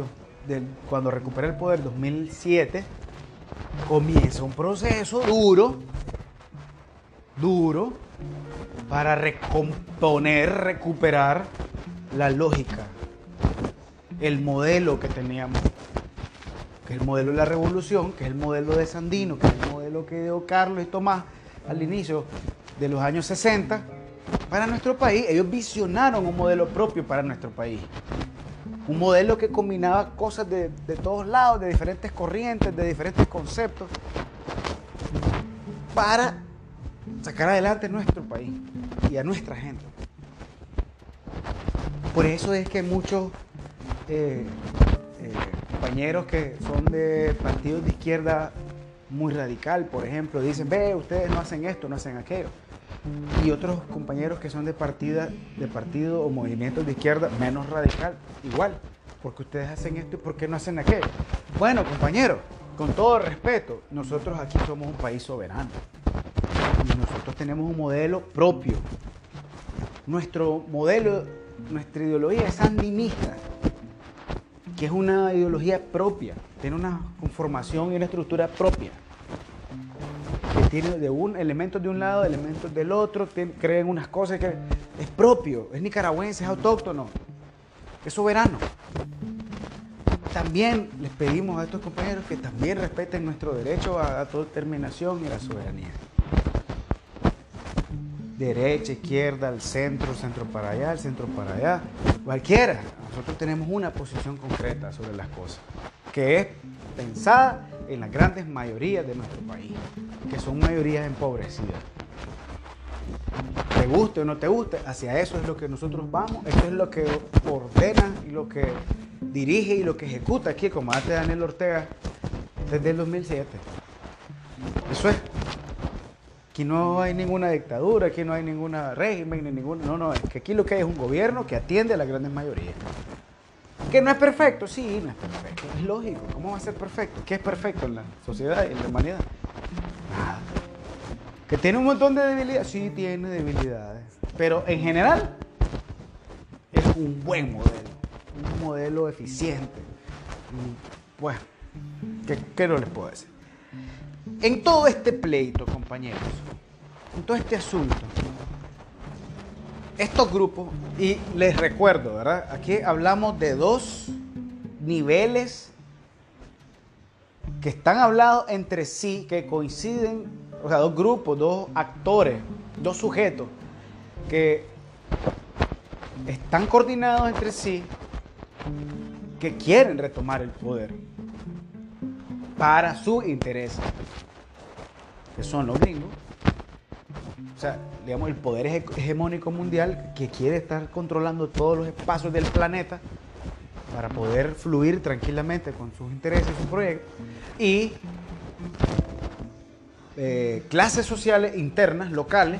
cuando recupera el poder 2007, comienza un proceso duro, duro, para recomponer, recuperar la lógica, el modelo que teníamos, que es el modelo de la revolución, que es el modelo de Sandino, que es el modelo que dio Carlos y Tomás al inicio de los años 60, para nuestro país. Ellos visionaron un modelo propio para nuestro país. Un modelo que combinaba cosas de, todos lados, de diferentes corrientes, de diferentes conceptos, para sacar adelante nuestro país y a nuestra gente. Por eso es que muchos eh, eh, compañeros que son de partidos de izquierda muy radical, por ejemplo, dicen, ve, ustedes no hacen esto, no hacen aquello. Y otros compañeros que son de, partida, de partido o movimientos de izquierda menos radical, igual. Porque ustedes hacen esto y por qué no hacen aquello. Bueno, compañeros, con todo respeto, nosotros aquí somos un país soberano. Y nosotros tenemos un modelo propio. Nuestro modelo, nuestra ideología es sandinista, que es una ideología propia, tiene una conformación y una estructura propia tiene de un, elementos de un lado, elementos del otro, creen unas cosas que es propio, es nicaragüense, es autóctono, es soberano. También les pedimos a estos compañeros que también respeten nuestro derecho a, a determinación y a la soberanía. Derecha, izquierda, al centro, centro para allá, el centro para allá, cualquiera, nosotros tenemos una posición concreta sobre las cosas, que es pensada en las grandes mayorías de nuestro país, que son mayorías empobrecidas. Te guste o no te guste, hacia eso es lo que nosotros vamos, esto es lo que ordena y lo que dirige y lo que ejecuta aquí el comandante Daniel Ortega desde el 2007. Eso es. Aquí no hay ninguna dictadura, aquí no hay ninguna régimen, ni ningún... No, no, es que aquí lo que hay es un gobierno que atiende a las grandes mayorías. Que no es perfecto, sí, no es perfecto. Es lógico. ¿Cómo va a ser perfecto? ¿Qué es perfecto en la sociedad y en la humanidad? Nada. ¿Que tiene un montón de debilidades? Sí, tiene debilidades. Pero en general es un buen modelo. Un modelo eficiente. Bueno, ¿qué, qué no les puedo decir? En todo este pleito, compañeros, en todo este asunto, estos grupos, y les recuerdo, ¿verdad? Aquí hablamos de dos niveles que están hablados entre sí, que coinciden, o sea, dos grupos, dos actores, dos sujetos, que están coordinados entre sí, que quieren retomar el poder para su interés que son los gringos, o sea, digamos, el poder hegemónico mundial que quiere estar controlando todos los espacios del planeta para poder fluir tranquilamente con sus intereses y sus proyectos, y eh, clases sociales internas, locales,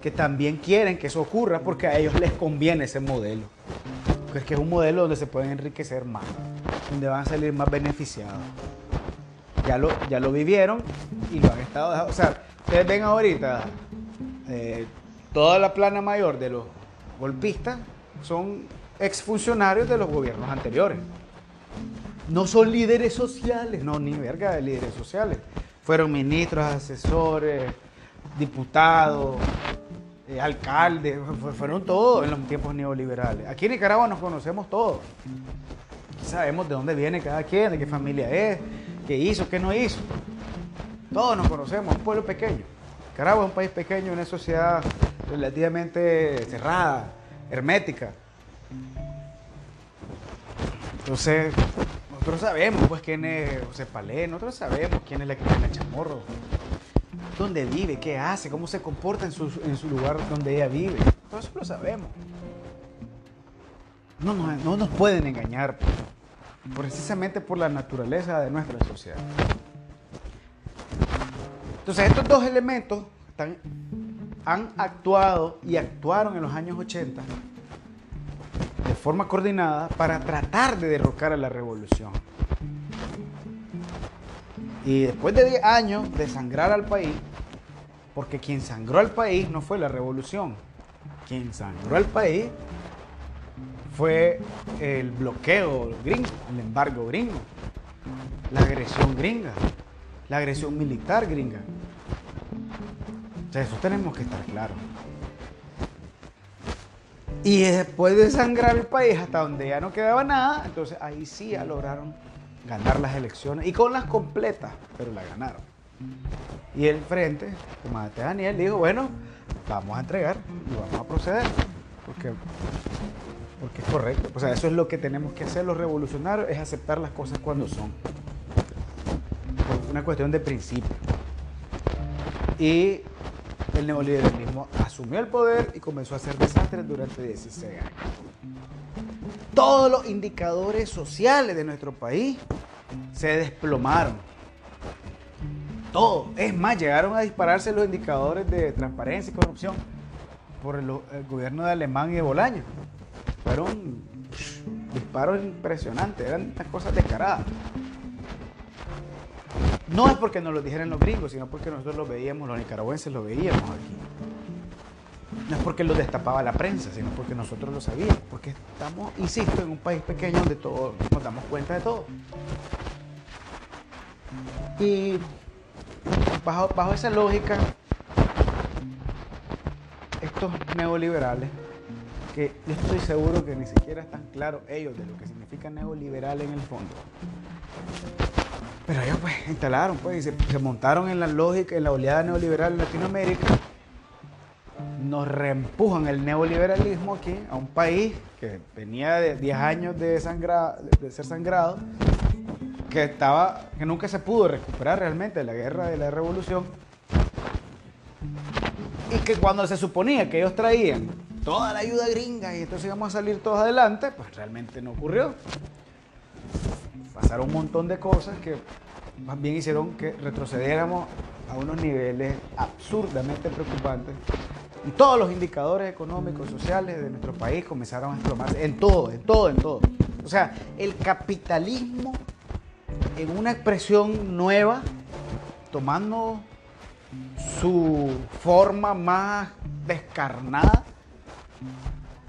que también quieren que eso ocurra porque a ellos les conviene ese modelo. Porque es que es un modelo donde se pueden enriquecer más, donde van a salir más beneficiados. Ya lo, ya lo vivieron y lo han estado dejando. O sea, ustedes ven ahorita eh, toda la plana mayor de los golpistas son exfuncionarios de los gobiernos anteriores. No son líderes sociales, no, ni verga de líderes sociales. Fueron ministros, asesores, diputados, eh, alcaldes, fueron todos en los tiempos neoliberales. Aquí en Nicaragua nos conocemos todos. Sabemos de dónde viene cada quien, de qué familia es, qué hizo, qué no hizo. Todos nos conocemos, un pueblo pequeño. Caragua es un país pequeño, una sociedad relativamente cerrada, hermética. Entonces, nosotros sabemos pues quién es José Palé, nosotros sabemos quién es la Cristina Chamorro, dónde vive, qué hace, cómo se comporta en su, en su lugar donde ella vive. Todo eso lo sabemos. No, no, no nos pueden engañar. Pues precisamente por la naturaleza de nuestra sociedad. Entonces estos dos elementos han actuado y actuaron en los años 80 de forma coordinada para tratar de derrocar a la revolución. Y después de 10 años de sangrar al país, porque quien sangró al país no fue la revolución, quien sangró al país fue el bloqueo gringo, el embargo gringo, la agresión gringa, la agresión militar gringa. O sea, eso tenemos que estar claros. Y después de sangrar el país hasta donde ya no quedaba nada, entonces ahí sí ya lograron ganar las elecciones y con las completas, pero la ganaron. Y el frente, comandante Daniel, dijo, bueno, vamos a entregar y vamos a proceder, porque porque es correcto. O sea, eso es lo que tenemos que hacer los revolucionarios, es aceptar las cosas cuando son. Por una cuestión de principio. Y el neoliberalismo asumió el poder y comenzó a hacer desastres durante 16 años. Todos los indicadores sociales de nuestro país se desplomaron. Todo. Es más, llegaron a dispararse los indicadores de transparencia y corrupción por el, el gobierno de Alemán y de Bolaño fueron disparos impresionantes, eran unas cosas descaradas. No es porque nos lo dijeran los gringos, sino porque nosotros lo veíamos, los nicaragüenses lo veíamos aquí. No es porque lo destapaba la prensa, sino porque nosotros lo sabíamos. Porque estamos, insisto, en un país pequeño donde todos nos damos cuenta de todo. Y bajo, bajo esa lógica, estos neoliberales que yo estoy seguro que ni siquiera están claros ellos de lo que significa neoliberal en el fondo. Pero ellos pues instalaron, pues, y se, montaron en la lógica, en la oleada neoliberal en Latinoamérica. nos reempujan el neoliberalismo aquí a un país que venía de 10 años de, de ser sangrado, que, estaba, que nunca se pudo recuperar realmente de la guerra de la revolución, y que cuando se suponía que ellos traían toda la ayuda gringa y entonces íbamos a salir todos adelante, pues realmente no ocurrió. Pasaron un montón de cosas que más bien hicieron que retrocediéramos a unos niveles absurdamente preocupantes y todos los indicadores económicos, sociales de nuestro país comenzaron a desplomarse en todo, en todo, en todo. O sea, el capitalismo en una expresión nueva, tomando su forma más descarnada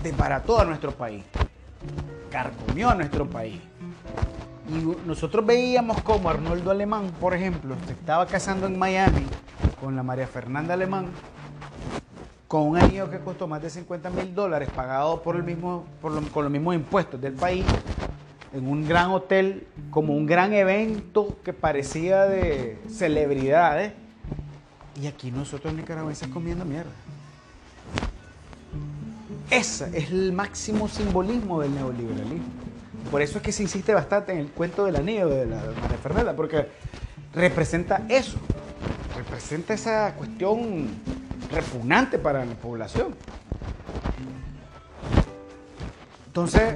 de para todo nuestro país. Carcomió a nuestro país. Y nosotros veíamos como Arnoldo Alemán, por ejemplo, se estaba casando en Miami con la María Fernanda Alemán, con un anillo que costó más de 50 mil dólares, pagado por el mismo, con los mismos impuestos del país, en un gran hotel, como un gran evento que parecía de celebridades. Y aquí nosotros nicaragüenses comiendo mierda. Ese es el máximo simbolismo del neoliberalismo. Por eso es que se insiste bastante en el cuento del anillo de la María Fernanda, porque representa eso, representa esa cuestión repugnante para la población. Entonces,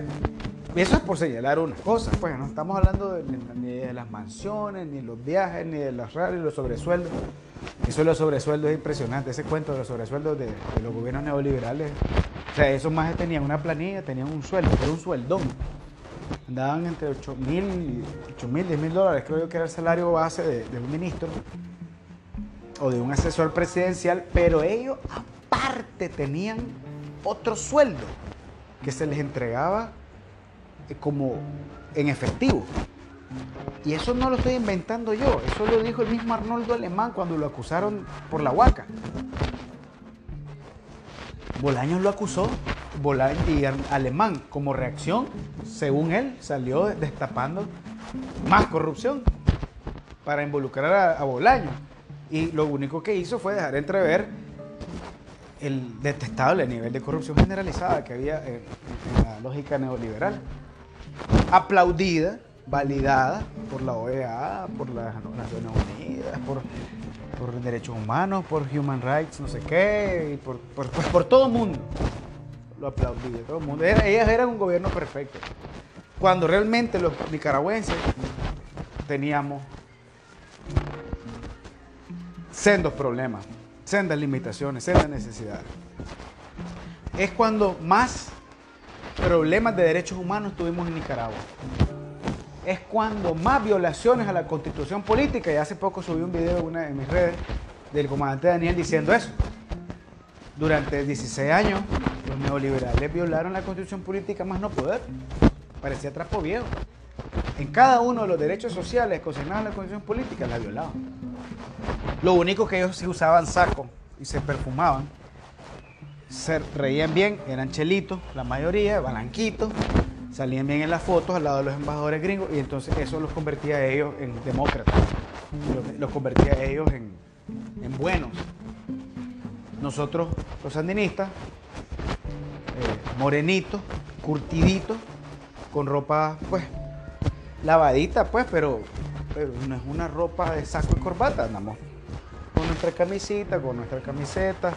eso es por señalar una cosa, pues no estamos hablando ni de las mansiones, ni de los viajes, ni de los radios, los sobresueldos. Eso de los sobresueldos es impresionante, ese cuento de los sobresueldos de, de los gobiernos neoliberales. O sea, esos más tenían una planilla, tenían un sueldo, era un sueldón andaban entre 8 mil, 8 mil, 10 mil dólares, creo yo que era el salario base de, un ministro o de un asesor presidencial, pero ellos aparte tenían otro sueldo que se les entregaba eh, como en efectivo. Y eso no lo estoy inventando yo, eso lo dijo el mismo Arnoldo Alemán cuando lo acusaron por la huaca. Bolaños lo acusó y Alemán, como reacción, según él, salió destapando más corrupción para involucrar a, Bolaño. Y lo único que hizo fue dejar entrever el detestable nivel de corrupción generalizada que había en, la lógica neoliberal. Aplaudida, validada por la OEA, por las Naciones Unidas, por, derechos humanos, por human rights, no sé qué, por, todo el mundo lo aplaudí todo el mundo. ellas eran un gobierno perfecto. Cuando realmente los nicaragüenses teníamos sendos problemas, sendas limitaciones, sendas necesidades. Es cuando más problemas de derechos humanos tuvimos en Nicaragua. Es cuando más violaciones a la constitución política, y hace poco subí un video en, una, de mis redes del comandante Daniel diciendo eso. Durante 16 años los neoliberales violaron la constitución política más no poder. Parecía trapo viejo. En cada uno de los derechos sociales consignados en la constitución política la violaban. Lo único que ellos sí usaban saco y se perfumaban, se reían bien, eran chelitos, la mayoría, balanquitos, salían bien en las fotos al lado de los embajadores gringos y entonces eso los convertía a ellos en demócratas, los, convertía a ellos en, en buenos. Nosotros, los sandinistas, morenito, curtidito, con ropa, pues, lavadita, pues, pero, pero no es una ropa de saco y corbata, andamos con nuestra camisita, con nuestra camiseta,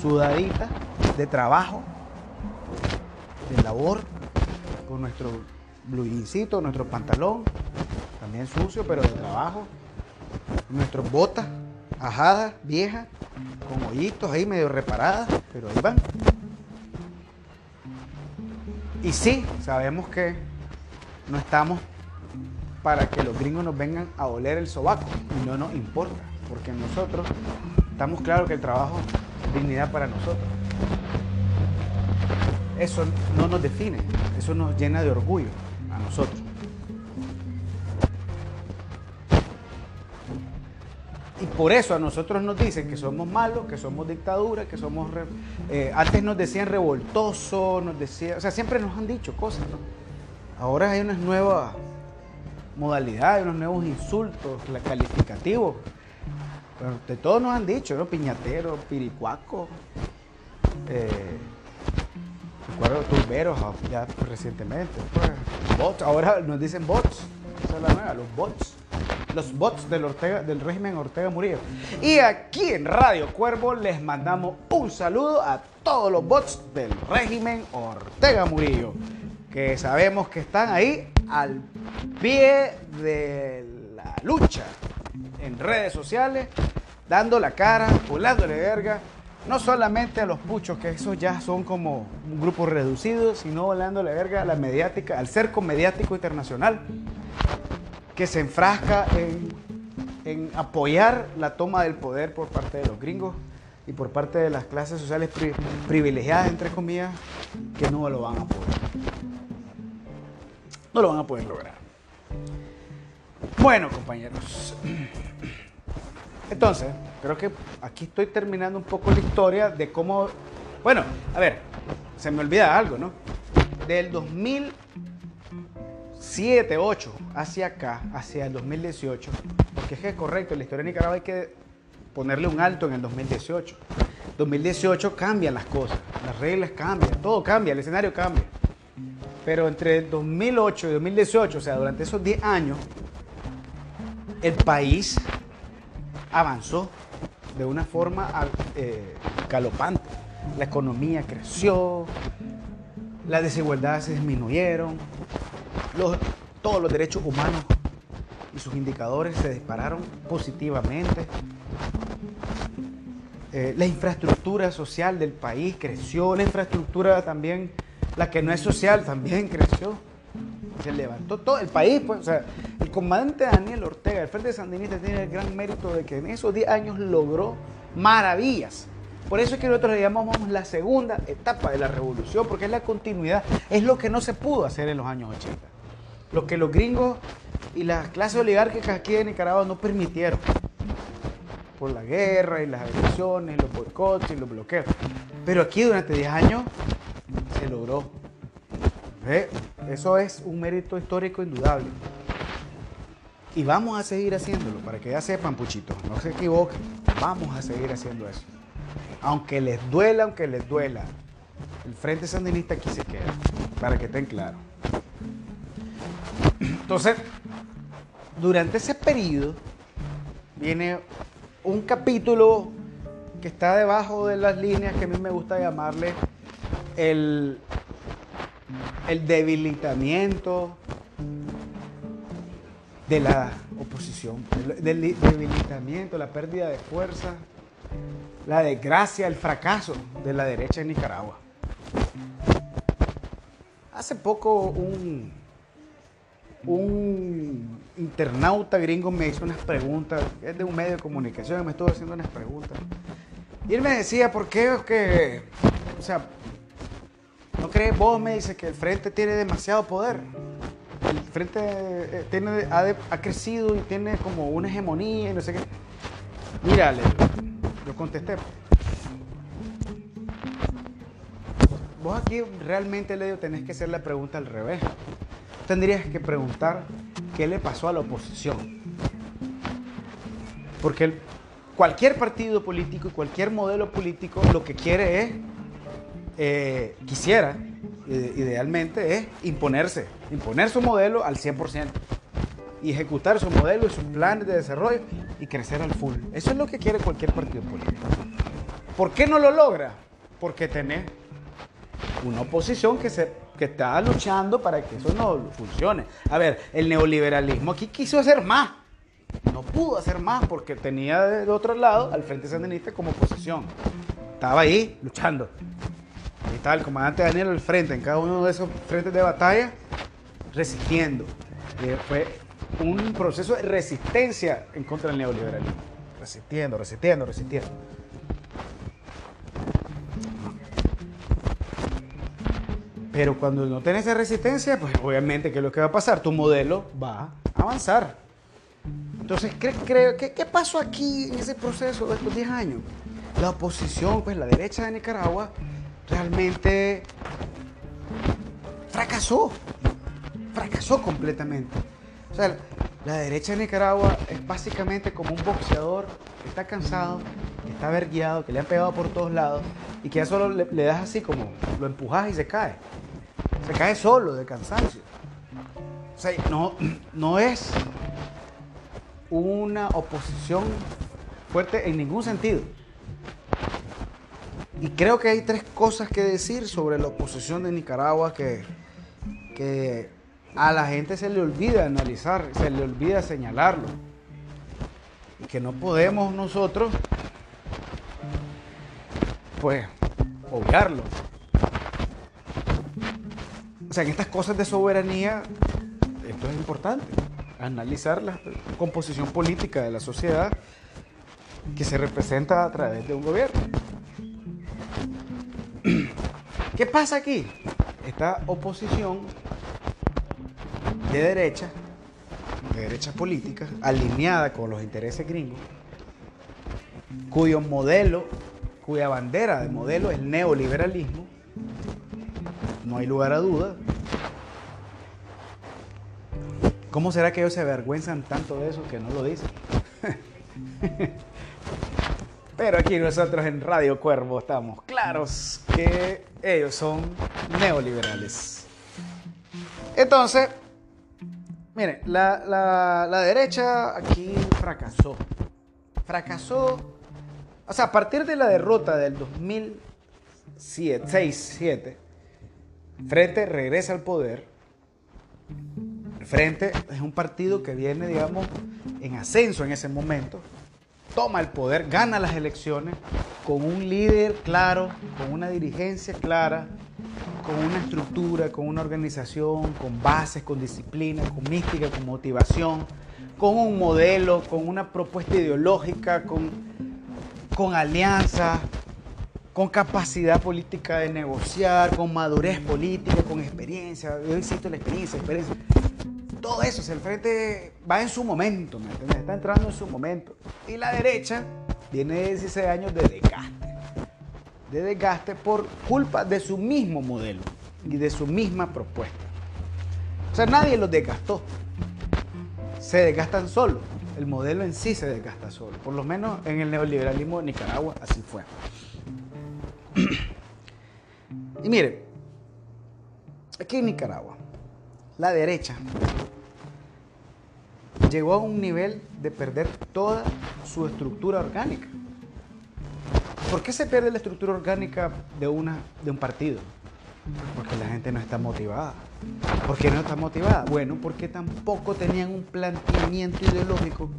sudadita, de trabajo, de labor, con nuestro bluincito, nuestro pantalón, también sucio, pero de trabajo, nuestras botas, ajadas, viejas, con hoyitos ahí medio reparadas, pero ahí van. Y sí, sabemos que no estamos para que los gringos nos vengan a oler el sobaco y no nos importa, porque nosotros estamos claros que el trabajo es dignidad para nosotros. Eso no nos define, eso nos llena de orgullo a nosotros. Y por eso a nosotros nos dicen que somos malos, que somos dictadura, que somos... Eh, antes nos decían revoltosos, nos decían... O sea, siempre nos han dicho cosas, ¿no? Ahora hay unas nuevas modalidades, unos nuevos insultos calificativos. Pero de todos nos han dicho, ¿no? Piñatero, piricuaco, bandoleros ah, ya recientemente. Pues, bots, ahora nos dicen bots. Esa es la nueva, los bots. Los bots del, Ortega, del régimen Ortega Murillo. Y aquí en Radio Cuervo les mandamos un saludo a todos los bots del régimen Ortega Murillo. Que sabemos que están ahí al pie de la lucha en redes sociales, dando la cara, volándole verga no solamente a los puchos, que esos ya son como un grupo reducido, sino volándole verga a la mediática, al cerco mediático internacional, que se enfrasca en, apoyar la toma del poder por parte de los gringos y por parte de las clases sociales privilegiadas, entre comillas, que no lo van a poder. No lo van a poder lograr. Bueno, compañeros. Entonces, creo que aquí estoy terminando un poco la historia de cómo... Bueno, a ver, se me olvida algo, ¿no? Del 2007, 8 hacia acá, hacia el 2018, porque es que es correcto, la historia de Nicaragua hay que ponerle un alto en el 2018. 2018 cambian las cosas, las reglas cambian, todo cambia, el escenario cambia. Pero entre 2008 y 2018, o sea, durante esos 10 años, el país avanzó de una forma eh, galopante. La economía creció, las desigualdades se disminuyeron, todos los derechos humanos y sus indicadores se dispararon positivamente. Eh, la infraestructura social del país creció, la infraestructura también, la que no es social, también creció. Se levantó todo el país, pues, el comandante Daniel Ortega, el Frente Sandinista, tiene el gran mérito de que en esos 10 años logró maravillas. Por eso es que nosotros le llamamos la segunda etapa de la revolución, porque es la continuidad, es lo que no se pudo hacer en los años 80. Lo que los gringos y las clases oligárquicas aquí de Nicaragua no permitieron. Por la guerra y las agresiones, los boicots y los bloqueos. Pero aquí durante 10 años se logró. Eso es un mérito histórico indudable. Y vamos a seguir haciéndolo, para que ya sepan, puchitos, no se equivoquen, vamos a seguir haciendo eso. Aunque les duela, aunque les duela, el Frente Sandinista aquí se queda, para que estén claros. Entonces, durante ese periodo viene un capítulo que está debajo de las líneas que a mí me gusta llamarle el, el debilitamiento de la oposición, del debilitamiento, la pérdida de fuerza, la desgracia, el fracaso de la derecha en Nicaragua. Hace poco un, un internauta gringo me hizo unas preguntas, es de un medio de comunicación, me estuvo haciendo unas preguntas. Y él me decía, ¿por qué es que, o sea, no crees, vos me dice que el frente tiene demasiado poder? el frente eh, tiene, ha, crecido y tiene como una hegemonía y no sé qué. Mira, le, yo contesté. Vos aquí realmente, le tenés que hacer la pregunta al revés. Tendrías que preguntar qué le pasó a la oposición. Porque cualquier partido político y cualquier modelo político lo que quiere es, eh, quisiera idealmente es imponerse, imponer su modelo al 100% y ejecutar su modelo y sus planes de desarrollo y crecer al full. Eso es lo que quiere cualquier partido político. ¿Por qué no lo logra? Porque tenés una oposición que, se, que está luchando para que eso no funcione. A ver, el neoliberalismo aquí quiso hacer más. No pudo hacer más porque tenía de otro lado al Frente Sandinista como oposición. Estaba ahí luchando. Ahí estaba el comandante Daniel al frente, en cada uno de esos frentes de batalla, resistiendo. Eh, fue un proceso de resistencia en contra del neoliberalismo. Resistiendo, resistiendo, resistiendo. Pero cuando no esa resistencia, pues obviamente, ¿qué es lo que va a pasar? Tu modelo va a avanzar. Entonces, ¿qué, qué, qué pasó aquí en ese proceso de estos 10 años? La oposición, pues la derecha de Nicaragua, realmente fracasó, fracasó completamente. O sea, la derecha de Nicaragua es básicamente como un boxeador que está cansado, que está verguiado, que le han pegado por todos lados y que ya solo le, das así como lo empujas y se cae. Se cae solo de cansancio. O sea, no, no es una oposición fuerte en ningún sentido. Y creo que hay tres cosas que decir sobre la oposición de Nicaragua que, a la gente se le olvida analizar, se le olvida señalarlo. Y que no podemos nosotros, pues, obviarlo. O sea, en estas cosas de soberanía, esto es importante, analizar la composición política de la sociedad que se representa a través de un gobierno. ¿Qué pasa aquí? Esta oposición de derecha, de derecha política, alineada con los intereses gringos, cuyo modelo, cuya bandera de modelo es neoliberalismo, no hay lugar a duda. ¿Cómo será que ellos se avergüenzan tanto de eso que no lo dicen? Pero aquí nosotros en Radio Cuervo estamos claros que ellos son neoliberales. Entonces, miren, la, derecha aquí fracasó. Fracasó. O sea, a partir de la derrota del 2006-2007, Frente regresa al poder. Frente es un partido que viene, digamos, en ascenso en ese momento toma el poder, gana las elecciones con un líder claro, con una dirigencia clara, con una estructura, con una organización, con bases, con disciplina, con mística, con motivación, con un modelo, con una propuesta ideológica, con, con alianza, con capacidad política de negociar, con madurez política, con experiencia. Yo insisto en la experiencia, experiencia todo eso, el frente va en su momento, ¿me entiendes? Está entrando en su momento. Y la derecha tiene 16 años de desgaste. De desgaste por culpa de su mismo modelo y de su misma propuesta. O sea, nadie los desgastó. Se desgastan solo. El modelo en sí se desgasta solo. Por lo menos en el neoliberalismo de Nicaragua así fue. y mire, aquí en Nicaragua, la derecha llegó a un nivel de perder toda su estructura orgánica. ¿Por qué se pierde la estructura orgánica de, una, de un partido? Porque la gente no está motivada. ¿Por qué no está motivada? Bueno, porque tampoco tenían un planteamiento ideológico,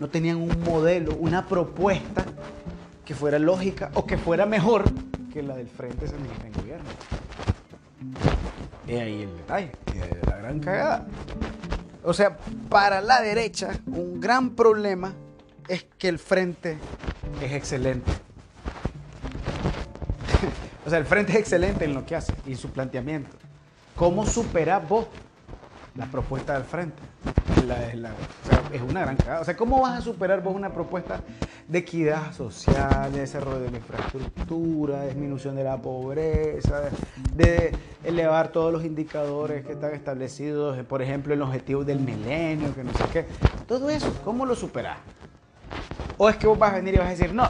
no tenían un modelo, una propuesta que fuera lógica o que fuera mejor que la del Frente Sandinista en Gobierno. Y ahí el detalle, la gran cagada. O sea, para la derecha, un gran problema es que el frente es excelente. o sea, el frente es excelente en lo que hace y su planteamiento. ¿Cómo superas vos la propuesta del frente? es una gran cagada. O sea, ¿cómo vas a superar vos una propuesta de equidad social, de desarrollo de la infraestructura, de disminución de la pobreza, de, elevar todos los indicadores que están establecidos, por ejemplo, en los objetivos del milenio, que no sé qué? Todo eso, ¿cómo lo superás? ¿O es que vos vas a venir y vas a decir, no,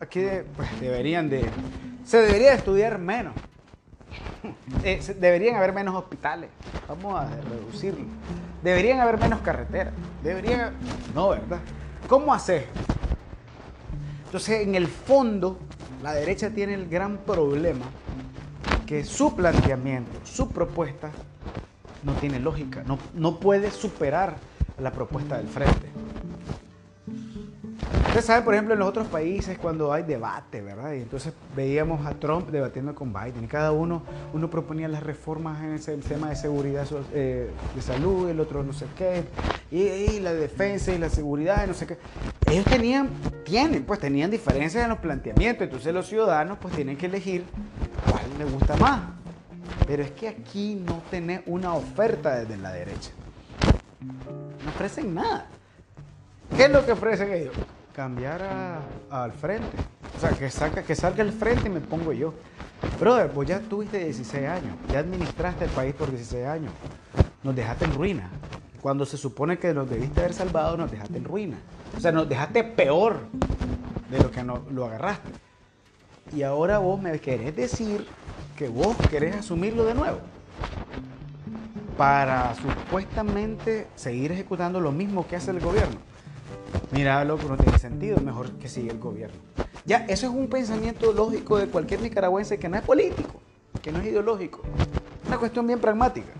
aquí pues, deberían de... Se debería estudiar menos. Eh, deberían haber menos hospitales. Vamos a reducirlo. Deberían haber menos carreteras. Deberían. No, ¿verdad? ¿Cómo hacer? Entonces, en el fondo, la derecha tiene el gran problema que su planteamiento, su propuesta, no tiene lógica, no, no puede superar la propuesta del frente. Usted sabe, por ejemplo, en los otros países cuando hay debate, ¿verdad? Y entonces veíamos a Trump debatiendo con Biden y cada uno, uno proponía las reformas en ese tema de seguridad eh, de salud, el otro no sé qué, y, la defensa y la seguridad, no sé qué. Ellos tenían, tienen, pues tenían diferencias en los planteamientos, entonces los ciudadanos pues tienen que elegir cuál les gusta más. Pero es que aquí no tiene una oferta desde la derecha. No ofrecen nada. ¿Qué es lo que ofrecen ellos? Cambiar al frente. O sea, que, saca, que salga el frente y me pongo yo. Brother, vos ya tuviste 16 años, ya administraste el país por 16 años. Nos dejaste en ruina. Cuando se supone que nos debiste haber salvado, nos dejaste en ruina. O sea, nos dejaste peor de lo que lo agarraste. Y ahora vos me querés decir que vos querés asumirlo de nuevo. para supuestamente seguir ejecutando lo mismo que hace el gobierno. Mira, loco, no tiene sentido, mejor que siga el gobierno. Ya, eso es un pensamiento lógico de cualquier nicaragüense que no es político, que no es ideológico. Una cuestión bien pragmática.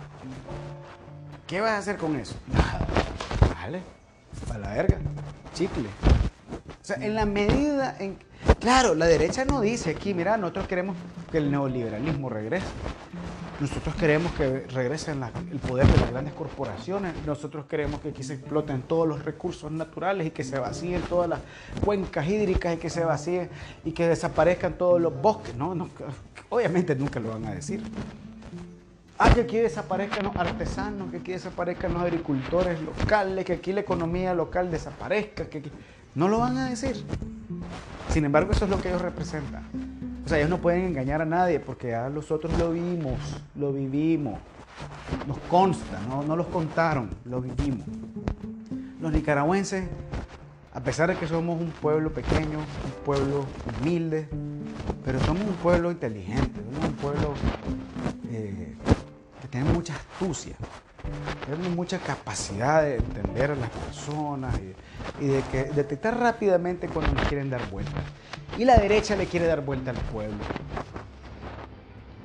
¿Qué vas a hacer con eso? Nada. Vale, para la verga, chicle. O sea, en la medida en... Claro, la derecha no dice aquí, mira, nosotros queremos que el neoliberalismo regrese. Nosotros queremos que regrese el poder de las grandes corporaciones. Nosotros queremos que aquí se exploten todos los recursos naturales y que se vacíen todas las cuencas hídricas y que se vacíen y que desaparezcan todos los bosques. No obviamente nunca lo van a decir. Ah, que aquí desaparezcan los artesanos, que aquí desaparezcan los agricultores locales, que aquí la economía local desaparezca, que No lo van a decir. Sin embargo, eso es lo que ellos representan. O sea, ellos no pueden engañar a nadie porque ya nosotros lo vimos, lo vivimos. Nos consta, no, no los contaron, lo vivimos. Los nicaragüenses, a pesar de que somos un pueblo pequeño, un pueblo humilde, pero somos un pueblo inteligente, somos un pueblo eh, que tiene mucha astucia, tenemos mucha capacidad de entender a las personas y, de detectar rápidamente cuando nos quieren dar vueltas. Y la derecha le quiere dar vuelta al pueblo.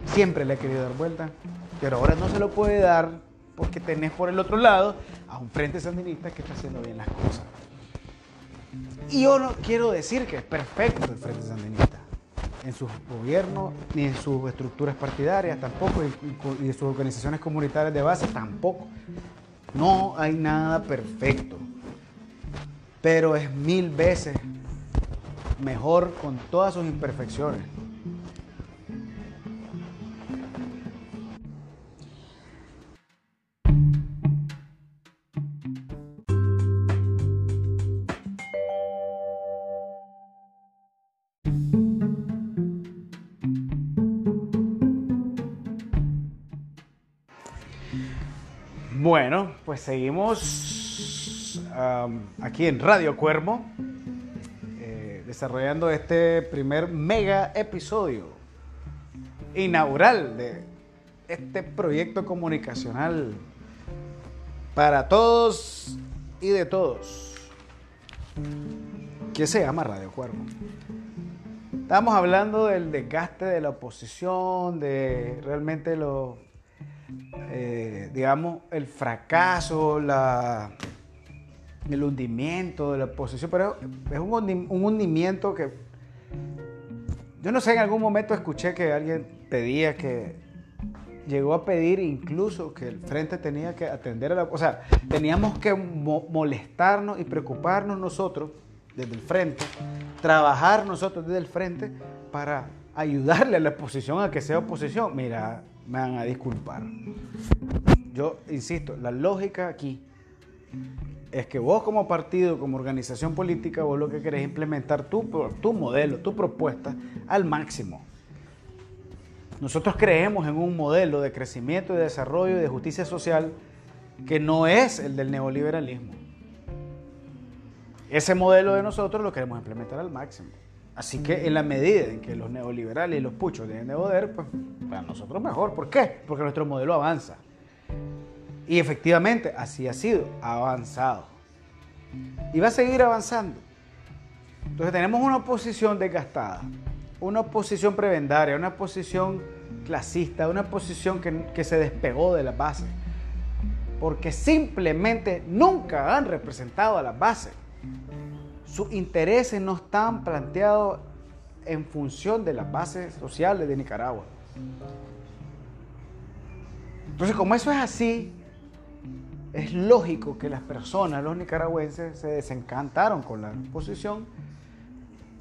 Siempre le ha querido dar vuelta, pero ahora no se lo puede dar porque tenés por el otro lado a un frente sandinista que está haciendo bien las cosas. Y yo no quiero decir que es perfecto el frente sandinista en sus gobiernos ni en sus estructuras partidarias tampoco y, en sus organizaciones comunitarias de base tampoco. No hay nada perfecto, pero es mil veces mejor con todas sus imperfecciones. Bueno, pues seguimos aquí en Radio Cuervo desarrollando este primer mega episodio inaugural de este proyecto comunicacional para todos y de todos, que se llama Radio Cuervo. Estamos hablando del desgaste de la oposición, de realmente lo, eh, digamos, el fracaso, la el hundimiento de la oposición, pero es un, hundimiento que yo no sé, en algún momento escuché que alguien pedía que llegó a pedir incluso que el frente tenía que atender a la... O sea, teníamos que molestarnos y preocuparnos nosotros desde el frente, trabajar nosotros desde el frente para ayudarle a la oposición a que sea oposición. Mira, me van a disculpar. Yo insisto, la lógica aquí es que vos como partido, como organización política, vos lo que querés implementar tu, tu modelo, tu propuesta al máximo. Nosotros creemos en un modelo de crecimiento de desarrollo y de justicia social que no es el del neoliberalismo. Ese modelo de nosotros lo queremos implementar al máximo. Así que en la medida en que los neoliberales y los puchos dejen de poder, pues para nosotros mejor. ¿Por qué? Porque nuestro modelo avanza. Y efectivamente, así ha sido, avanzado. Y va a seguir avanzando. Entonces tenemos una oposición desgastada, una oposición prebendaria, una oposición clasista, una oposición que, que se despegó de la base. Porque simplemente nunca han representado a la base. Sus intereses no están planteados en función de las bases sociales de Nicaragua. Entonces, como eso es así, es lógico que las personas, los nicaragüenses, se desencantaron con la posición.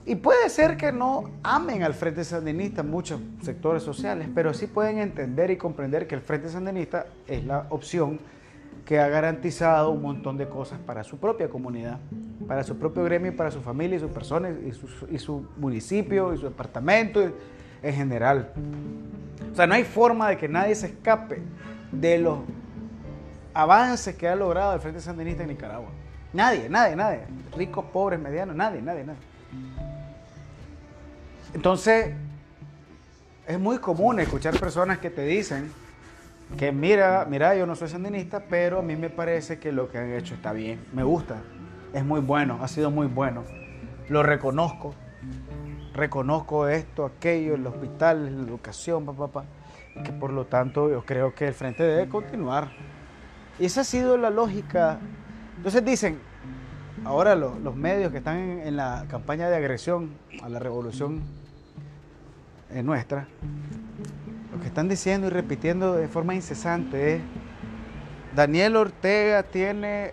Y puede ser que no amen al Frente Sandinista muchos sectores sociales, pero sí pueden entender y comprender que el Frente Sandinista es la opción que ha garantizado un montón de cosas para su propia comunidad, para su propio gremio, para su familia y sus personas, y su, y su municipio, y su departamento en general. O sea, no hay forma de que nadie se escape de los avances que ha logrado el Frente Sandinista en Nicaragua. Nadie, nadie, nadie. Ricos, pobres, medianos, nadie, nadie, nadie. Entonces, es muy común escuchar personas que te dicen que mira, mira, yo no soy sandinista, pero a mí me parece que lo que han hecho está bien, me gusta, es muy bueno, ha sido muy bueno, lo reconozco, reconozco esto, aquello, el hospital, la educación, papá, papá, y que por lo tanto yo creo que el frente debe continuar. Y esa ha sido la lógica. Entonces dicen, ahora los medios que están en, la campaña de agresión a la revolución eh, nuestra, que están diciendo y repitiendo de forma incesante es, Daniel Ortega tiene,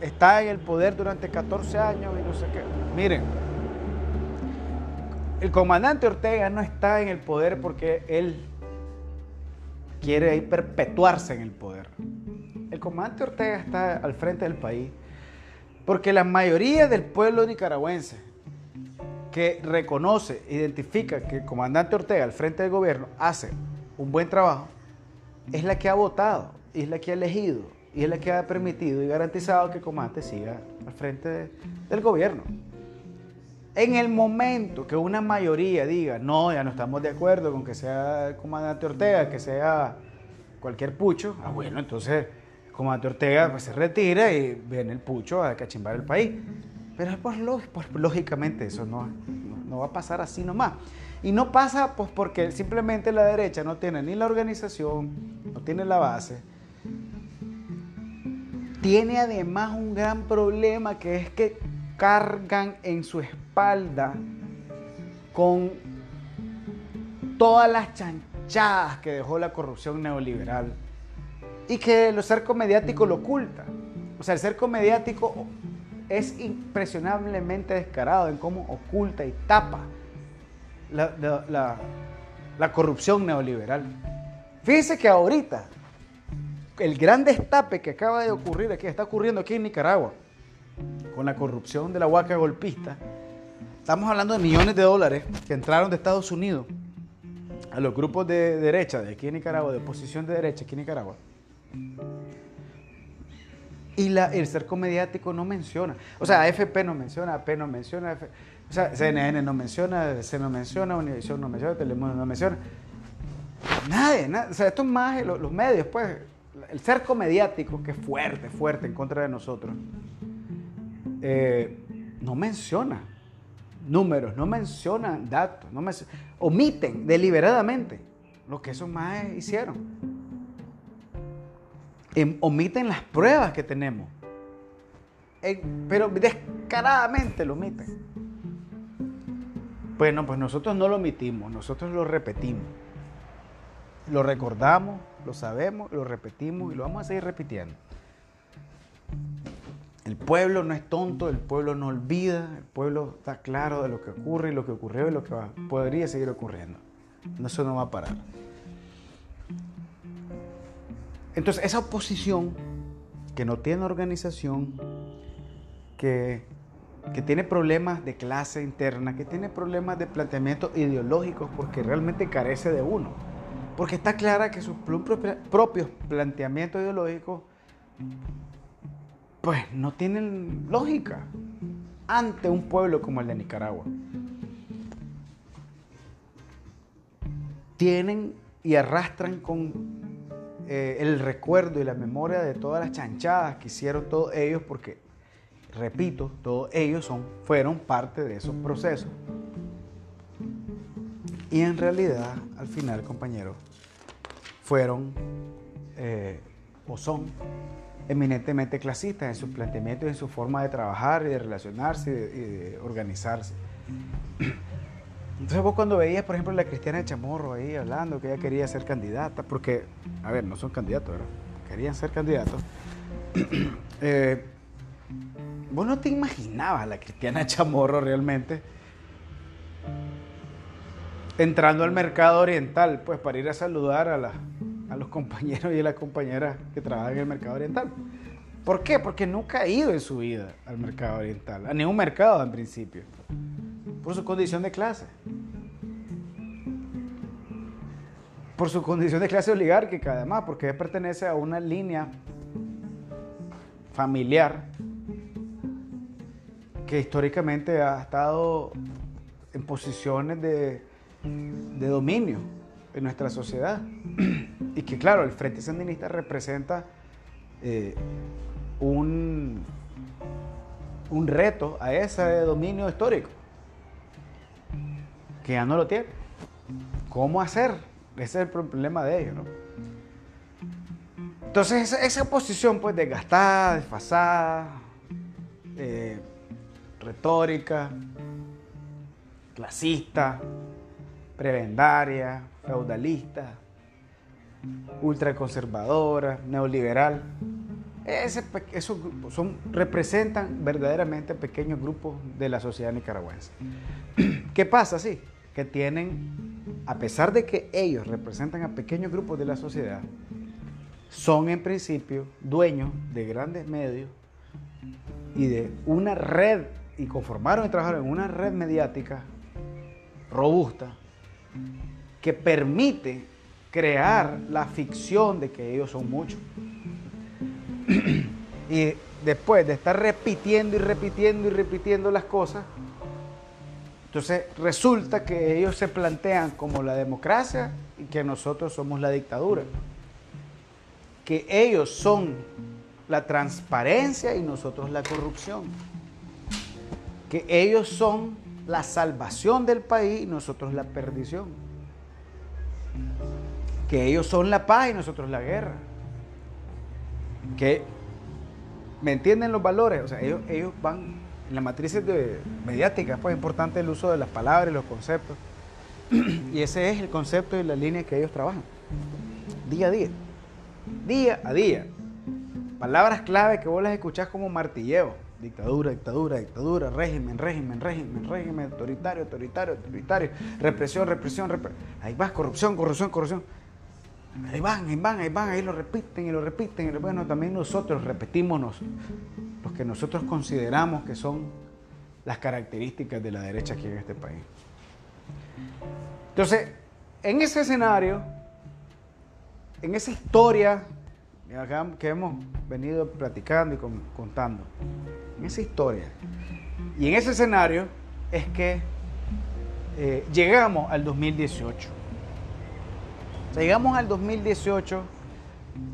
está en el poder durante 14 años y no sé qué. Miren, el comandante Ortega no está en el poder porque él quiere perpetuarse en el poder. El comandante Ortega está al frente del país porque la mayoría del pueblo nicaragüense que reconoce, identifica que el comandante Ortega al frente del gobierno hace un buen trabajo, es la que ha votado, es la que ha elegido y es la que ha permitido y garantizado que el comandante siga al frente del gobierno. En el momento que una mayoría diga, no, ya no estamos de acuerdo con que sea el comandante Ortega, que sea cualquier pucho, ah, bueno, entonces el comandante Ortega pues, se retira y viene el pucho a cachimbar el país. Pero pues, lógicamente eso no, no, va a pasar así nomás. Y no pasa pues porque simplemente la derecha no tiene ni la organización, no tiene la base. Tiene además un gran problema que es que cargan en su espalda con todas las chanchadas que dejó la corrupción neoliberal y que el cerco mediático lo oculta. O sea, el cerco mediático es impresionablemente descarado en cómo oculta y tapa la, corrupción neoliberal. Fíjense que ahorita el gran destape que acaba de ocurrir aquí, está ocurriendo aquí en Nicaragua, con la corrupción de la huaca golpista, estamos hablando de millones de dólares que entraron de Estados Unidos a los grupos de derecha de aquí en Nicaragua, de oposición de derecha aquí en Nicaragua. Y la, el cerco mediático no menciona. O sea, AFP no menciona, AP no menciona, o sea, CNN no menciona, C no menciona, Univision no menciona, Telemundo no menciona. Nadie, nada. O sea, esto es más los, los medios, pues. El cerco mediático, que es fuerte, fuerte en contra de nosotros. Eh, no menciona números, no menciona datos, no omiten deliberadamente lo que esos más hicieron. Em, omiten las pruebas que tenemos, pero descaradamente lo omiten. Bueno, pues nosotros no lo omitimos, nosotros lo repetimos. Lo recordamos, lo sabemos, lo repetimos y lo vamos a seguir repitiendo. El pueblo no es tonto, el pueblo no olvida, el pueblo está claro de lo que ocurre y lo que ocurrió y lo que podría seguir ocurriendo. Eso no va a parar. Entonces, esa oposición que no tiene organización, que, que tiene problemas de clase interna, que tiene problemas de planteamiento ideológicos porque realmente carece de uno, porque está clara que sus propios planteamientos ideológicos pues no tienen lógica ante un pueblo como el de Nicaragua. Tienen y arrastran con eh, el recuerdo y la memoria de todas las chanchadas que hicieron todos ellos, porque, repito, todos ellos son, fueron parte de esos procesos. Y en realidad, al final, compañeros, fueron eh, o son eminentemente clasistas en sus planteamientos, en su forma de trabajar y de relacionarse y de, organizarse. Entonces vos cuando veías, por ejemplo, la Cristiana Chamorro ahí hablando que ella quería ser candidata, porque, a ver, no son candidatos, ¿verdad? Querían ser candidatos. eh, vos no te imaginabas a la Cristiana Chamorro realmente entrando al mercado oriental, pues para ir a saludar a la, a los compañeros y a las compañeras que trabajan en el mercado oriental. ¿Por qué? Porque nunca ha ido en su vida al mercado oriental, a ningún mercado en principio, por su condición de clase. Por su condición de clase oligárquica, además, porque pertenece a una línea familiar que históricamente ha estado en posiciones de, de dominio en nuestra sociedad. y que claro, el Frente Sandinista representa eh, un, un reto a ese dominio histórico, que ya no lo tiene. ¿Cómo hacer? Ese es el problema de ellos, ¿no? Entonces, esa, posición, pues, desgastada, desfasada, eh, retórica, clasista, prebendaria, feudalista, ultraconservadora, neoliberal. Esos son, representan verdaderamente pequeños grupos de la sociedad nicaragüense. ¿Qué pasa? Sí, que tienen, a pesar de que ellos representan a pequeños grupos de la sociedad, son en principio dueños de grandes medios y de una red, y conformaron y trabajaron en una red mediática robusta que permite crear la ficción de que ellos son muchos. y después de estar repitiendo y repitiendo y repitiendo las cosas, entonces resulta que ellos se plantean como la democracia y que nosotros somos la dictadura. Que ellos son la transparencia y nosotros la corrupción. Que ellos son la salvación del país y nosotros la perdición. Que ellos son la paz y nosotros la guerra. Que, ¿me entienden los valores? O sea, ellos, ellos van en las matrices de mediáticas, pues es importante el uso de las palabras y los conceptos. Y ese es el concepto y la línea que ellos trabajan. Día a día. Día a día. Palabras clave que vos las escuchás como martilleo. Dictadura, dictadura, dictadura, régimen, régimen, régimen, régimen, autoritario, autoritario, autoritario, represión, represión, represión. Ahí vas, corrupción, corrupción, corrupción. Ahí van, ahí van, ahí van, ahí lo repiten y lo repiten. Y bueno, también nosotros repetimos los que nosotros consideramos que son las características de la derecha aquí en este país. Entonces, en ese escenario, en esa historia que hemos venido platicando y contando, en esa historia y en ese escenario es que eh, llegamos al 2018 llegamos al 2018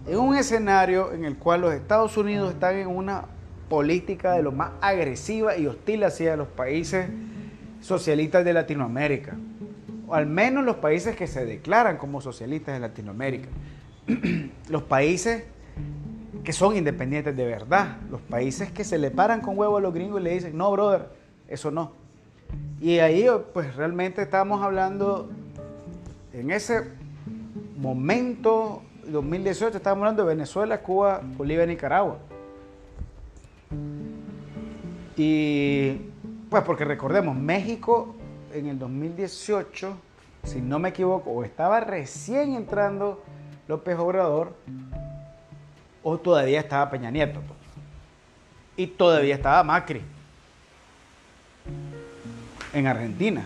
en un escenario en el cual los Estados Unidos están en una política de lo más agresiva y hostil hacia los países socialistas de Latinoamérica, o al menos los países que se declaran como socialistas de Latinoamérica, los países que son independientes de verdad, los países que se le paran con huevo a los gringos y le dicen, no, brother, eso no. Y ahí pues realmente estamos hablando en ese momento 2018 estábamos hablando de Venezuela, Cuba, Bolivia, Nicaragua. Y pues porque recordemos, México en el 2018, si no me equivoco, estaba recién entrando López Obrador o todavía estaba Peña Nieto. Pues. Y todavía estaba Macri en Argentina.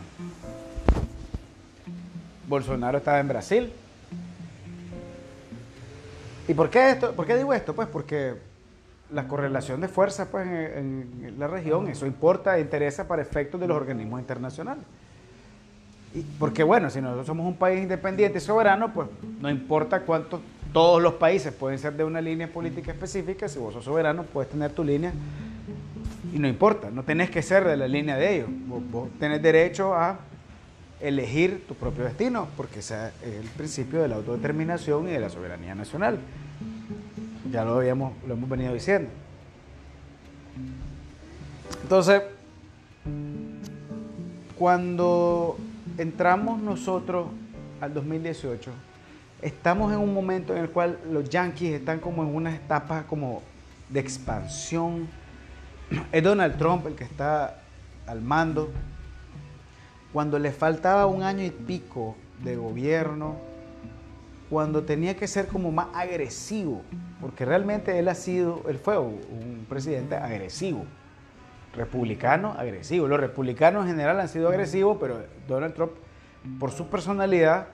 Bolsonaro estaba en Brasil. ¿Y por qué, esto, por qué digo esto? Pues porque la correlación de fuerzas pues, en, la región, eso importa e interesa para efectos de los organismos internacionales. Y porque bueno, si nosotros somos un país independiente y soberano, pues no importa cuánto todos los países pueden ser de una línea política específica, si vos sos soberano puedes tener tu línea y no importa, no tenés que ser de la línea de ellos, vos, vos tenés derecho a elegir tu propio destino, porque ese es el principio de la autodeterminación y de la soberanía nacional. Ya lo, habíamos, lo hemos venido diciendo. Entonces, cuando entramos nosotros al 2018, estamos en un momento en el cual los Yankees están como en una etapa como de expansión. Es Donald Trump el que está al mando cuando le faltaba un año y pico de gobierno, cuando tenía que ser como más agresivo, porque realmente él ha sido, él fue un presidente agresivo, republicano agresivo. Los republicanos en general han sido agresivos, pero Donald Trump, por su personalidad,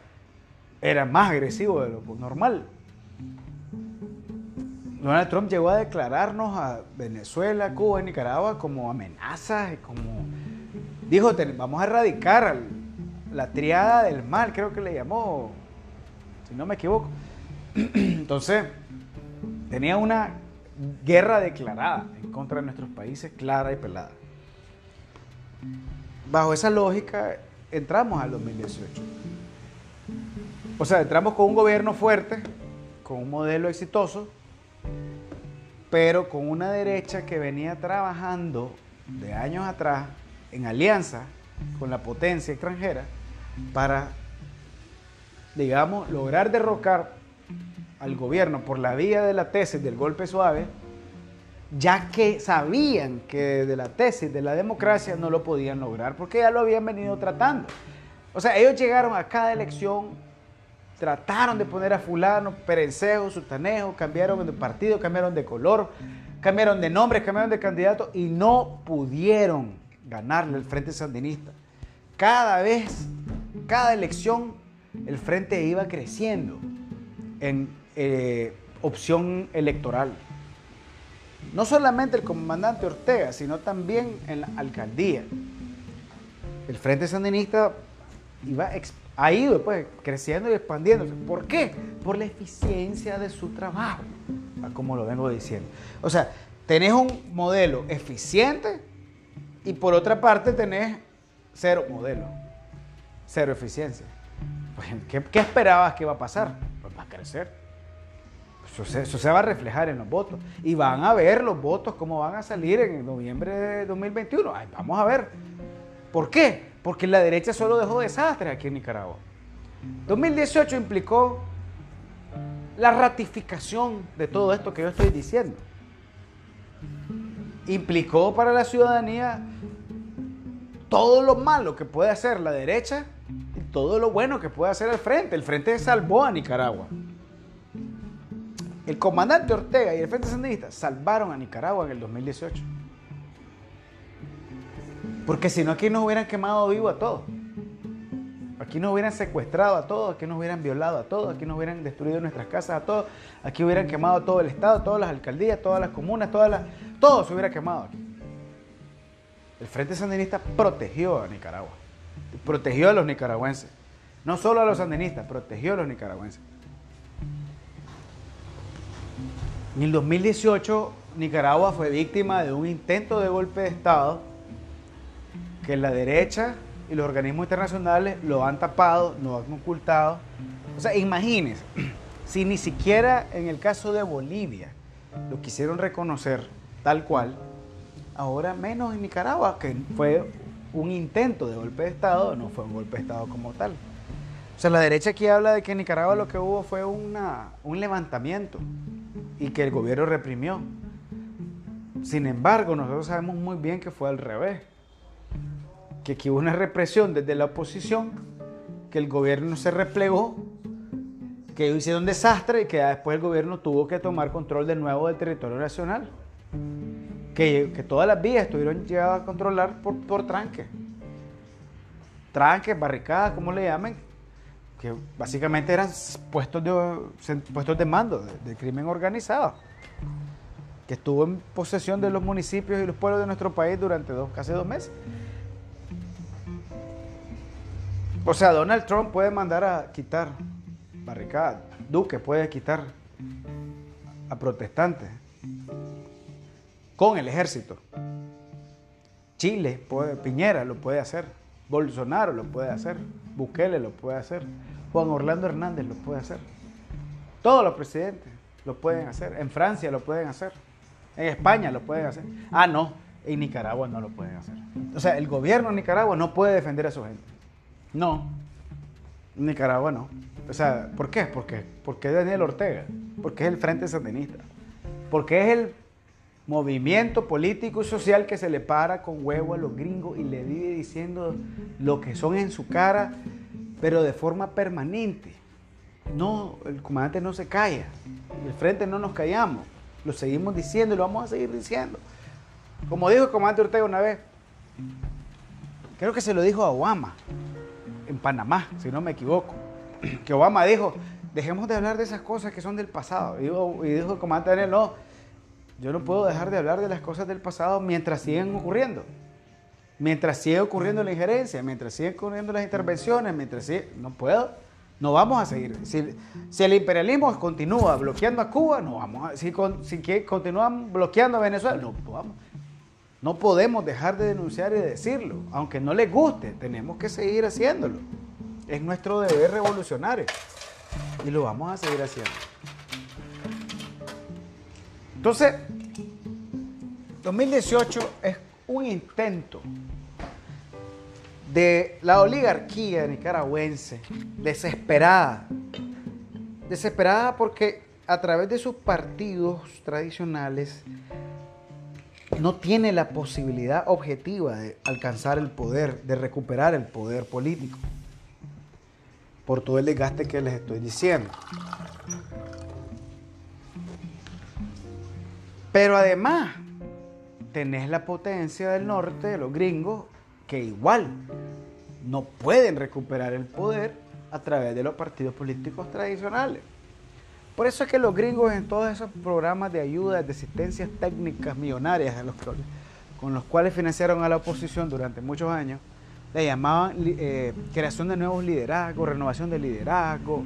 era más agresivo de lo normal. Donald Trump llegó a declararnos a Venezuela, Cuba y Nicaragua como amenazas y como dijo, vamos a erradicar la triada del mal, creo que le llamó, si no me equivoco. Entonces, tenía una guerra declarada en contra de nuestros países, clara y pelada. Bajo esa lógica, entramos al 2018. O sea, entramos con un gobierno fuerte, con un modelo exitoso, pero con una derecha que venía trabajando de años atrás en alianza con la potencia extranjera para, digamos, lograr derrocar al gobierno por la vía de la tesis del golpe suave, ya que sabían que de la tesis de la democracia no lo podían lograr, porque ya lo habían venido tratando. O sea, ellos llegaron a cada elección, trataron de poner a fulano, perencejo, sutanejo, cambiaron de partido, cambiaron de color, cambiaron de nombre, cambiaron de candidato y no pudieron ganarle al Frente Sandinista. Cada vez, cada elección, el Frente iba creciendo en eh, opción electoral. No solamente el comandante Ortega, sino también en la alcaldía. El Frente Sandinista iba, ha ido pues, creciendo y expandiéndose. ¿Por qué? Por la eficiencia de su trabajo, como lo vengo diciendo. O sea, tenés un modelo eficiente y por otra parte tenés cero modelo, cero eficiencia. Pues, ¿qué, ¿qué, esperabas que iba a pasar? Pues va a crecer. Eso se, va a reflejar en los votos. Y van a ver los votos cómo van a salir en noviembre de 2021. vamos a ver. ¿Por qué? Porque la derecha solo dejó desastres aquí en Nicaragua. 2018 implicó la ratificación de todo esto que yo estoy diciendo. Implicó para la ciudadanía todo lo malo que puede hacer la derecha y todo lo bueno que puede hacer el frente. El frente salvó a Nicaragua. El comandante Ortega y el Frente Sandinista salvaron a Nicaragua en el 2018. Porque si no, aquí nos hubieran quemado vivo a todos. Aquí nos hubieran secuestrado a todos, aquí nos hubieran violado a todos, aquí nos hubieran destruido nuestras casas a todos, aquí hubieran quemado todo el Estado, todas las alcaldías, todas las comunas, todas las, todo se hubiera quemado aquí. El Frente Sandinista protegió a Nicaragua, protegió a los nicaragüenses, no solo a los sandinistas, protegió a los nicaragüenses. En el 2018, Nicaragua fue víctima de un intento de golpe de Estado que la derecha y los organismos internacionales lo han tapado, lo han ocultado. O sea, imagínense, si ni siquiera en el caso de Bolivia lo quisieron reconocer tal cual, ahora menos en Nicaragua, que fue un intento de golpe de Estado, no fue un golpe de Estado como tal. O sea, la derecha aquí habla de que en Nicaragua lo que hubo fue una, un levantamiento y que el gobierno reprimió. Sin embargo, nosotros sabemos muy bien que fue al revés. Que aquí hubo una represión desde la oposición, que el gobierno se replegó, que ellos hicieron desastre y que después el gobierno tuvo que tomar control de nuevo del territorio nacional. Que, todas las vías estuvieron llevadas a controlar por, por tranques. Tranques, barricadas, como le llamen, que básicamente eran puestos de, puestos de mando del crimen organizado, que estuvo en posesión de los municipios y los pueblos de nuestro país durante dos, casi dos meses. O sea, Donald Trump puede mandar a quitar barricadas, Duque puede quitar a protestantes con el ejército. Chile, puede, Piñera lo puede hacer, Bolsonaro lo puede hacer, Bukele lo puede hacer. Juan Orlando Hernández lo puede hacer. Todos los presidentes lo pueden hacer. En Francia lo pueden hacer. En España lo pueden hacer. Ah, no, en Nicaragua no lo pueden hacer. O sea, el gobierno de Nicaragua no puede defender a su gente. No. Nicaragua no. O sea, ¿por qué? Porque, porque es Daniel Ortega. Porque es el Frente Sandinista. Porque es el movimiento político y social que se le para con huevo a los gringos y le vive diciendo lo que son en su cara pero de forma permanente. No, el comandante no se calla. El frente no nos callamos. Lo seguimos diciendo y lo vamos a seguir diciendo. Como dijo el comandante Ortega una vez, creo que se lo dijo a Obama en Panamá, si no me equivoco. Que Obama dijo, dejemos de hablar de esas cosas que son del pasado. Y dijo, el comandante no, yo no puedo dejar de hablar de las cosas del pasado mientras siguen ocurriendo. Mientras sigue ocurriendo la injerencia, mientras sigue ocurriendo las intervenciones, mientras sigue... No puedo. No vamos a seguir. Si, si, el imperialismo continúa bloqueando a Cuba, no vamos a. Si, con, si que continúan bloqueando a Venezuela, no vamos. No podemos dejar de denunciar y de decirlo. Aunque no les guste, tenemos que seguir haciéndolo. Es nuestro deber revolucionario. Y lo vamos a seguir haciendo. Entonces, 2018 es un intento de la oligarquía nicaragüense, desesperada, desesperada porque a través de sus partidos tradicionales no tiene la posibilidad objetiva de alcanzar el poder, de recuperar el poder político, por todo el desgaste que les estoy diciendo. Pero además, tenés la potencia del norte, de los gringos, que igual no pueden recuperar el poder a través de los partidos políticos tradicionales. Por eso es que los gringos en todos esos programas de ayuda, de asistencias técnicas millonarias con los cuales financiaron a la oposición durante muchos años, le llamaban eh, creación de nuevos liderazgos, renovación de liderazgo,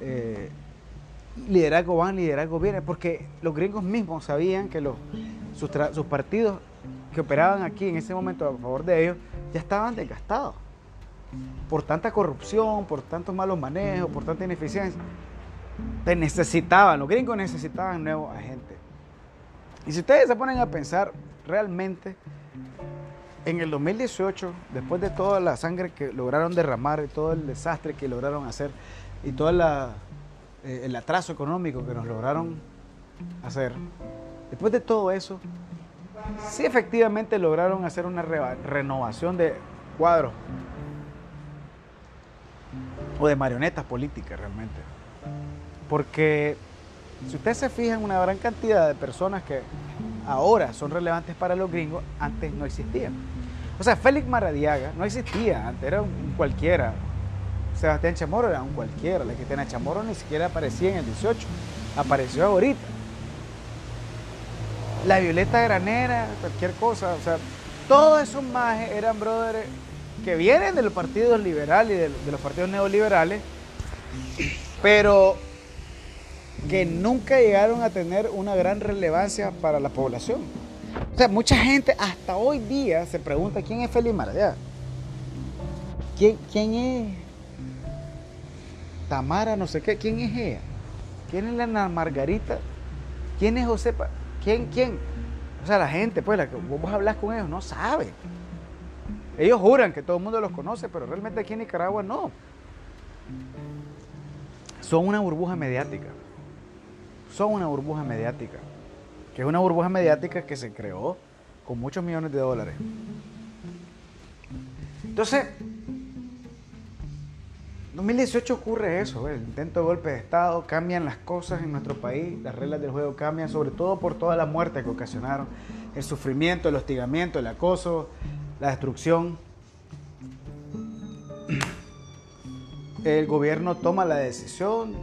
eh, liderazgo van, liderazgo viene, porque los gringos mismos sabían que los, sus, partidos que operaban aquí en ese momento a favor de ellos ya estaban desgastados por tanta corrupción, por tantos malos manejos, por tanta ineficiencia. Te necesitaban, los gringos necesitaban nuevos agentes. Y si ustedes se ponen a pensar realmente, en el 2018, después de toda la sangre que lograron derramar y todo el desastre que lograron hacer y todo eh, el atraso económico que nos lograron hacer, después de todo eso, sí efectivamente lograron hacer una renovación de cuadros o de marionetas políticas realmente. Porque si usted se fija en una gran cantidad de personas que ahora son relevantes para los gringos, antes no existían. O sea, Félix Maradiaga no existía antes, era un cualquiera. Sebastián Chamorro era un cualquiera. La Cristina Chamorro ni siquiera aparecía en el 18, apareció ahorita. La Violeta Granera, cualquier cosa. O sea, todos esos majes eran brothers que vienen de los partidos liberales y de, los partidos neoliberales, pero que nunca llegaron a tener una gran relevancia para la población. O sea, mucha gente hasta hoy día se pregunta quién es Félix Maradea. ¿Quién, ¿Quién es Tamara, no sé qué? ¿Quién es ella? ¿Quién es la Margarita? ¿Quién es Josepa? ¿Quién, quién? O sea, la gente, pues, la que vos hablas con ellos, no sabe. Ellos juran que todo el mundo los conoce, pero realmente aquí en Nicaragua no. Son una burbuja mediática. Son una burbuja mediática. Que es una burbuja mediática que se creó con muchos millones de dólares. Entonces, 2018 ocurre eso, el intento de golpe de Estado, cambian las cosas en nuestro país, las reglas del juego cambian, sobre todo por toda la muerte que ocasionaron, el sufrimiento, el hostigamiento, el acoso, la destrucción. El gobierno toma la decisión,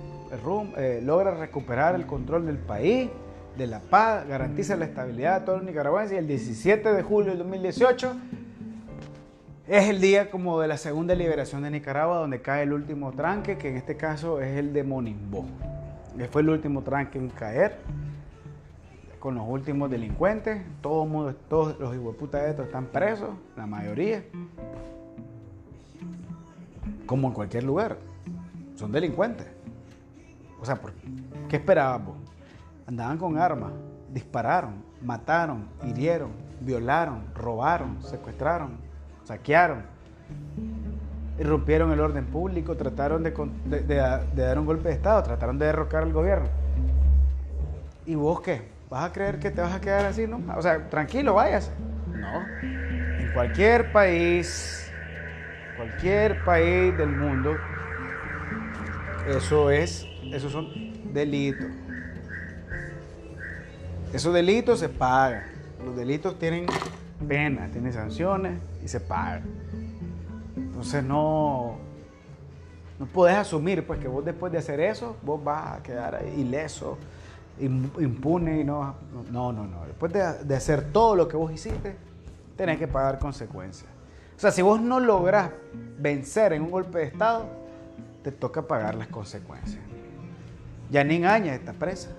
eh, logra recuperar el control del país, de la paz, garantiza la estabilidad de todos los nicaragüenses y el 17 de julio del 2018 es el día como de la segunda liberación de Nicaragua donde cae el último tranque, que en este caso es el de Monimbó. Fue el último tranque en caer con los últimos delincuentes. Todo mundo, todos los hijueputas de estos están presos, la mayoría. Como en cualquier lugar. Son delincuentes. O sea, ¿qué esperábamos? Andaban con armas, dispararon, mataron, hirieron, violaron, robaron, secuestraron, saquearon, irrumpieron el orden público, trataron de, de dar un golpe de Estado, trataron de derrocar al gobierno. ¿Y vos qué? ¿Vas a creer que te vas a quedar así, no? O sea, tranquilo, váyase. No. En cualquier país, cualquier país del mundo, eso es, esos son delitos. Esos delitos se pagan. Los delitos tienen pena, tienen sanciones y se pagan. Entonces no, no puedes asumir pues que vos después de hacer eso, vos vas a quedar ileso impune y no, no, no, no. Después de, hacer todo lo que vos hiciste, tenés que pagar consecuencias. O sea, si vos no lográs vencer en un golpe de Estado, te toca pagar las consecuencias. Janine Áñez está presa.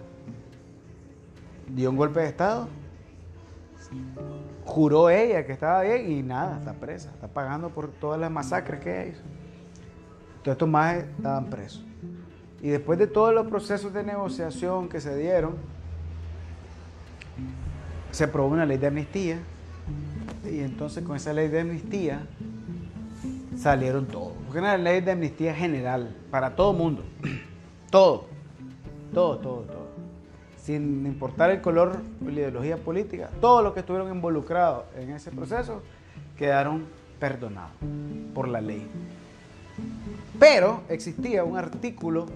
Dio un golpe de Estado. Juró ella que estaba bien y nada, está presa. Está pagando por todas las masacres que ella hizo. Todos estos más estaban presos. Y después de todos los procesos de negociación que se dieron, se aprobó una ley de amnistía. Y entonces con esa ley de amnistía salieron todos. Porque era una ley de amnistía general para todo mundo. Todo. Todo, todo, todo. Sin importar el color o la ideología política, todos los que estuvieron involucrados en ese proceso quedaron perdonados por la ley. Pero existía un artículo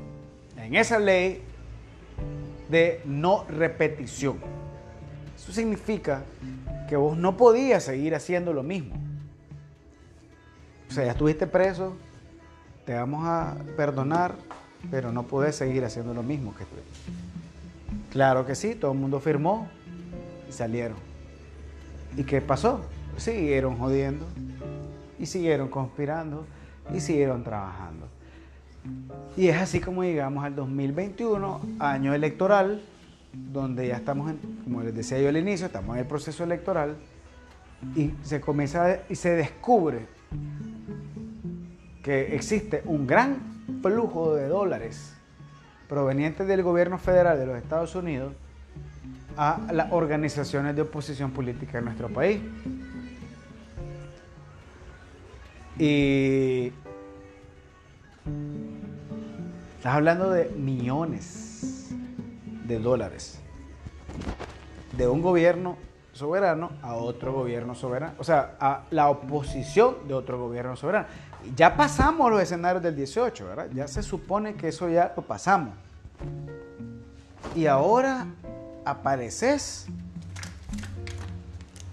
en esa ley de no repetición. Eso significa que vos no podías seguir haciendo lo mismo. O sea, ya estuviste preso, te vamos a perdonar, pero no podés seguir haciendo lo mismo que estuviste. Claro que sí, todo el mundo firmó y salieron. ¿Y qué pasó? Siguieron jodiendo y siguieron conspirando y siguieron trabajando. Y es así como llegamos al 2021, año electoral, donde ya estamos, en, como les decía yo al inicio, estamos en el proceso electoral y se comienza y se descubre que existe un gran flujo de dólares provenientes del gobierno federal de los Estados Unidos a las organizaciones de oposición política en nuestro país. Y estás hablando de millones de dólares de un gobierno soberano a otro gobierno soberano, o sea, a la oposición de otro gobierno soberano. Ya pasamos los escenarios del 18, ¿verdad? Ya se supone que eso ya lo pasamos. Y ahora apareces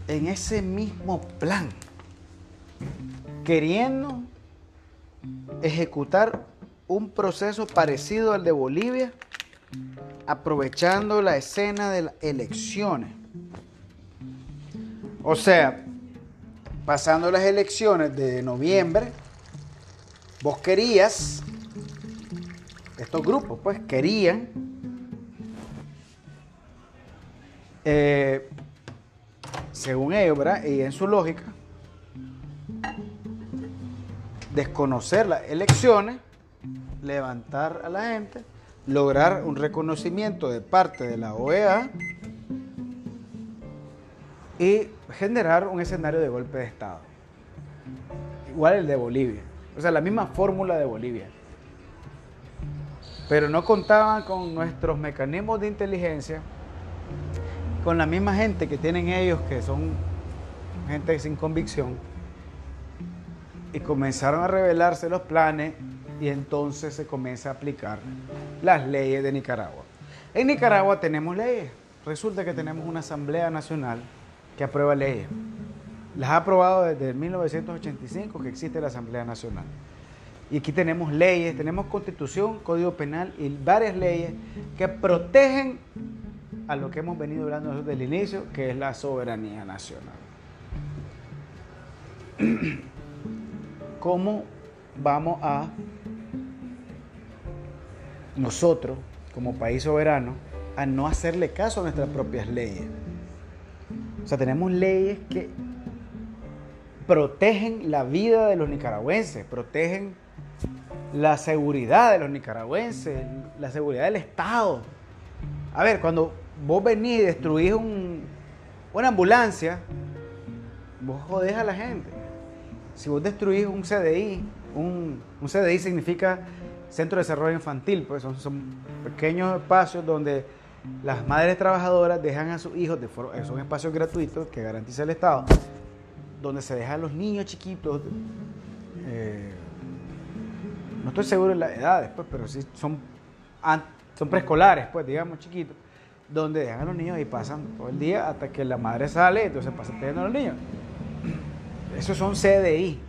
en ese mismo plan, queriendo ejecutar un proceso parecido al de Bolivia, aprovechando la escena de las elecciones. O sea, pasando las elecciones de noviembre, vos querías, estos grupos pues querían eh, según ellos, ¿verdad? Y en su lógica, desconocer las elecciones, levantar a la gente, lograr un reconocimiento de parte de la OEA y generar un escenario de golpe de Estado. Igual el de Bolivia. O sea, la misma fórmula de Bolivia. Pero no contaban con nuestros mecanismos de inteligencia, con la misma gente que tienen ellos, que son gente sin convicción, y comenzaron a revelarse los planes y entonces se comienza a aplicar las leyes de Nicaragua. En Nicaragua tenemos leyes. Resulta que tenemos una Asamblea Nacional que aprueba leyes. Las ha aprobado desde 1985 que existe la Asamblea Nacional. Y aquí tenemos leyes, tenemos constitución, código penal y varias leyes que protegen a lo que hemos venido hablando desde el inicio, que es la soberanía nacional. ¿Cómo vamos a nosotros, como país soberano, a no hacerle caso a nuestras propias leyes? O sea, tenemos leyes que protegen la vida de los nicaragüenses, protegen la seguridad de los nicaragüenses, la seguridad del Estado. A ver, cuando vos venís y destruís una ambulancia, vos jodés a la gente. Si vos destruís un CDI, un, CDI significa Centro de Desarrollo Infantil, pues son, son pequeños espacios donde las madres trabajadoras dejan a sus hijos, de son espacios gratuitos que garantiza el Estado, donde se dejan los niños chiquitos. Eh, no estoy seguro de las edades, pues, pero sí son, son preescolares, pues, digamos, chiquitos, donde dejan a los niños y pasan todo el día hasta que la madre sale, entonces pasan teniendo a los niños. Esos son CDI.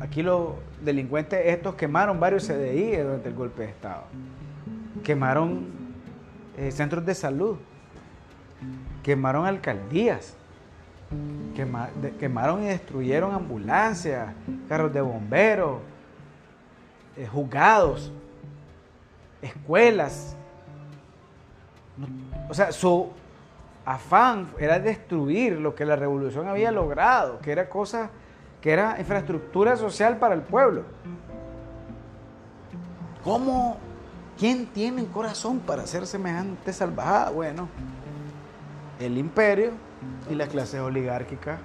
Aquí los delincuentes estos quemaron varios CDI durante el golpe de Estado. Quemaron eh, centros de salud, quemaron alcaldías, quemaron y destruyeron ambulancias, carros de bomberos, eh, juzgados, escuelas. o sea, su afán era destruir lo que la revolución había logrado, que era cosa, que era infraestructura social para el pueblo. ¿Cómo? ¿Quién tiene corazón para hacer semejante salvajada? Bueno, el imperio y las clases oligárquicas,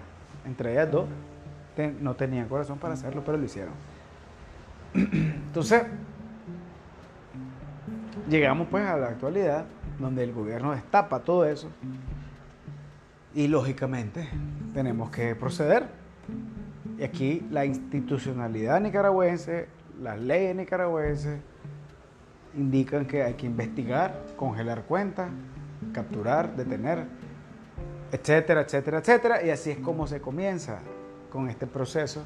entre ellas dos, no tenían corazón para hacerlo, pero lo hicieron. Entonces, llegamos pues a la actualidad, donde el gobierno destapa todo eso y lógicamente tenemos que proceder. Y aquí la institucionalidad nicaragüense, las leyes nicaragüenses indican que hay que investigar, congelar cuentas, capturar, detener, etcétera, etcétera, etcétera. Y así es como se comienza con este proceso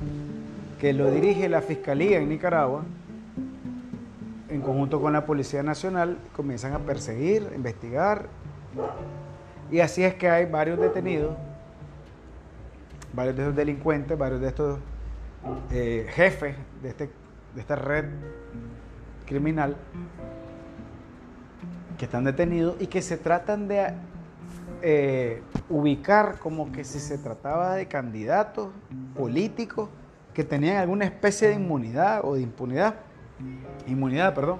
que lo dirige la Fiscalía en Nicaragua, en conjunto con la Policía Nacional, comienzan a perseguir, investigar. Y así es que hay varios detenidos, varios de estos delincuentes, varios de estos eh, jefes de, este, de esta red criminal que están detenidos y que se tratan de eh, ubicar como que si se trataba de candidatos políticos que tenían alguna especie de inmunidad o de impunidad, inmunidad, perdón,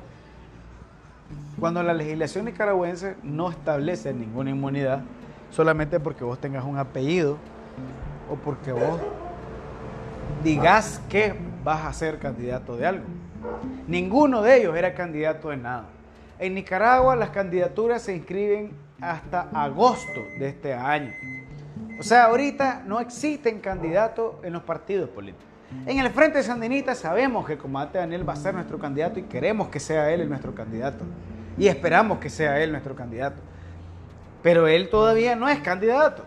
cuando la legislación nicaragüense no establece ninguna inmunidad solamente porque vos tengas un apellido o porque vos digas que vas a ser candidato de algo. Ninguno de ellos era candidato de nada. En Nicaragua las candidaturas se inscriben hasta agosto de este año. O sea, ahorita no existen candidatos en los partidos políticos. En el Frente Sandinista sabemos que el comandante Daniel va a ser nuestro candidato y queremos que sea él nuestro candidato. Y esperamos que sea él nuestro candidato. Pero él todavía no es candidato.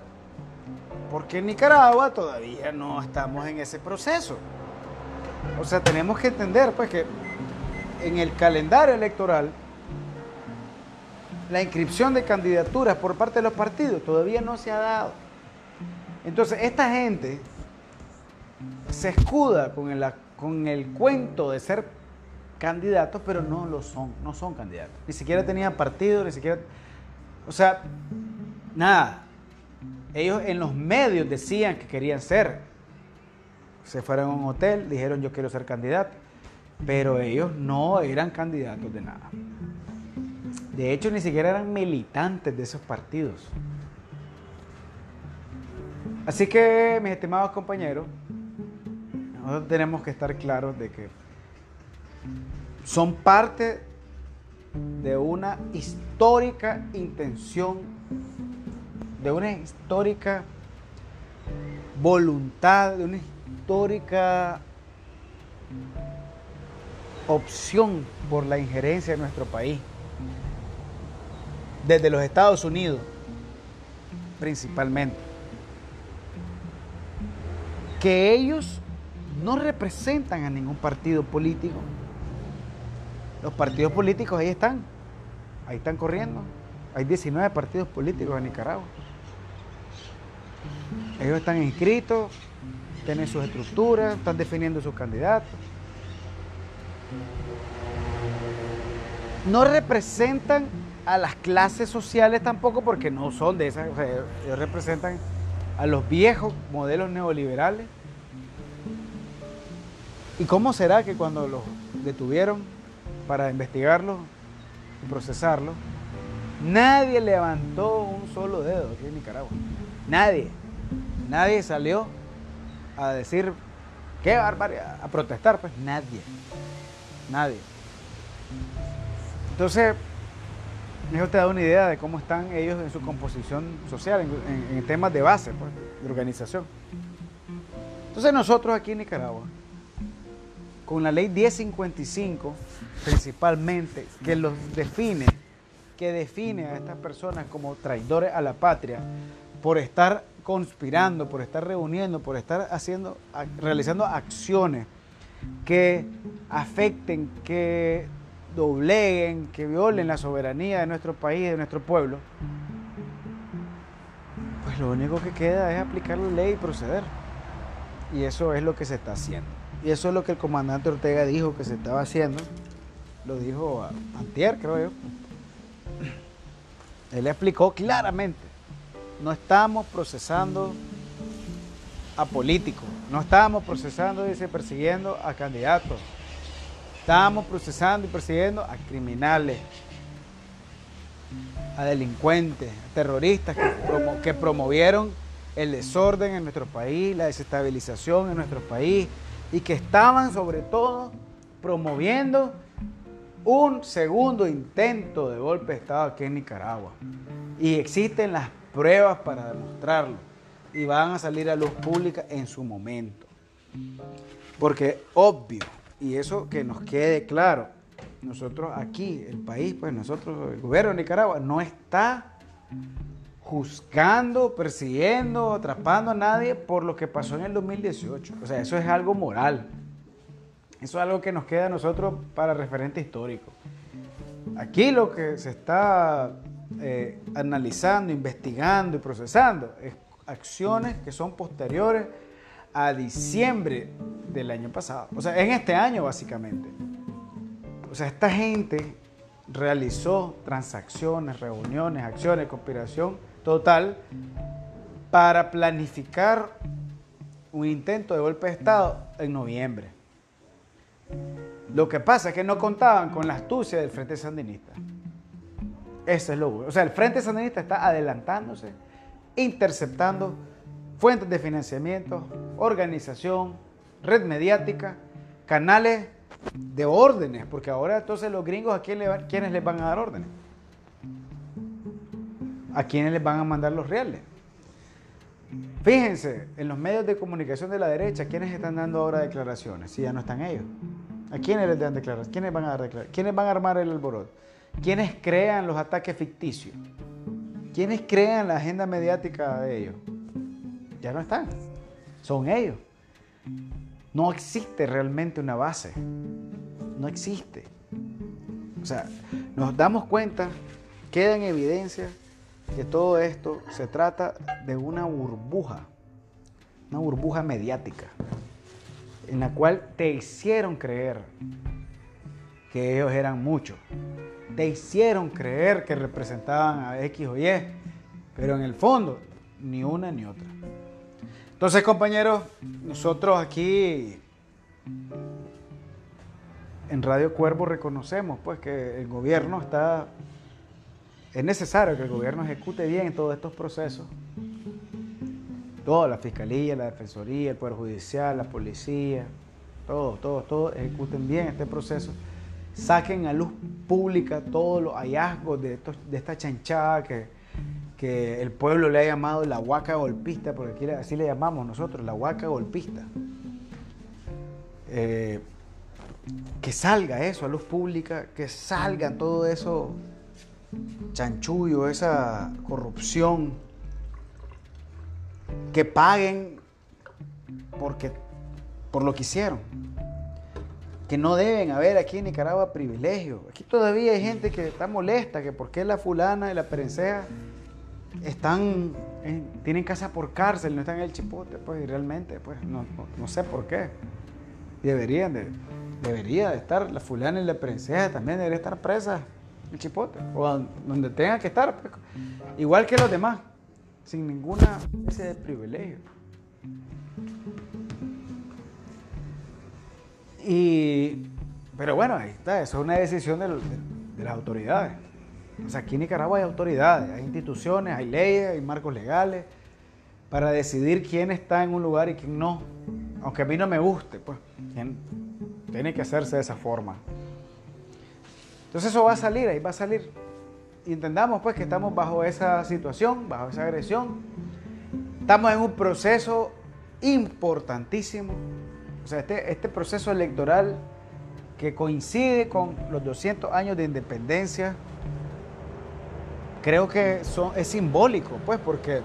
Porque en Nicaragua todavía no estamos en ese proceso. O sea, tenemos que entender pues que en el calendario electoral la inscripción de candidaturas por parte de los partidos todavía no se ha dado. Entonces, esta gente se escuda con el, cuento de ser candidatos, pero no lo son, no son candidatos. Ni siquiera tenían partido, ni siquiera... O sea, nada. Ellos en los medios decían que querían ser. Se fueron a un hotel, dijeron yo quiero ser candidato, pero ellos no eran candidatos de nada. De hecho, ni siquiera eran militantes de esos partidos. Así que, mis estimados compañeros, nosotros tenemos que estar claros de que son parte de una histórica intención, de una histórica voluntad, de una histórica opción por la injerencia de nuestro país desde los Estados Unidos, principalmente, que ellos no representan a ningún partido político. Los partidos políticos ahí están, ahí están corriendo. Hay 19 partidos políticos en Nicaragua. Ellos están inscritos, tienen sus estructuras, están definiendo sus candidatos. No representan a las clases sociales tampoco porque no son de esas, ellos representan a los viejos modelos neoliberales. ¿Y cómo será que cuando los detuvieron para investigarlos y procesarlos, nadie levantó un solo dedo aquí en Nicaragua? Nadie. Nadie salió a decir, qué barbaridad, a protestar, pues nadie. Nadie. Entonces, eso te da una idea de cómo están ellos en su composición social, en, temas de base, pues, de organización. Entonces nosotros aquí en Nicaragua, con la ley 1055 principalmente, que los define, que define a estas personas como traidores a la patria, por estar conspirando, por estar reuniendo, por estar haciendo, realizando acciones que afecten, que dobleguen, que violen la soberanía de nuestro país, de nuestro pueblo, pues lo único que queda es aplicar la ley y proceder. Y eso es lo que se está haciendo. Y eso es lo que el comandante Ortega dijo que se estaba haciendo. Lo dijo a antier, creo yo. Él explicó claramente, no estamos procesando a políticos, no estamos procesando, dice, persiguiendo a candidatos, estamos procesando y persiguiendo a criminales, a delincuentes, a terroristas que, que promovieron el desorden en nuestro país, la desestabilización en nuestro país y que estaban sobre todo promoviendo un segundo intento de golpe de Estado aquí en Nicaragua. Y existen las pruebas para demostrarlo. Y van a salir a luz pública en su momento. Porque obvio, y eso que nos quede claro, nosotros aquí, el país, pues nosotros, el gobierno de Nicaragua, no está juzgando, persiguiendo, atrapando a nadie por lo que pasó en el 2018. O sea, eso es algo moral. Eso es algo que nos queda a nosotros para referente histórico. Aquí lo que se está eh, analizando, investigando y procesando es acciones que son posteriores a diciembre del año pasado. O sea, en este año básicamente. O sea, esta gente realizó transacciones, reuniones, acciones, conspiración total para planificar un intento de golpe de Estado en noviembre. Lo que pasa es que no contaban con la astucia del Frente Sandinista. Eso es lo bueno. O sea, el Frente Sandinista está adelantándose, interceptando fuentes de financiamiento, organización, red mediática, canales de órdenes, porque ahora entonces los gringos a quién quiénes les van a dar órdenes. ¿A quiénes les van a mandar los reales? Fíjense, en los medios de comunicación de la derecha, ¿quiénes están dando ahora declaraciones? Si ya no están ellos. ¿A quiénes les dan declaraciones? ¿Quiénes van a dar declaraciones? ¿Quiénes van a armar el alboroto? ¿Quiénes crean los ataques ficticios? ¿Quiénes crean la agenda mediática de ellos? Ya no están. Son ellos. No existe realmente una base. No existe. O sea, nos damos cuenta, queda en evidencia que todo esto se trata de una burbuja, una burbuja mediática, en la cual te hicieron creer que ellos eran muchos, te hicieron creer que representaban a X o Y, pero en el fondo ni una ni otra. Entonces, compañeros, nosotros aquí en Radio Cuervo reconocemos pues que el gobierno está es necesario que el gobierno ejecute bien todos estos procesos. Toda la fiscalía, la defensoría, el poder judicial, la policía, todos, todos, todos ejecuten bien este proceso. Saquen a luz pública todos los hallazgos de, esta chanchada que, que el pueblo le ha llamado la huaca golpista, porque así le llamamos nosotros, la huaca golpista. Eh, que salga eso a luz pública, que salga todo eso chanchullo, esa corrupción, que paguen porque, por lo que hicieron. Que no deben haber aquí en Nicaragua privilegios. Aquí todavía hay gente que está molesta, que por qué la fulana y la perenceja están, tienen casa por cárcel, no están en el chipote, pues, y realmente, pues, no, sé por qué. deberían de, debería de estar la fulana y la perenceja, también debería estar presa el chipote, o donde tenga que estar, pues, igual que los demás, sin ninguna especie de privilegio. Y, pero bueno, ahí está, eso es una decisión de, de las autoridades. O sea, aquí en Nicaragua hay autoridades, hay instituciones, hay leyes, hay marcos legales para decidir quién está en un lugar y quién no. Aunque a mí no me guste, pues, tiene que hacerse de esa forma. Entonces eso va a salir, ahí va a salir. Y entendamos pues que estamos bajo esa situación, bajo esa agresión. Estamos en un proceso importantísimo. O sea, este, este proceso electoral que coincide con los 200 años de independencia, creo que es simbólico, pues, porque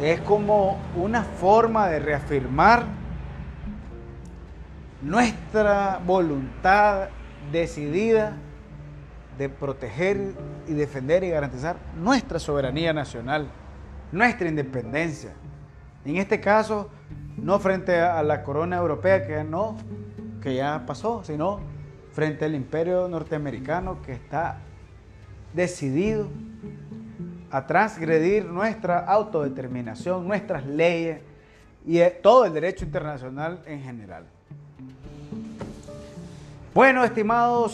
es como una forma de reafirmar nuestra voluntad decidida de proteger y defender y garantizar nuestra soberanía nacional, nuestra independencia. En este caso, no frente a la corona europea, que no, que ya pasó, sino frente al imperio norteamericano que está decidido a transgredir nuestra autodeterminación, nuestras leyes y todo el derecho internacional en general. Bueno, estimados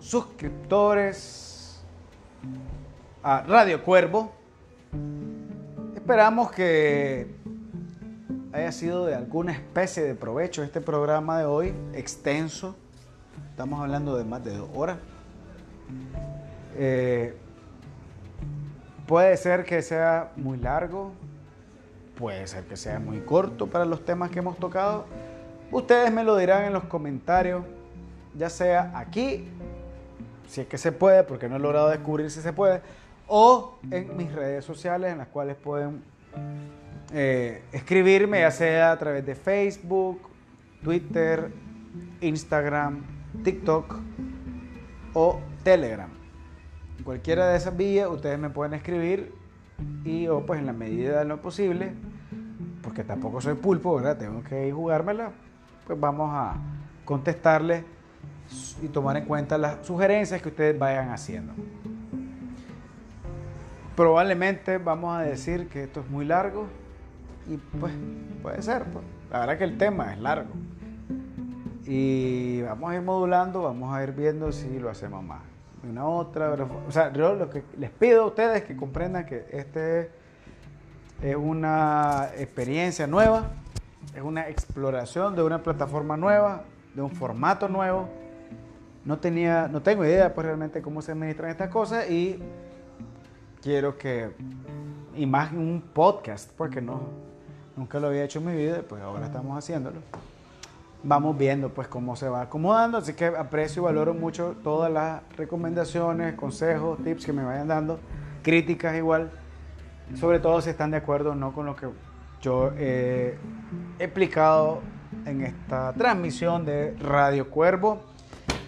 suscriptores a Radio Cuervo, esperamos que haya sido de alguna especie de provecho este programa de hoy, extenso. Estamos hablando de más de dos horas. Eh, puede ser que sea muy largo, puede ser que sea muy corto para los temas que hemos tocado. Ustedes me lo dirán en los comentarios, ya sea aquí, si es que se puede, porque no he logrado descubrir si se puede, o en mis redes sociales en las cuales pueden eh, escribirme, ya sea a través de Facebook, Twitter, Instagram, TikTok o Telegram. En cualquiera de esas vías ustedes me pueden escribir y o pues en la medida de lo posible, porque tampoco soy pulpo, ¿verdad? Tengo que jugármela, pues vamos a contestarles y tomar en cuenta las sugerencias que ustedes vayan haciendo. Probablemente vamos a decir que esto es muy largo y pues puede ser, pues. la verdad que el tema es largo. Y vamos a ir modulando, vamos a ir viendo si lo hacemos más. Una otra, o sea, yo lo que les pido a ustedes es que comprendan que este es una experiencia nueva, es una exploración de una plataforma nueva, de un formato nuevo. No tenía, no tengo idea pues realmente cómo se administran estas cosas y quiero que, y más un podcast, porque no, nunca lo había hecho en mi vida, pues ahora estamos haciéndolo. Vamos viendo pues cómo se va acomodando, así que aprecio y valoro mucho todas las recomendaciones, consejos, tips que me vayan dando, críticas igual, sobre todo si están de acuerdo o no con lo que yo he explicado en esta transmisión de Radio Cuervo.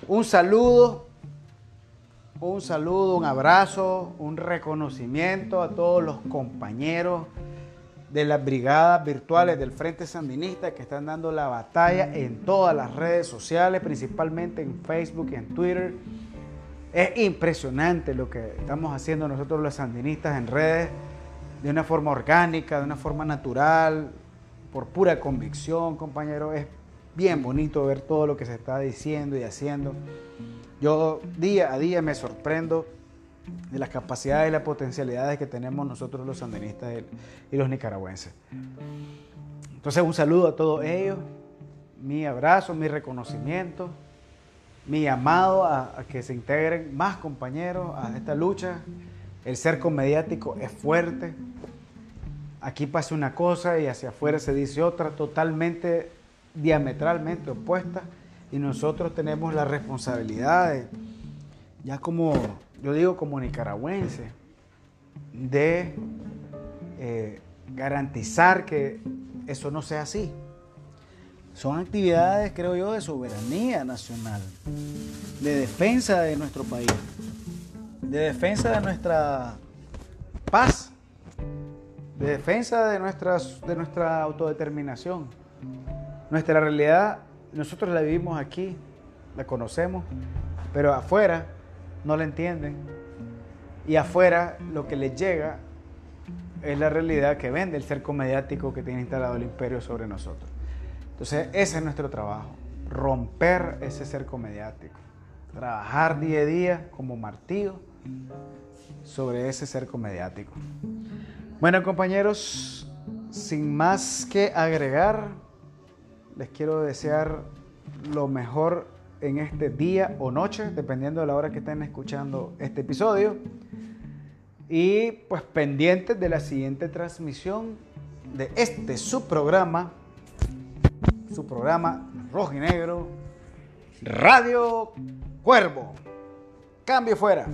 Un saludo, un saludo, un abrazo, un reconocimiento a todos los compañeros de las brigadas virtuales del Frente Sandinista que están dando la batalla en todas las redes sociales, principalmente en Facebook y en Twitter. Es impresionante lo que estamos haciendo nosotros los sandinistas en redes, de una forma orgánica, de una forma natural, por pura convicción, compañero. Es bien bonito ver todo lo que se está diciendo y haciendo. Yo día a día me sorprendo de las capacidades y las potencialidades que tenemos nosotros los sandinistas y los nicaragüenses. Entonces un saludo a todos ellos, mi abrazo, mi reconocimiento, mi llamado a, que se integren más compañeros a esta lucha. El cerco mediático es fuerte. Aquí pasa una cosa y hacia afuera se dice otra totalmente diametralmente opuesta y nosotros tenemos la responsabilidad de, ya como yo digo como nicaragüense, de eh, garantizar que eso no sea así. Son actividades, creo yo, de soberanía nacional, de defensa de nuestro país, de defensa de nuestra paz, de defensa de, nuestras, de nuestra autodeterminación. Nuestra realidad, nosotros la vivimos aquí, la conocemos, pero afuera no la entienden. Y afuera lo que les llega es la realidad que vende el cerco mediático que tiene instalado el imperio sobre nosotros. Entonces ese es nuestro trabajo, romper ese cerco mediático, trabajar día a día como martillo sobre ese cerco mediático. Bueno compañeros, sin más que agregar, les quiero desear lo mejor en este día o noche, dependiendo de la hora que estén escuchando este episodio. Y pues pendientes de la siguiente transmisión de este su programa, su programa rojo y negro, Radio Cuervo. Cambio fuera.